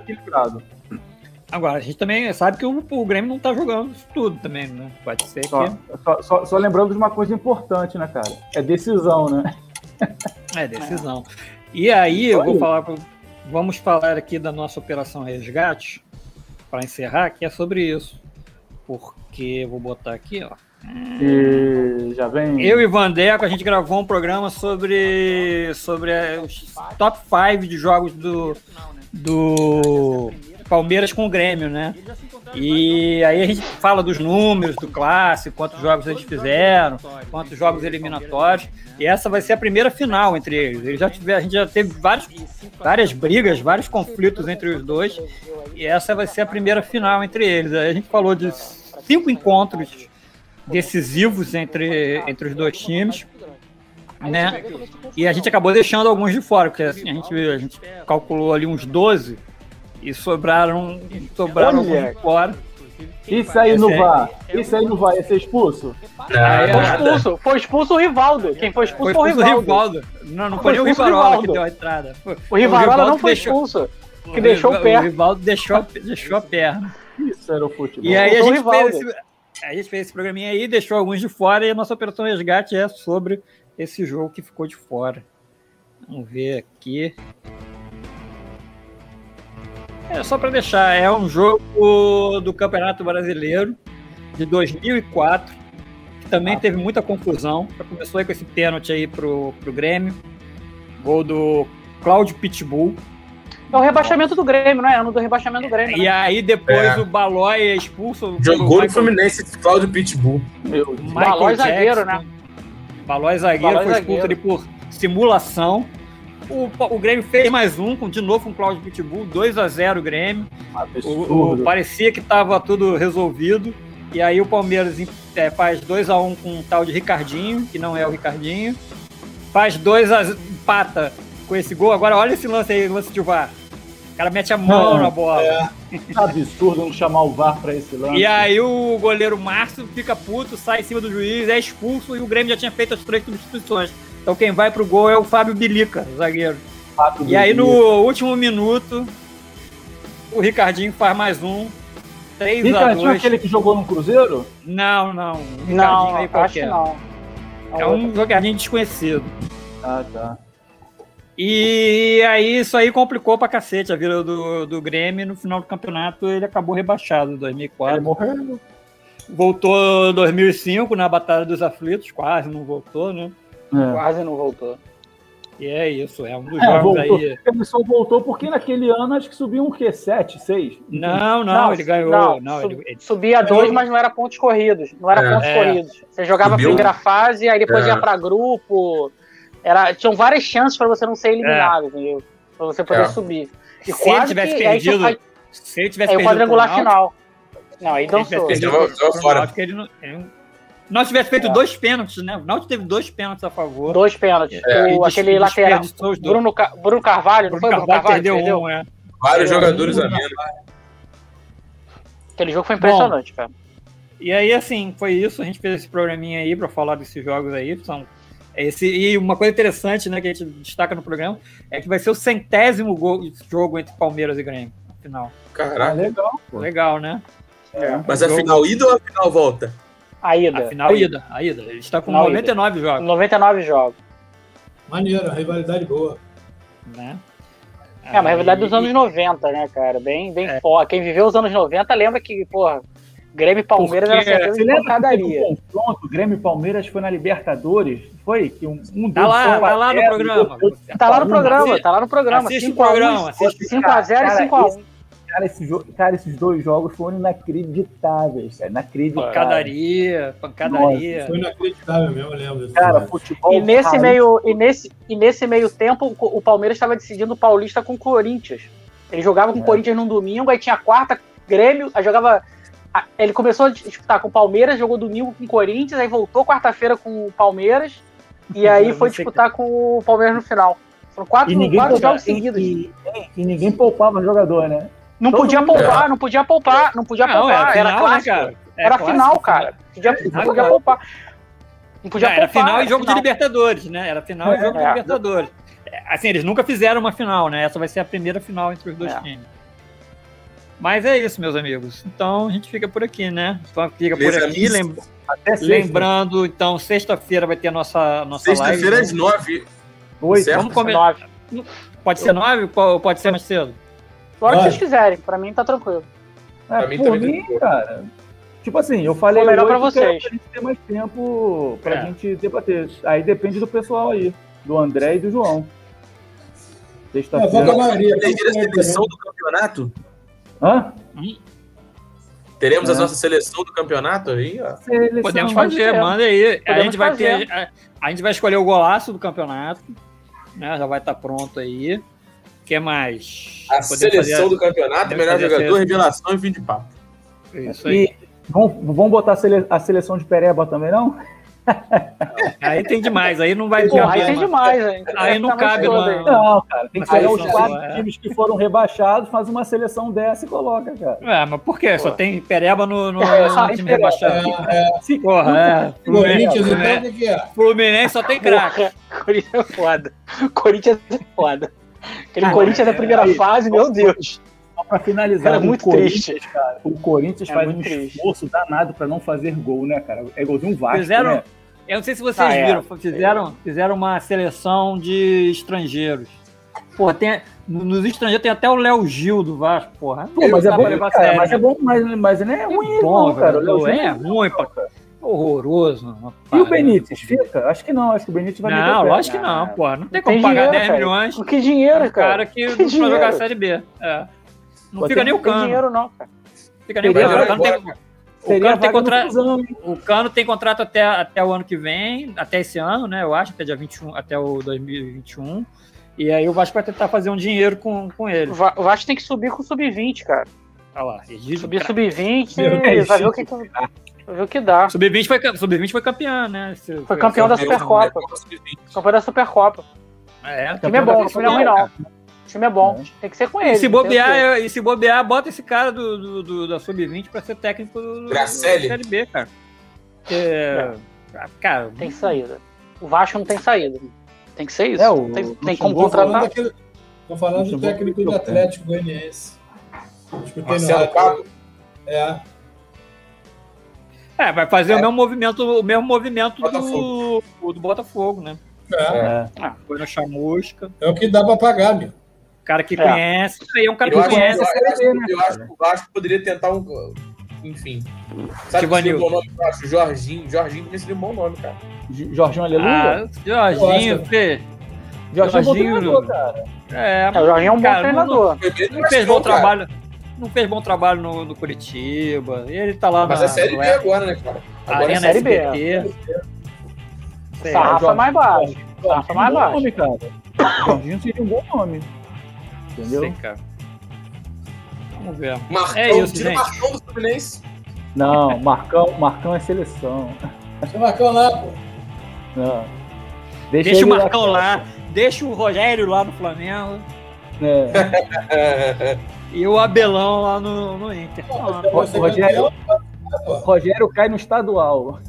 Agora, a gente também sabe que o, o Grêmio não tá jogando isso tudo também, né? Pode ser Só, que. só, só- só lembrando de uma coisa importante, né, cara? É decisão, né? É, decisão. E aí, eu vou falar. Vamos falar aqui da nossa Operação Resgate, para encerrar, que é sobre isso. Porque, vou botar aqui, ó. E já vem. Eu e Vandeco, a gente gravou um programa sobre, sobre eh, os top 5 de jogos do, do Palmeiras com o Grêmio, né? E aí a gente fala dos números do clássico, quantos jogos eles fizeram, quantos jogos eliminatórios. E essa vai ser a primeira final entre eles. Eles já tiver, a gente já teve vários, várias brigas, vários conflitos entre os dois. E essa vai ser a primeira final entre eles. Aí a gente falou de cinco encontros decisivos entre, entre os dois times, né? E a gente acabou deixando alguns de fora, porque assim, a gente, a gente calculou ali uns 12 e sobraram, sobraram Olha. fora. Isso aí Esse é- VAR. Isso aí não vai ser expulso? Aí, Foi é, expulso. Foi expulso o Rivaldo. Quem foi expulso foi o expulso o Rivaldo. Rivaldo. Não, não Foi nem o o Rivarola que Rivaldo. deu a entrada. Foi- O Rivarola Rivaldo não foi deixou- expulso. Que deixou o pé. O Rivaldo deixou, deixou a perna. Isso era o futebol. E aí a o gente, fez esse, a gente fez esse programinha aí, deixou alguns de fora e a nossa operação resgate é sobre esse jogo que ficou de fora. Vamos ver aqui. É só para deixar, é um jogo do Campeonato Brasileiro de 2004, que também teve muita confusão. Já começou aí com esse pênalti aí pro, pro Grêmio. Gol do Cláudio Pitbull. É o rebaixamento do Grêmio, não é? Ano do rebaixamento do Grêmio. E Né? aí depois É. o Balói é expulso. Jogou no Fluminense Cláudio Pitbull. Meu Balói Jackson. zagueiro, né? Balói zagueiro, Balói foi expulso zagueiro. ali por simulação. O, o Grêmio fez mais um, com, de novo com o Cláudio Pitbull, 2 a 0 o Grêmio. O, o- parecia que estava tudo resolvido. E aí o Palmeiras é, faz 2 a 1 com um tal de Ricardinho, que não é o Ricardinho. Faz 2 a 0 empata com esse gol. Agora olha esse lance aí, lance de VAR. O cara mete a mão Não, na bola. É, absurdo não chamar o VAR pra esse lance. E aí o goleiro Márcio fica puto, sai em cima do juiz, é expulso e o Grêmio já tinha feito as três substituições. Então quem vai pro gol é o Fábio Bilica, zagueiro. Fato E aí do- no último minuto, o Ricardinho faz mais um. 3 a Ricardinho, 2 aquele que jogou no Cruzeiro? Não, não. Ricardinho Não, aí acho que qualquer. não. É um jogadinho desconhecido. Ah, tá. E aí isso aí complicou pra cacete a vida do, do Grêmio. No final do campeonato ele acabou rebaixado em Ele 2004. morreu. Voltou em 2005 na Batalha dos Aflitos, quase não voltou, né? É. Quase não voltou. E é isso, é um dos É, jogos voltou. aí. Ele só voltou porque naquele ano acho que subiu um quê? 7, 6? Não, não, ele ganhou. Não, Não, ele, sub- ele- subia dois, mas não era pontos corridos. Não era É. pontos É. corridos. Você jogava a primeira fase, aí depois É. ia pra grupo. Era, tinham várias chances pra você não ser eliminado, entendeu? Pra você poder É. subir. E Se ele quase tivesse que, perdido, aí- se ele tivesse aí o quadrangular final. Não, aí ele dançou. jogou pro fora. Náutico, ele não- ele não- Nós tivesse feito É. dois pênaltis, né? O Náutico teve dois pênaltis a favor. Dois pênaltis. É. O, aquele des- lateral. desperdiçou os dois. Bruno, Ca- Bruno Carvalho, não Bruno foi Bruno Carvalho Carvalho? perdeu perdeu? um, é. Vários É, jogadores um- a menos. Aquele jogo foi impressionante, cara. E aí, assim, foi isso. A gente fez esse programinha aí pra falar desses jogos aí. São esse, e uma coisa interessante, né, que a gente destaca no programa, é que vai ser o centésimo gol, jogo entre Palmeiras e Grêmio, final. Ah, Caraca. legal. pô. Legal, né? Mas a final ida ou a final volta? A ida. A final ida, a ida. Ele está com Final 99 jogos, 99 jogos. maneiro, rivalidade boa. né? É, mas a realidade dos anos 90, né, cara? Bem, bem É. forte. Quem viveu os anos 90 lembra que, porra, Grêmio e Palmeiras Porque- era certeza de pancadaria. um confronto, Grêmio e Palmeiras foi na Libertadores? Foi? Que um, um Tá deles lá, tá lá no a programa. Tá lá no um. programa, tá lá no programa. assiste o 5 a 1, programa, assiste. 5x0 e Cara, 5x1. Cara, esse jogo, cara, esses dois jogos foram inacreditáveis, cara. Inacreditáveis. Pancadaria, pancadaria. Foi inacreditável mesmo, eu lembro. Cara, jogo. futebol. E nesse, meio, e, nesse, e nesse meio tempo, o Palmeiras estava decidindo o Paulista com o Corinthians. Ele jogava com o É. Corinthians num domingo, aí tinha quarta, Grêmio, aí jogava. Ele começou a disputar com o Palmeiras, jogou domingo com o Corinthians, aí voltou quarta-feira com o Palmeiras, e aí foi disputar com o Palmeiras no final. Foram quatro, E ninguém, quatro poupava, jogos seguidos. e, e- e ninguém poupava jogador, né? Não todo podia poupar, não podia poupar, não podia Não, poupar. era Era, final, né, clássico. cara? É Era clássico, final, cara. Podia, final, não podia cara. poupar. Não podia Não, era poupar. final e era jogo de final. Libertadores, né? Era final e É, jogo de é. Libertadores. É, Assim, eles nunca fizeram uma final, né? Essa vai ser a primeira final entre os dois É. times. Mas é isso, meus amigos. Então a gente fica por aqui, né? Então fica por aqui. amigos. lem- Até sexta. Lembrando, então, sexta-feira vai ter a nossa, nossa Sexta-feira live. às nove. Oito. Certo. Vamos comer. Nove. Pode ser nove ou pode ser mais cedo? A hora que vocês quiserem, pra mim tá tranquilo. É, Pra mim por também mim, cara. Tipo assim, eu falei Foi melhor pra hoje que era vocês. pra gente ter mais tempo pra É. gente debater. Aí depende do pessoal aí, do André e do João. É, Sexta-feira. vou com a a seleção do campeonato? Hã? Teremos a É. nossa seleção do campeonato aí, ó. Seleção. Podemos pode fazer, manda aí. a Podemos gente vai fazer. ter. A, a gente vai escolher o golaço do campeonato. Né? Já vai estar pronto aí. Que mais? A seleção fazer- do campeonato, melhor jogador, revelação e fim de papo. Isso aí. E vamos, vamos botar a, sele- a seleção de Pereba também, não? Aí tem demais, aí não vai Porra, aí tem demais, hein? Aí não Tá cabe. Não, cara. Tem que pegar os quatro é. times que foram rebaixados, faz uma seleção dessa e coloca, cara. É, mas por quê? Só Pô. tem Pereba no, no, É, no time tem Pereba. rebaixado. É, Porra, é. Corinthians, Fluminense, então, o que que é? Fluminense só tem craque. Corinthians é foda. Corinthians é foda. Aquele Ah, Corinthians da é, primeira aí. fase, meu Deus. Só pra finalizar, Cara, é o muito Corinthians, triste. cara, o Corinthians É faz um triste. esforço danado pra não fazer gol, né, cara? É golzinho Vasco, Fizeram- né? Eu não sei se vocês Ah, é. viram, fizeram, fizeram uma seleção de estrangeiros. Pô, tem, nos estrangeiros tem até o Léo Gil do Vasco, porra. Pô, mas é Dá bom, cara, mas é bom, mas, mas não é ruim, bom, não, cara. O. Léo É Gil- ruim, pô. Horroroso. E o. Benítez, fica? Acho que não, acho que o Benítez vai Não, o lógico que não, pô. Não tem Tem como pagar dinheiro, 10 cara. milhões que dinheiro, cara? cara que Que não vai dinheiro? jogar a Série B. É. Não Pô, fica tem- nem o Não tem cano. dinheiro, não, cara. Fica nem o cano. O Cano tem, agora. o Seria Cano tem contra- o Cano tem contrato até, até o ano que vem, até esse ano, né? Eu acho, até dia 21, até o 2021. E aí o Vasco vai tentar fazer um dinheiro com, com ele. O Va- o Vasco tem que subir com o sub-20, cara. Olha lá, Subir Cra- sub-20 Meu e vai ver o que, que- vai ver o que dá. Sub-20 foi, Sub-20 foi campeão, né? Esse- Foi campeão da Supercopa. Sub-20. Campeão da Supercopa. É, O time é bom, o time não é ruim, não. O time é bom. Tem que ser com ele. E se bobear, eu- e se bobear, bota esse cara do, do, do- da Sub-20 pra ser técnico do, do, Gracelli. da Série B, cara. Porque, Cara, Tem saída. O Vasco não tem saída. Tem que ser isso. É, o- tem, o tem como contratar. daquele, tô falando do técnico do Atlético Goianiense. Marcelo. Cabo. É. é, vai fazer É. o mesmo movimento, o mesmo movimento do, Botafogo. do Botafogo, né? É. É. Foi na chamusca. é o que dá pra pagar, meu. Cara que É. conhece, isso aí é um cara Eu que acho, conhece. eu, acho, né, eu acho que o Vasco poderia tentar um. Enfim. Sabe que seria um bom nome? Eu acho Jorginho. Jorginho também seria um bom nome, cara. Jorginho Aleluia? Ah, Jorginho. Fê. Jorginho é bom Jorginho, treinador, cara. É, É, o Jorginho é um bom cara, não- treinador. Bem Não, no fez bom Vascão, cara. Não fez bom trabalho no, no Curitiba. Ele tá lá Mas na é Série B agora, né, cara? Agora Arena é Série B. Sarrafa Jorginho. mais baixo. Sarrafa é mais um bom baixo. nome, cara. Jorginho seria um bom nome. Entendeu? sei, cara. Vamos ver. Marcão, É isso, tira o gente. Marcão do Fluminense. Não, Marcão, Marcão é seleção. Deixa o Marcão lá, pô. Não. Deixa ele o Marcão lá. Deixa o Rogério lá no Flamengo. É. E o Abelão lá no, no Inter. Vai ser Rogério- campeão, pô. Rogério cai no estadual.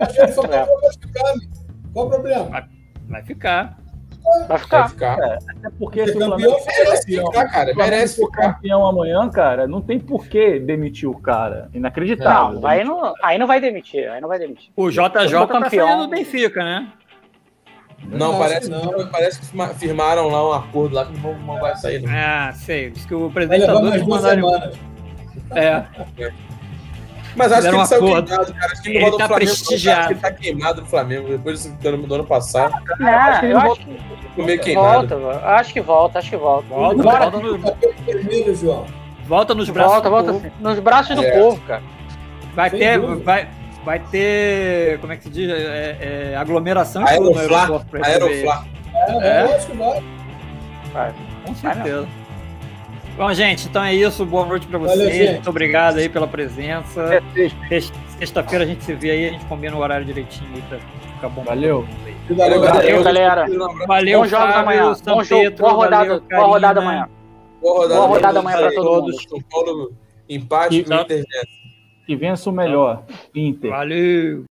Rogério só vai ficar, meu. Qual o problema? Vai ficar. Vai Vai ficar. ficar. Até porque se Ser o campeão, Flamengo Merece campeão. ficar, cara. se o Merece for ficar. campeão amanhã, cara, não tem por que demitir o cara. Inacreditável. Não, aí não, aí não vai demitir. Aí não vai demitir. O JJ tá campeão. saindo do Benfica, né? Não, Não, parece, acho que que não. parece que firma- firmaram lá um acordo lá que não, não vai sair, não. Ah, sei. Diz que o Vai presidente tá levar doido mais pra duas mandar ele. semanas. É, Mas acho que Fizeram ele um saiu acordo. queimado, cara. Acho que Ele volta tá Flamengo, prestigiado. acho que Ele tá queimado no Flamengo depois do ano, do ano passado. Não, que ele eu volta- acho que meio queimado. volta. Acho que volta, acho que volta. volta, Bora. volta, no- Vermelho, João. volta nos braços Volta, do volta. povo. Nos braços do É. povo, cara. Vai Sem ter, dúvida. vai, vai ter, como é que se diz? É, é, aglomeração de tudo no Aeroflá. Aeroflá. É, É? acho que vai. Com certeza. Bom, gente, então é isso. Boa noite pra vocês. Valeu. Muito obrigado aí pela presença. É sexta. Sex- Sexta-feira a gente se vê aí, a gente combina o horário direitinho aí pra ficar bom. Valeu. Valeu, Valeu, galera. Valeu, galera. Valeu, Bom jogo Fábio, amanhã. Bom São jogo. Pedro, Boa rodada, valeu, boa rodada amanhã. Boa rodada, Boa rodada amanhã pra todo todos. mundo. São Paulo empate E- o Inter. Que vença o melhor. Inter. Valeu.